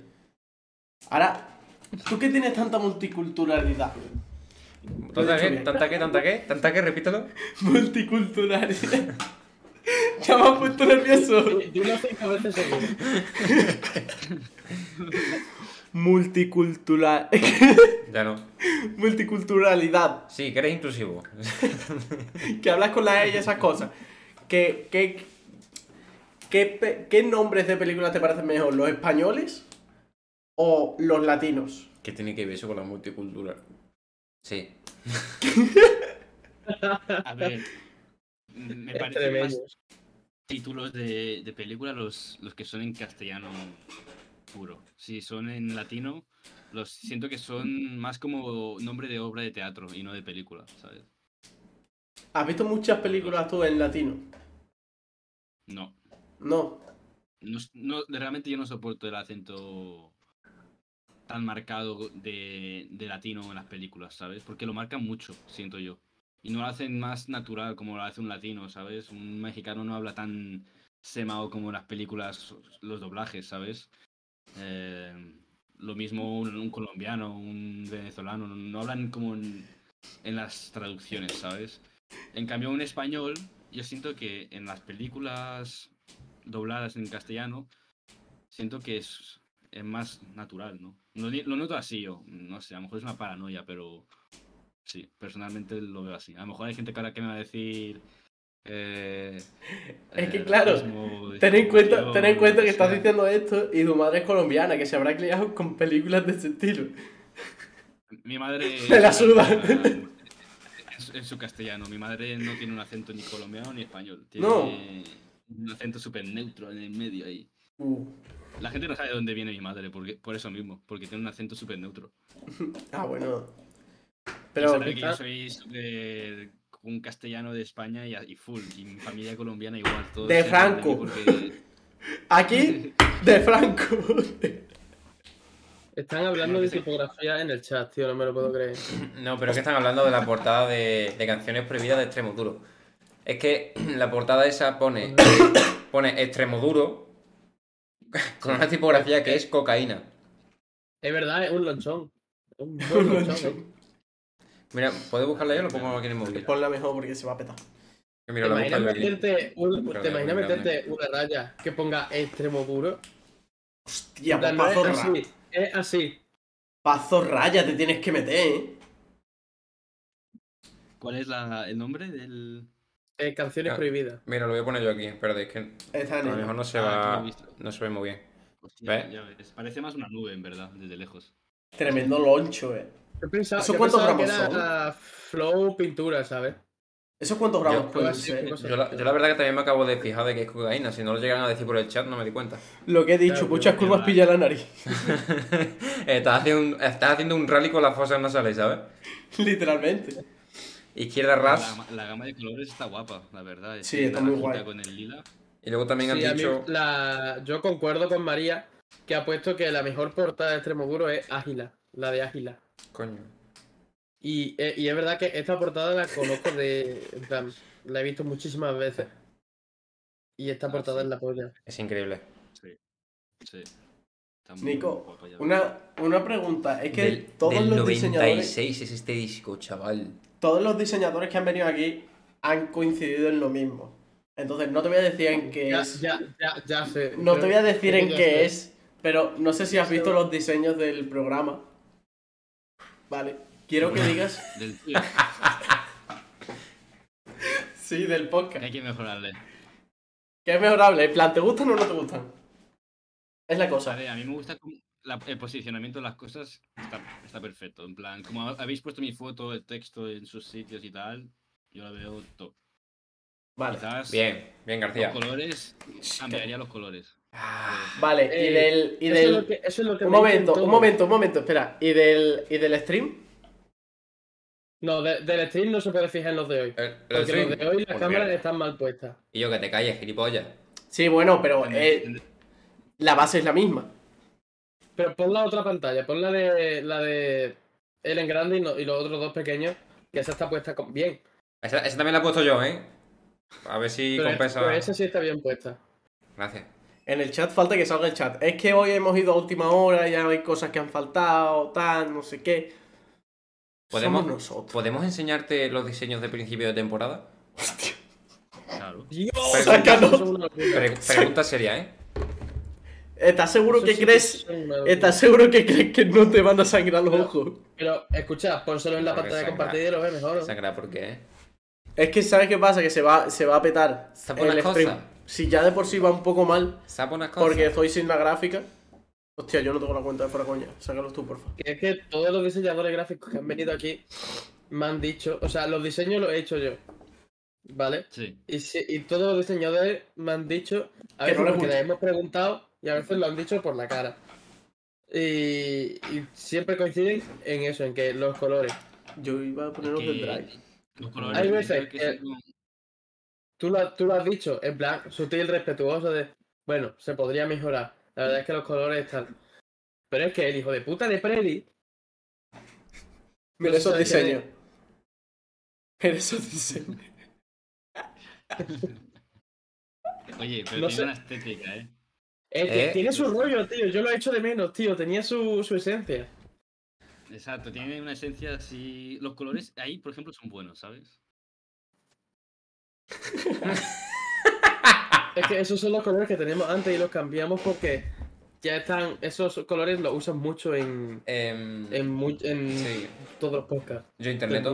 Ahora, ¿tú qué tienes tanta multiculturalidad? ¿Tanta qué? ¿Tanta qué? ¿Tanta qué? ¿Tanta qué? Repítelo. Multiculturalidad. ya me has puesto nervioso. Di- Dilo cinco veces seguido. Multicultural... Ya no. Multiculturalidad. Sí, que eres inclusivo. Que hablas con la E y esas cosas. ¿Qué, qué, qué, qué nombres de películas te parecen mejor? ¿Los españoles o los latinos? ¿Qué tiene que ver eso con la multicultural? Sí. A ver. Me parecen más títulos de, de película los, los que son en castellano puro. Si son en latino, los siento que son más como nombre de obra de teatro y no de película, ¿sabes? ¿Has visto muchas películas tú en latino? No. No. No, no- realmente yo no soporto el acento tan marcado de, de latino en las películas, ¿sabes? Porque lo marcan mucho, siento yo. Y no lo hacen más natural como lo hace un latino, ¿sabes? Un mexicano no habla tan semao como en las películas, los doblajes, ¿sabes? Eh, lo mismo un, colombiano, un venezolano, no, hablan como en, en las traducciones, ¿sabes? En cambio, un español, yo siento que en las películas dobladas en castellano, siento que es, es más natural, ¿no? Lo noto así yo, no sé, a lo mejor es una paranoia, pero sí, personalmente lo veo así. A lo mejor hay gente que ahora que me va a decir... eh, Es que eh, claro, Ten en cuenta, ten en cuenta que estás diciendo esto y tu madre es colombiana, que se habrá criado con películas de ese estilo. Mi madre... Me la suda. En, su- castellano, mi madre no tiene un acento ni colombiano ni español. Tiene No. un acento súper neutro en el medio ahí. Uh, La gente no sabe de dónde viene mi madre, porque, por eso mismo, porque tiene un acento súper neutro. Ah, bueno. Pero que yo soy súper- un castellano de España y, y full, y mi familia colombiana igual. Todos De Franco. porque- aquí, de Franco. Están hablando de tipografía en el chat, tío, no me lo puedo creer. No, pero es que están hablando de la portada de, de canciones prohibidas de Extremo Duro. Es que la portada esa pone, pone Extremo Duro con una tipografía que es cocaína. Es verdad, es un lonchón. Es Un buen lonchón. Mira, ¿puedes buscarla yo o lo pongo aquí en el móvil? Ponla mejor porque se va a petar. ¿Te Mira, la imaginas meterte, un- ¿te imaginas meterte una raya que ponga extremo duro? Hostia, pues pazo, es así, es así. pazo raya te tienes que meter, ¿eh? ¿Cuál es la- el nombre del...? Eh, canciones Ah. prohibidas. Mira, lo voy a poner yo aquí. Espérate, es que Está a lo mejor no se Ah, va. No se ve muy bien. Hostia, ¿Ves? ya ves, Parece más una nube, en verdad, desde lejos. Tremendo loncho, eh. Yo pensaba, ¿Eso yo cuántos pensaba que gramos era flow pintura, ¿sabes? ¿Esos cuántos gramos Yo- pueden Pues, ser? Yo la, yo la verdad que también me acabo de fijar de que es cocaína. Si no lo llegan a decir por el chat, no me di cuenta. Lo que he dicho, Claro, muchas curvas pilla la nariz. estás, haciendo un, estás haciendo un rally con las fosas nasales, ¿sabes? Literalmente. Izquierda ras. la gama de colores está guapa, la verdad. Sí, está muy guay. con el lila. Y luego también Sí, han mí dicho. la... yo concuerdo con María que ha puesto que la mejor portada de extremo duro es Ágila, la de Ágila. Coño. Y, eh, y es verdad que esta portada la conozco de. en plan, la he visto muchísimas veces. Y esta Ah, portada sí. es la polla. Es increíble. Sí. Muy Nico, una, una pregunta. Es que Del, todos del los diseñadores. 96 es este disco, chaval. Todos los diseñadores que han venido aquí han coincidido en lo mismo. Entonces, no te voy a decir en qué Ya, es. ya, ya, ya sé. No te voy a decir en qué sé. es, pero no sé si has visto los diseños del programa. Vale. Quiero que digas. Del Sí, del podcast. hay que mejorarle. Que es mejorable. En plan, ¿te gustan o no te gustan? Es la cosa. Vale, a mí me gusta como la- el posicionamiento de las cosas está, está perfecto. En plan, como ha- habéis puesto mi foto, el texto en sus sitios y tal, yo la veo top. Vale. Quizás Bien, bien, García. los colores, cambiaría los colores. Ah, Vale, y Eh, del. Y Eso es lo del... que, eso es lo que Un momento, un momento, un momento, espera. ¿Y del, y del stream? No, de- del stream no se puede fijar en los de hoy. el- el Porque stream. los de hoy las cámaras están mal puestas. Y yo que te calles, gilipollas. Sí, bueno, pero eh, la base es la misma. Pero pon la otra pantalla, pon la de la de él en grande y, no- y los otros dos pequeños, que esa está puesta con- bien. Esa, esa también la he puesto yo, ¿eh? A ver si Pero, compensa. pero esa sí está bien puesta. Gracias. En el chat falta que salga el chat. Es que hoy hemos ido a última hora, ya hay cosas que han faltado, tal, no sé qué. ¿Podemos, Somos nosotros. ¿Podemos enseñarte los diseños de principio de temporada? Claro. Dios, Sácalo. eso es una locura. Pre- pregunta seria, ¿eh? ¿Estás seguro que sí crees? ¿Estás seguro que crees que no te van a sangrar los Pero- ojos? Pero escucha, pónselo en la Porque pantalla sangra. compartida y lo ves mejor. ¿no? Sangra, ¿por qué? Es que ¿sabes qué pasa? Que se va, se va a petar ¿Sabes una el cosa? Si ya de por sí va un poco mal, ¿Sabes unas cosas? porque estoy sin la gráfica. Hostia, yo no tengo la cuenta de fuera coña. Sácalos tú, porfa. Que es que todos los diseñadores gráficos que han venido aquí me han dicho, o sea, los diseños los he hecho yo. ¿Vale? Sí. Y, si- y todos los diseñadores me han dicho, a Que veces no les porque gusta. les hemos preguntado y a veces lo han dicho por la cara. Y, y siempre coinciden en eso, en que los colores. Yo iba a poner los del que drive. los colores Hay veces que que- son- Tú lo, tú lo has dicho, en plan, sutil, respetuoso de, bueno, se podría mejorar. La verdad es que los colores están... Pero es que el hijo de puta de Freddy Mira esos diseños. Mira esos diseños. Oye, pero No tiene sé. una estética, ¿eh? Eh, Eh, tiene su rollo, tío. Yo lo he hecho de menos, tío. Tenía su, su esencia. Exacto, tiene una esencia así. Los colores ahí, por ejemplo, son buenos, ¿sabes? Es que esos son los colores que teníamos antes y los cambiamos porque ya están. Esos colores los usan mucho en, Em, en, mu- en sí. todos los podcasts. Yo internet.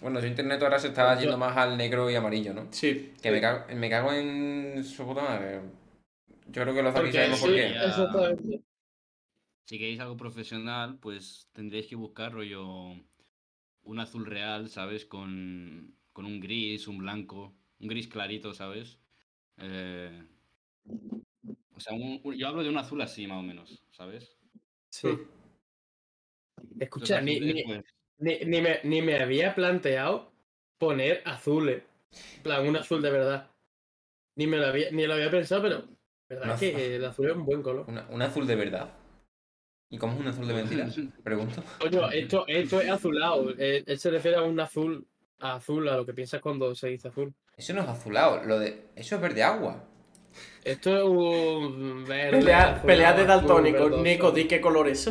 Bueno, yo internet ahora se está Yo- yendo más al negro y amarillo, ¿no? Sí. Que me cago, me cago en su puta madre. Yo creo que los aquí sabemos por sí, qué. Ya. exactamente. Si queréis algo profesional, pues tendréis que buscar rollo un azul real, ¿sabes? Con, con un gris, un blanco, un gris clarito, ¿sabes? Eh, o sea, un- un- yo hablo de un azul así, más o menos, ¿sabes? Sí. Mm. Los Escucha, ni, pues, ni, ni me, ni me había planteado poner azules. En plan, un azul de verdad. Ni me lo había, ni lo había pensado, pero. verdad Un es que azul. el azul es un buen color. Una- un azul de verdad. ¿Y cómo es un azul de mentira? Pregunto. Coño, esto, esto es azulado. Él, él se refiere a un azul, a azul, a lo que piensas cuando se dice azul. Eso no es azulado, lo de. Eso es verde agua. Esto es un verde. Pelea, azulado, pelea de daltónico. Nico, di qué color es.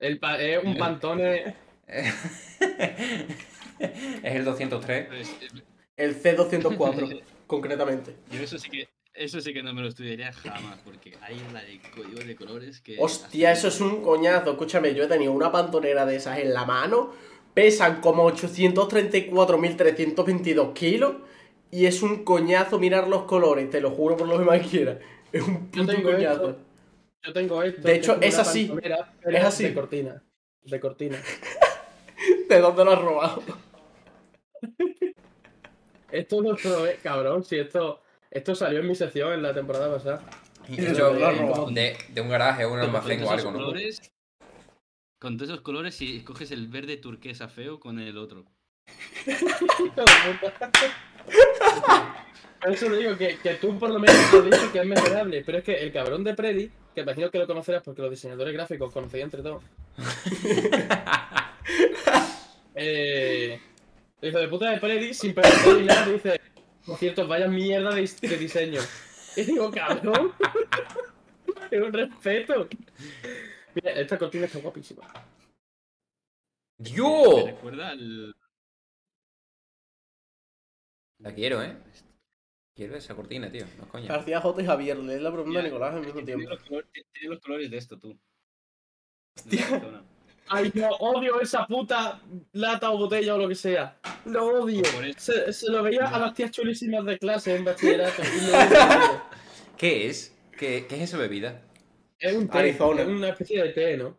El pa- es un pantone. es el 203. pues, eh, El C204, concretamente. yo eso sí que eso sí que no me lo estudiaría jamás, porque hay la de código de colores que. Hostia, eso es un coñazo. Escúchame, yo he tenido una pantonera de esas en la mano. Pesan como 834.322 kilos. Y es un coñazo mirar los colores, te lo juro por lo que más quiera. Es un Yo puto tengo coñazo. esto. Yo tengo esto. De hecho, es así. Es así. De cortina. De cortina. ¿De dónde lo has robado? Esto lo probé, cabrón. Si esto. Esto salió en mi sección en la temporada pasada. Y de eso lo has robado. de, de un garaje o un almacén o algo, ¿no? colores, con todos esos colores, si escoges el verde turquesa feo con el otro. Por eso te digo que, que tú por lo menos te has dicho que es mejorable, pero es que el cabrón de Predi, que imagino que lo conocerás porque los diseñadores gráficos conocían entre todos. eh, el hijo de puta de Predi, sin preguntar ni nada, dice, por cierto, vaya mierda de, de diseño. Y digo, cabrón. Es un respeto. Mira, esta cortina está guapísima. Me ¡Yo! recuerda al. La quiero, ¿eh? Quiero esa cortina, tío. No es coña. García J y Javier, lees la pregunta de Nicolás al mismo Tiene tiempo. los, colores, tiene los colores de esto, tú. Hostia. Ay, no, odio esa puta lata o botella o lo que sea. Lo odio. Por eso. Se, se lo veía a las tías chulísimas de clase en bachillerato. ¿Qué es? ¿Qué, qué es eso bebida? Es un té, Arizona. es una especie de té, ¿no?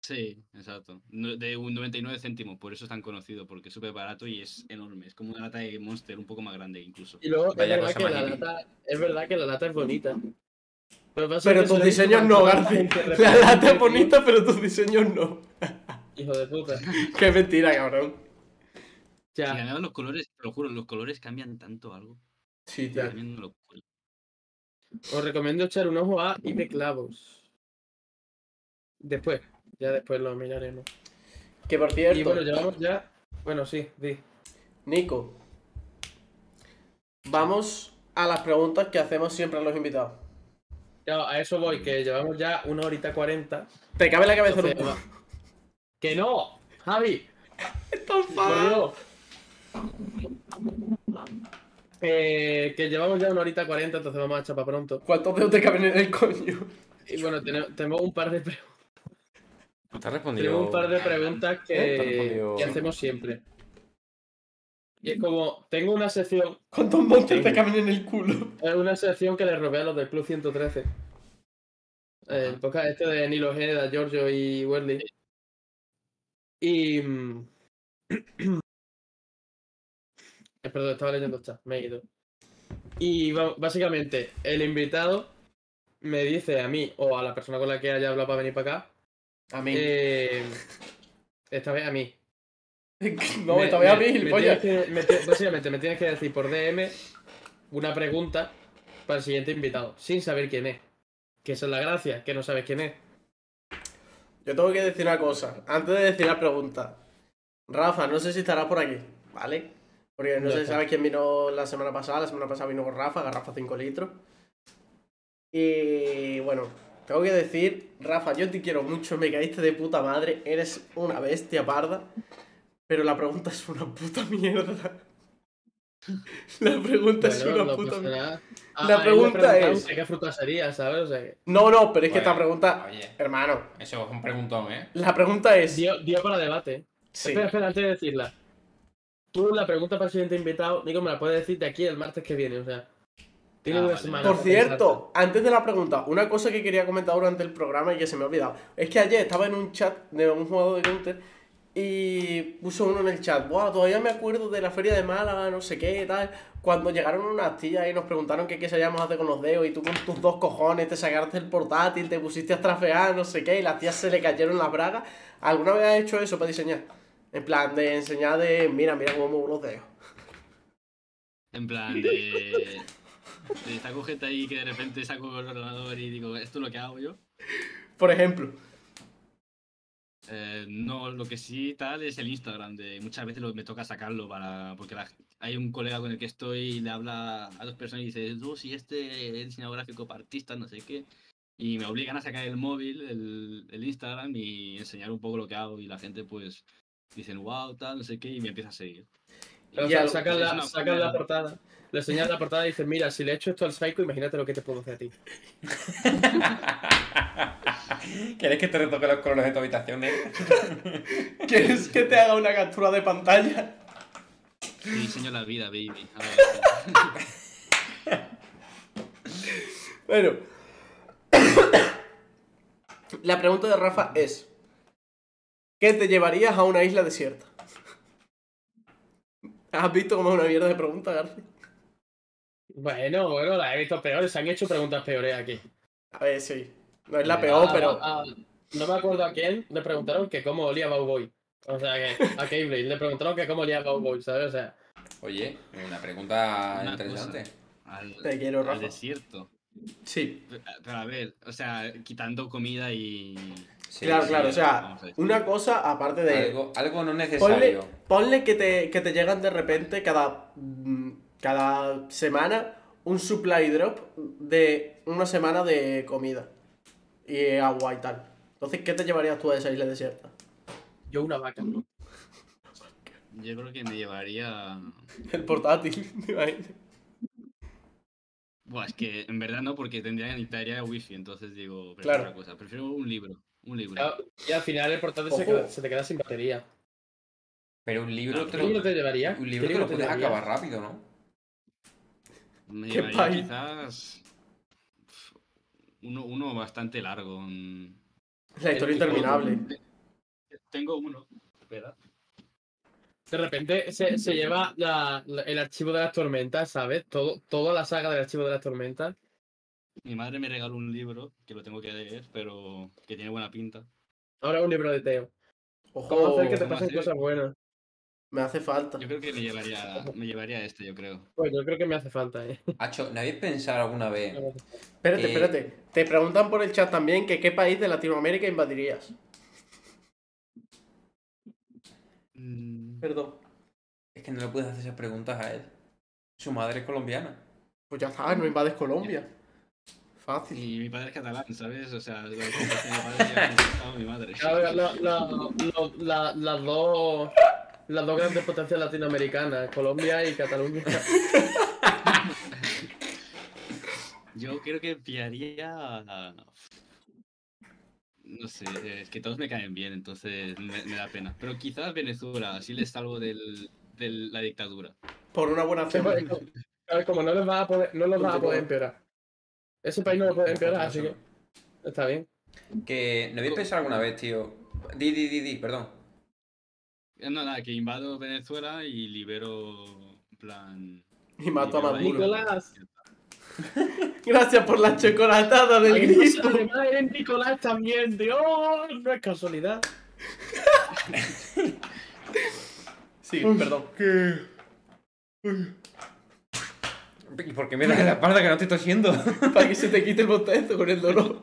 Sí, exacto. De un 99 céntimos, por eso es tan conocido, porque es súper barato y es enorme. Es como una lata de Monster, un poco más grande incluso. Y luego Vaya es verdad, que la lata, es verdad que la lata es bonita. Pero, pasa Pero que se tus diseños no, toda la lata es bonita, pero tus diseños no. Hijo de puta. Qué mentira, cabrón. Si Ya, cambiaban los colores, te lo juro, los colores cambian tanto algo. Sí, tío. Os recomiendo echar un ojo a y de clavos. Después, ya después lo miraremos. Que por Y cierto, bueno, llevamos ya. Bueno, sí, di. Nico, vamos a las preguntas que hacemos siempre a los invitados. Ya, a eso voy, que llevamos ya una horita cuarenta. Te cabe la cabeza en un Entonces, ¡Que no! ¡Javi! Fácil. Dios. Eh, que llevamos ya una horita cuarenta, entonces vamos a echar para pronto. ¿Cuántos dedos te caben en el coño? Y bueno, tenemos, tenemos un par de preguntas. Te has respondido. Tenemos un par de preguntas ¿Eh? Que, respondido- que hacemos siempre. Y es como, tengo una sección, ¿Cuántos montes te caben en el culo? es una sección que le robé a los del Club 113. El podcast este de Nilo Ojeda, Giorgio y Wesley. Y... eh, Perdón, estaba leyendo chat, me he ido. Y básicamente, el invitado me dice a mí o a la persona con la que haya hablado para venir para acá, A mí. eh, esta vez a mí. no, Me- esta vez a me- mí, me tienes que- me te- Básicamente, me tienes que decir por DM una pregunta para el siguiente invitado, sin saber quién es. Que esa es la gracia, que no sabes quién es. Yo tengo que decir una cosa. Antes de decir la pregunta. Rafa, no sé si estarás por aquí, ¿vale? Porque no Ya sé sabes quién vino la semana pasada. La semana pasada vino con Rafa, Rafa 5 litros. Y bueno, tengo que decir, Rafa, yo te quiero mucho, me caíste de puta madre, eres una bestia parda. Pero la pregunta es una puta mierda. La pregunta es una no puta mierda. La a él le pregunta es- ¿Qué fruta sería, sabes? O sea, que No, no, pero es que esta pregunta, Oye, hermano, eso es un preguntón, ¿eh? la pregunta es... dio, dio para debate. Sí. Espera, espera, antes de decirla. Tú, la pregunta para el siguiente invitado, Nico, me la puedes decir de aquí el martes que viene, o sea. Tiene Ah, una vale. semana. Por cierto, antes de la pregunta, una cosa que quería comentar durante el programa y que se me ha olvidado. Es que ayer estaba en un chat de un jugador de Counter y puso uno en el chat, wow, todavía me acuerdo de la feria de Málaga, no sé qué, tal. Cuando llegaron unas tías y nos preguntaron que qué sabíamos hacer con los dedos y tú con tus dos cojones te sacaste el portátil, te pusiste a trafear, no sé qué, y las tías se le cayeron las bragas. ¿Alguna vez has hecho eso para diseñar? En plan, de enseñar de, mira, mira cómo muevo los dedos. En plan de. de esta gente ahí que de repente saco el ordenador y digo, ¿esto es lo que hago yo? Por ejemplo. Eh, no, lo que sí tal es el Instagram. De muchas veces lo- me toca sacarlo para. Porque la- hay un colega con el que estoy y le habla a dos personas y dice, tú, si este es diseñador gráfico para artistas, no sé qué. Y me obligan a sacar el móvil, el, el Instagram y enseñar un poco lo que hago. Y la gente, pues, dicen, wow, tal, no sé qué, y me empieza a seguir. Pero, o sea, sacan, la, sacan la portada. Le enseñan la portada y dicen, mira, si le echo esto al psycho, imagínate lo que te puedo hacer a ti. ¿Quieres que te retoque los colores de tu habitación, eh? ¿Quieres que te haga una captura de pantalla? Te diseño la vida, baby. Ahora, Bueno. La pregunta de Rafa es: ¿Qué te llevarías a una isla desierta? ¿Has visto cómo es una mierda de pregunta, García? Bueno, bueno, las he visto peores. Se han hecho preguntas peores aquí. A ver, sí. No es la peor, Ah, pero. ah, no me acuerdo a quién le preguntaron que cómo olía Bowboy. O sea, que a Keyblade le preguntaron que cómo olía Bowboy, ¿sabes? O sea, Oye, una pregunta Una interesante. al, Te quiero, al Rafa. desierto. Sí, Pero a ver, o sea, quitando comida y. Sí, claro, sí, claro. O sea, una cosa aparte de. Algo, algo no Ponle, necesario. ponle que, te, que te llegan de repente cada, mm, cada semana un supply drop de una semana de comida y agua y tal. Entonces, ¿qué te llevarías tú a esa isla desierta? Yo una vaca. Yo creo que me llevaría. El portátil. Buah, es que en verdad no, porque tendría necesitaría wifi, entonces digo, prefiero Claro. otra cosa. Prefiero un libro. Un libro. Ya- Y al final el portátil se, Ojo. queda- se te queda sin batería. Pero un libro Ah, te ¿Qué lo, libro te llevarías? un ¿Qué libro te lo puedes acabar rápido, ¿no? Me ¿Qué llevaría país? quizás. Uno, uno bastante largo. La historia interminable. Tengo uno. Espera. De repente se, se lleva la- la- el archivo de las tormentas, ¿sabes? Todo, toda la saga del archivo de las tormentas. Mi madre me regaló un libro que lo tengo que leer, pero que tiene buena pinta. Ahora un libro de Teo. ¿Cómo Ojo, hacer que te ¿cómo pasen cosas buenas? me hace falta. Yo creo que me llevaría, me llevaría este, yo creo. Pues yo creo que me hace falta, ¿eh? Hacho, ¿no habéis pensado alguna vez? Espérate, Eh, espérate. Te preguntan por el chat también que qué país de Latinoamérica invadirías. Mm, Perdón. Es que no le puedes hacer esas preguntas a él. Su madre es colombiana. Pues ya está, no invades Colombia. Fácil. Y mi padre es catalán, ¿sabes? O sea, lo que pasa es que mi padre ya ha mi madre. Claro, la- la- lo- la- las dos las dos grandes potencias latinoamericanas, Colombia y Cataluña. Yo creo que pillaría. No sé, es que todos me caen bien, entonces me, me da pena. Pero quizás Venezuela, así les salvo del, de la dictadura. Por una buena pues, como- como no les vas a poder, no los vas a poder empeorar. Ese país no lo puede empeorar, así que está bien. Que, ¿no habéis pensado alguna vez, tío? Di, di, di, di, perdón. Eh, No, nada, que invado Venezuela y libero. En plan. Y mato a Maduro. Nicolás. Gracias por la chocolatada del Ay, no grifo. sabe, madre, Nicolás también, Dios, no es casualidad. Sí, perdón. ¿Y por qué me das en la espalda que no te estoy tosiendo? Para que se te quite el bostezo con el dolor.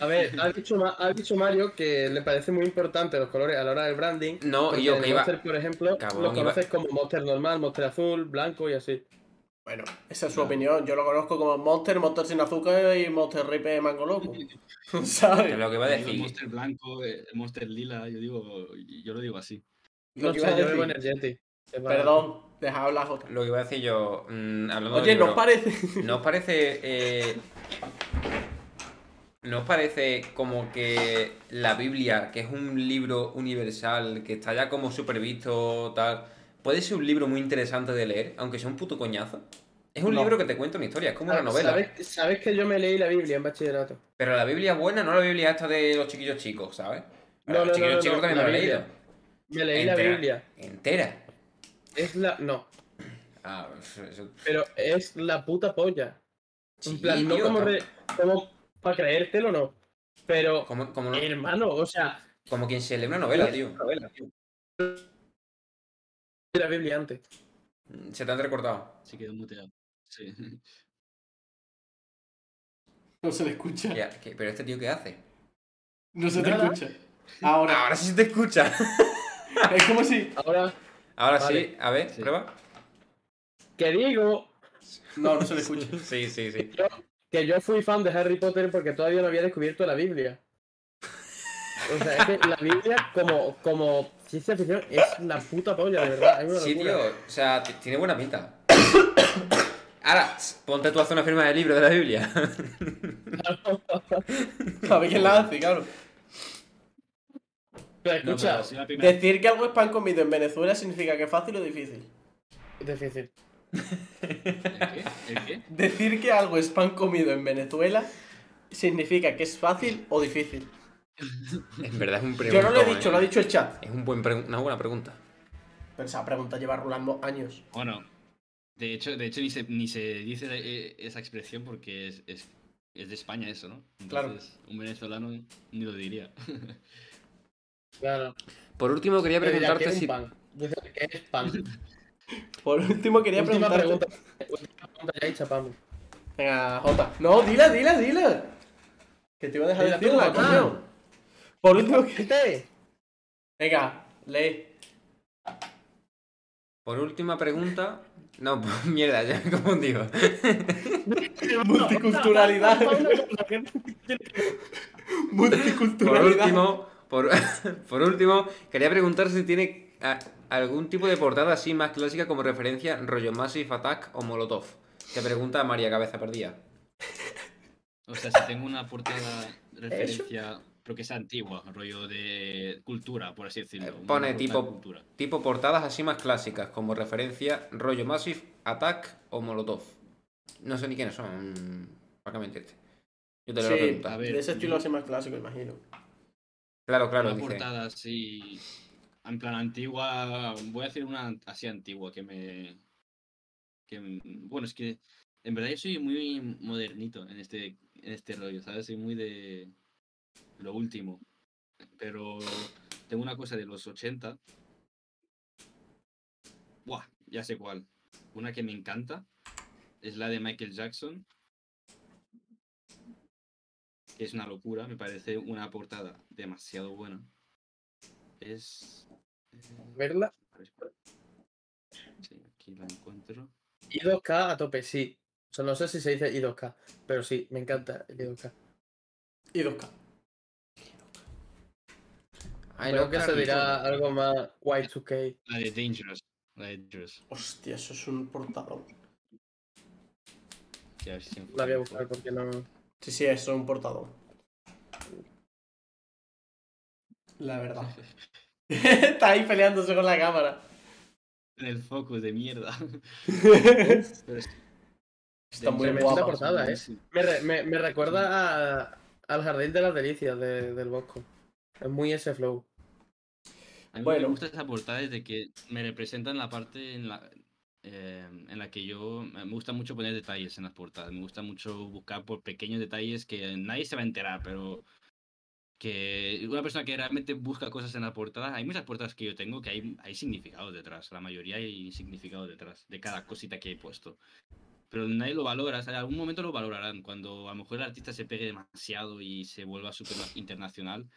A ver, ha dicho, Ma- ha dicho Mario que le parece muy importante los colores a la hora del branding. No, porque y yo que iba... Monster, por ejemplo, Cabrón, los iba- conoces como Monster normal, Monster azul, blanco y así. Bueno, esa es su opinión. Yo lo conozco como Monster, Monster sin azúcar y Monster Ripe Mango Loco. ¿Sabes? lo que iba a el decir... Monster blanco, eh, el Monster lila, yo digo, yo lo digo así. Lo No que iba a decir. Perdón, deja hablar, Jota. Lo que iba a decir yo, mm, hablando Oye, ¿nos libro, parece? ¿no os parece... eh, ¿No os parece como que la Biblia, que es un libro universal, que está ya como supervisto, tal, puede ser un libro muy interesante de leer, aunque sea un puto coñazo? Es un No. libro que te cuenta una historia, es como una novela. ¿Sabes, sabes que yo me leí la Biblia en bachillerato? Pero la Biblia buena, no la Biblia esta de los chiquillos chicos, ¿sabes? No, los no, chiquillos no, chicos no, también la me lo he leído. Me leí la. Biblia. Entera. Es la. No, Ah, eso... pero es la puta polla. Sí, En plan, no tío, como, tam- re- como para creértelo, no. Pero, como, como, no- hermano, o sea, como quien se lee una novela, tío. la Biblia antes. Se te han recortado. Se quedó muteado. Sí. No se le escucha. ¿Qué- qué- ¿Pero este tío qué hace? No se te Nada. escucha. Ahora. Ahora sí se te escucha. Es como si. Ahora, Ahora Vale. sí, a ver, Sí. prueba. que digo No, no se le escucha. Sí, sí, sí. que yo fui fan de Harry Potter porque todavía no había descubierto la Biblia. O sea, es que la Biblia como, como ciencia ficción es la puta polla, de verdad. Es una Sí, tío, o sea, tiene buena pinta. Ahora, ponte tú a hacer una firma de libro de la Biblia. A ver quién la hace, claro. Pero No, escucha, pero la primera- Decir que algo es pan comido en Venezuela significa que es fácil o difícil. es difícil. ¿El qué? ¿El qué? Decir que algo es pan comido en Venezuela significa que es fácil o difícil. En verdad es un Yo pregunta. no lo he dicho, lo ha dicho el chat. Es un buen una buena pregunta. Pero esa pregunta lleva rulando años. Bueno, de hecho, de hecho ni, se, ni se dice eh, esa expresión porque es, es, es de España eso, ¿no? Claro. Entonces, un venezolano ni lo diría. Claro. Por último, quería ¿qué preguntarte es si. pan? ¿qué es pan? Por último quería Última preguntarte. pregunta. Última pregunta ya. Venga, Jota. No, dila, dila, dila. Que te iba a dejar Dila decirla, coño. Por último. Gente, Venga, lee. Por última pregunta. No, pues, mierda, ya me he confundido. Multiculturalidad. Por Multiculturalidad. último, por, por último, quería preguntar si tiene a- algún tipo de portada así más clásica como referencia rollo Massive Attack o Molotov. Te pregunta María Cabeza Perdida. O sea, si tengo una portada referencia, pero que sea antigua, rollo de cultura, por así decirlo. Eh, una pone de tipo-. Tipo portadas así más clásicas como referencia rollo Massive Attack o Molotov. No sé ni quiénes son, para qué mentirte. Yo te lo voy a Sí, preguntar. a ver. de ese estilo así más clásico, imagino. Claro, claro, una dice. portada así, en plan antigua, voy a decir una así antigua que me... Que, bueno, es que en verdad yo soy muy modernito en este, en este rollo, ¿sabes? Soy muy de lo último. Pero tengo una cosa de los 80. Buah, ya sé cuál. Una que me encanta es la de Michael Jackson. Es una locura, me parece una portada demasiado buena. Es. eh, ¿Verla? Sí, aquí la encuentro. I2K a tope, sí. O sea, no sé si se dice I2K, pero sí, me encanta el I2K. Y 2K. Ay, no, que se dirá algo más Y2K. La de Dangerous. La de Dangerous. Hostia, eso es un se La voy a buscar porque no. Sí, sí, eso es un portadón. La verdad. Está ahí peleándose con la cámara. En el focus de mierda. Está muy guapa. portada, ¿eh? Me, re- me, me recuerda a- al Jardín de las Delicias de- del Bosco. Es muy ese flow. A mí Bueno. me gusta esa portada desde que me representan la parte en la, eh, en la que yo me gusta mucho poner detalles en las portadas. Me gusta mucho buscar por pequeños detalles que nadie se va a enterar, pero que una persona que realmente busca cosas en la portada, hay muchas portadas que yo tengo que hay, hay significados detrás, la mayoría hay significados detrás de cada cosita que he puesto. Pero nadie lo valora, o sea, en algún momento lo valorarán, cuando a lo mejor el artista se pegue demasiado y se vuelva súper internacional,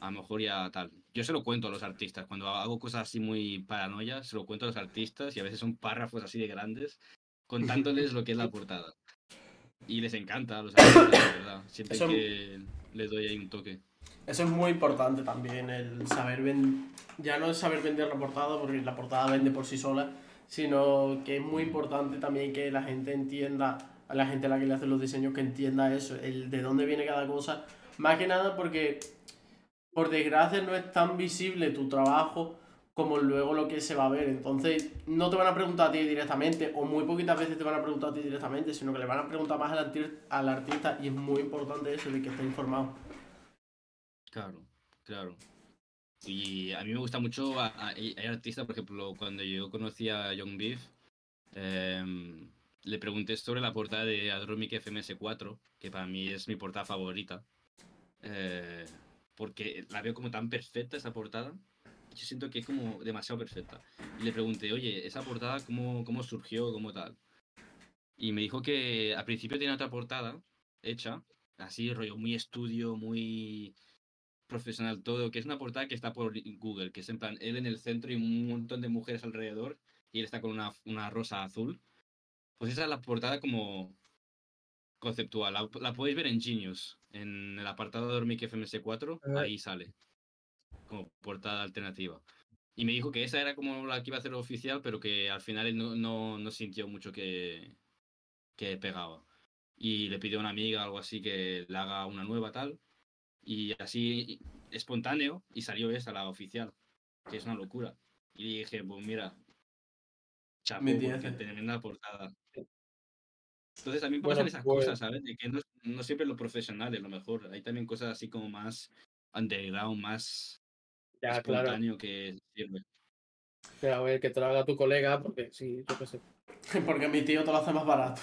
a lo mejor ya tal. Yo se lo cuento a los artistas, cuando hago cosas así muy paranoias, se lo cuento a los artistas y a veces son párrafos así de grandes, contándoles lo que es la portada. Y les encanta a los artistas, la verdad. Siempre Eso- que les doy ahí un toque. Eso es muy importante también, el saber vender. Ya no es saber vender la portada, porque la portada vende por sí sola, sino que es muy importante también que la gente entienda, a la gente a la que le hacen los diseños, que entienda eso, el de dónde viene cada cosa. Más que nada porque, por desgracia, no es tan visible tu trabajo como luego lo que se va a ver. Entonces, no te van a preguntar a ti directamente, o muy poquitas veces te van a preguntar a ti directamente, sino que le van a preguntar más al, arti- al artista, y es muy importante eso, de que esté informado. Claro, claro. Y a mí me gusta mucho, a- a- hay artistas, por ejemplo, cuando yo conocí a Young Beef, em, le pregunté sobre la portada de Adromic FMS4, que para mí es mi portada favorita, eh, porque la veo como tan perfecta esa portada, yo siento que es como demasiado perfecta. Y le pregunté, oye, esa portada, ¿cómo, cómo surgió? ¿Cómo tal? Y me dijo que al principio tenía otra portada hecha, así, rollo muy estudio, muy profesional todo, que es una portada que está por Google, que es en plan él en el centro y un montón de mujeres alrededor y él está con una, una rosa azul. Pues esa es la portada como conceptual. La, la podéis ver en Genius, en el apartado de Dormic FMS4, Ajá. ahí sale como portada alternativa. Y me dijo que esa era como la que iba a hacer oficial, pero que al final él no, no, no sintió mucho que, que pegaba. Y le pidió a una amiga algo así que le haga una nueva tal. Y así espontáneo y salió esa, la oficial, que es una locura. Y dije, pues mira, chapo, porque entiende. tremenda portada. Entonces también Bueno, pasan esas pues- cosas, ¿sabes? De que no, no siempre lo profesional es lo mejor. Hay también cosas así como más underground, más Ya, claro. espontáneo que sirve. Que a ver, que te lo haga tu colega, porque sí, yo qué sé. Porque mi tío te lo hace más barato.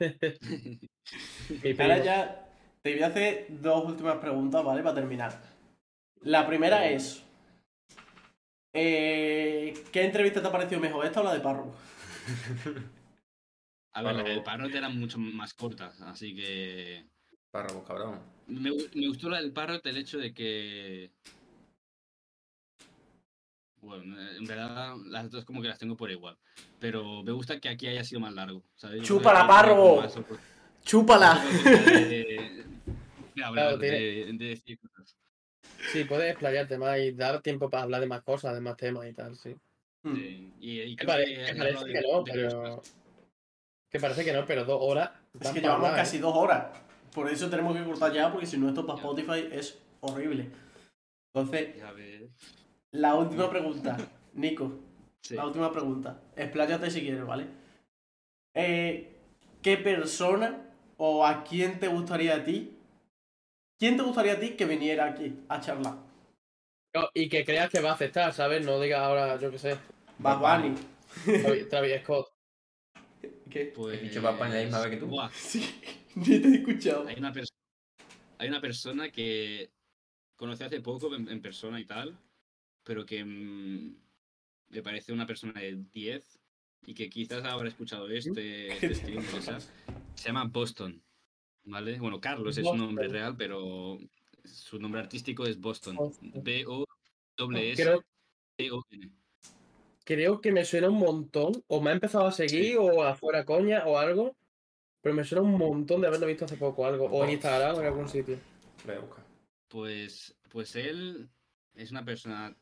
Ahora ya te voy a hacer dos últimas preguntas, ¿vale? Para terminar. La primera es... eh, ¿Qué entrevista te ha parecido mejor, esta o la de Parro? A ver, la Bueno. del Parrot era mucho más corta, así que Párrafo, cabrón. me, gu- me gustó la del Parrot el hecho de que... bueno, eh, en verdad las dos como que las tengo por igual. Pero me gusta que aquí haya sido más largo, ¿sabes? Chúpala, opor- ¡Chúpala! más oportunidad de- de hablar, tiene- de- de decir cosas. Sí, puedes explayarte más y dar tiempo para hablar de más cosas, de más temas y tal, sí. Sí, Y, creo que que que no, de pero. Que parece que no, pero dos horas. Es que llevamos casi ¿eh? dos horas. Por eso tenemos que cortar ya, porque si no esto para. Spotify es horrible. Entonces, la última pregunta. Nico, Sí. la última pregunta. Expláyate si quieres, ¿vale? Eh, ¿Qué persona o a quién te gustaría a ti? ¿Quién te gustaría a ti que viniera aquí a charlar? No, Y que creas que va a aceptar, ¿sabes? No digas ahora, yo qué sé, Bad Bunny. Travis Scott. ¿Qué? Pues, ¿Has dicho Bad Bunny la misma vez que tú? buah, Sí, ni te he escuchado. hay, una pers- hay una persona que conocí hace poco en, en persona y tal, pero que mm, me parece una persona de 10 y que quizás habrá escuchado este, este stream. Se llama Boston, ¿vale? Bueno, Carlos es su nombre real, pero su nombre artístico es Boston. Boston. B-O-S-S-T-O-N. Creo, que me suena un montón, o me ha empezado a seguir, Sí. o afuera coña, o algo. Pero me suena un montón de haberlo visto hace poco, algo. O en. Instagram o en algún sitio. Voy a buscar. Pues, pues él es una persona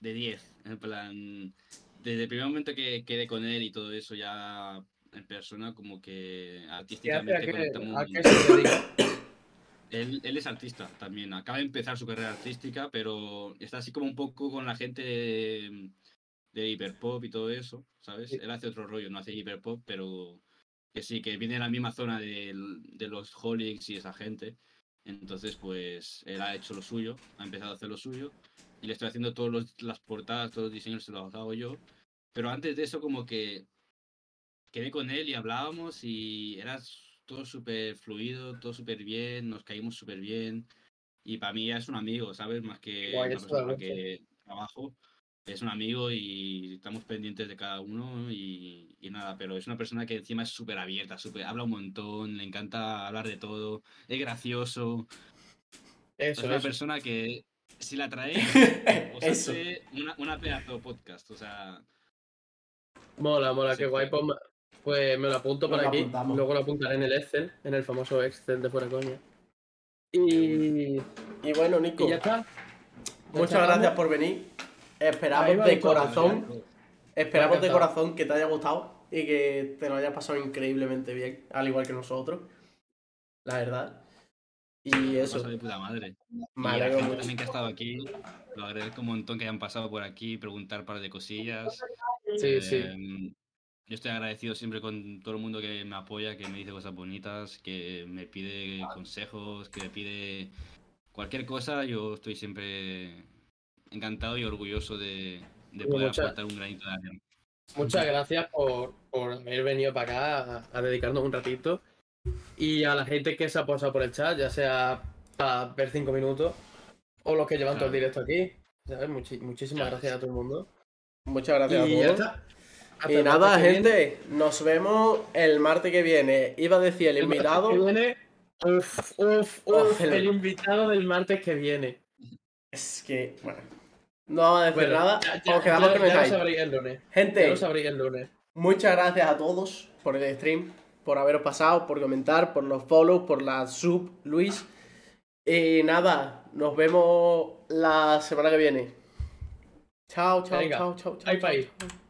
de 10. En plan, desde el primer momento que quedé con él y todo eso, ya en persona, como que ¿Qué hace? ¿A artísticamente qué, conectamos. a qué se dedica? Él, él es artista también. Acaba de empezar su carrera artística, pero está así como un poco con la gente de, de hiperpop y todo eso, ¿sabes? Él hace otro rollo, no hace hiperpop, pero que sí, que viene de la misma zona del- de, los Holics y esa gente. Entonces, pues él ha hecho lo suyo, ha empezado a hacer lo suyo y le estoy haciendo todas las portadas, todos los diseños se los hago yo. Pero antes de eso, como que quedé con él y hablábamos y era todo súper fluido, todo súper bien, nos caímos súper bien. Y para mí ya es un amigo, ¿sabes? Más que Guay, una persona que trabajo. Es un amigo y estamos pendientes de cada uno y, y nada, pero es una persona que encima es súper abierta, súper, habla un montón, le encanta hablar de todo, es gracioso. Es una eso. persona que si la traéis, os Eso. hace una, una pedazo de podcast. O sea, Mola, mola, Sí, qué guay. Pues, me- pues me lo apunto por aquí. apuntamos. Luego lo apuntaré en el Excel, en el famoso Excel de fuera coña. Y, Y bueno, Nico, y ya está. Muchas gracias por venir. Esperamos de corazón, esperamos de corazón que te haya gustado y que te lo hayas pasado increíblemente bien, al igual que nosotros. La verdad. Y eso, de puta madre. me y a la gente mucho. también que ha estado aquí, lo agradezco un montón que hayan pasado por aquí, preguntar un par de cosillas. Sí, sí. Em, Yo estoy agradecido siempre con todo el mundo que me apoya, que me dice cosas bonitas, que me pide consejos, que me pide cualquier cosa. Yo estoy siempre encantado y orgulloso de, poder mucha- aportar un granito de arena. Muchas gracias por, por haber venido para acá a, a dedicarnos un ratito. Y a la gente que se ha pasado por el chat, ya sea para ver cinco minutos o los que llevan todo el directo aquí. ¿sabes? Muchi- muchísimas gracias a todo el mundo. Muchas gracias y a ya todos. está. Hasta Y nada, gente, nos vemos el martes que viene. Iba a decir el invitado. que viene, uf, uf, Oh, uf, el- el invitado del martes que viene. Es que, bueno, no vamos a decir Bueno, nada. ya, ya- os quedamos ya- que no ya lo sabréis el lunes. Gente, lo sabréis el lunes. muchas gracias a todos por el stream, por haberos pasado, por comentar, por los follows, por la sub, Luis. Y nada, nos vemos la semana que viene. Chao, chao, Venga, chao, chao, chao. bye, chao, bye. chao.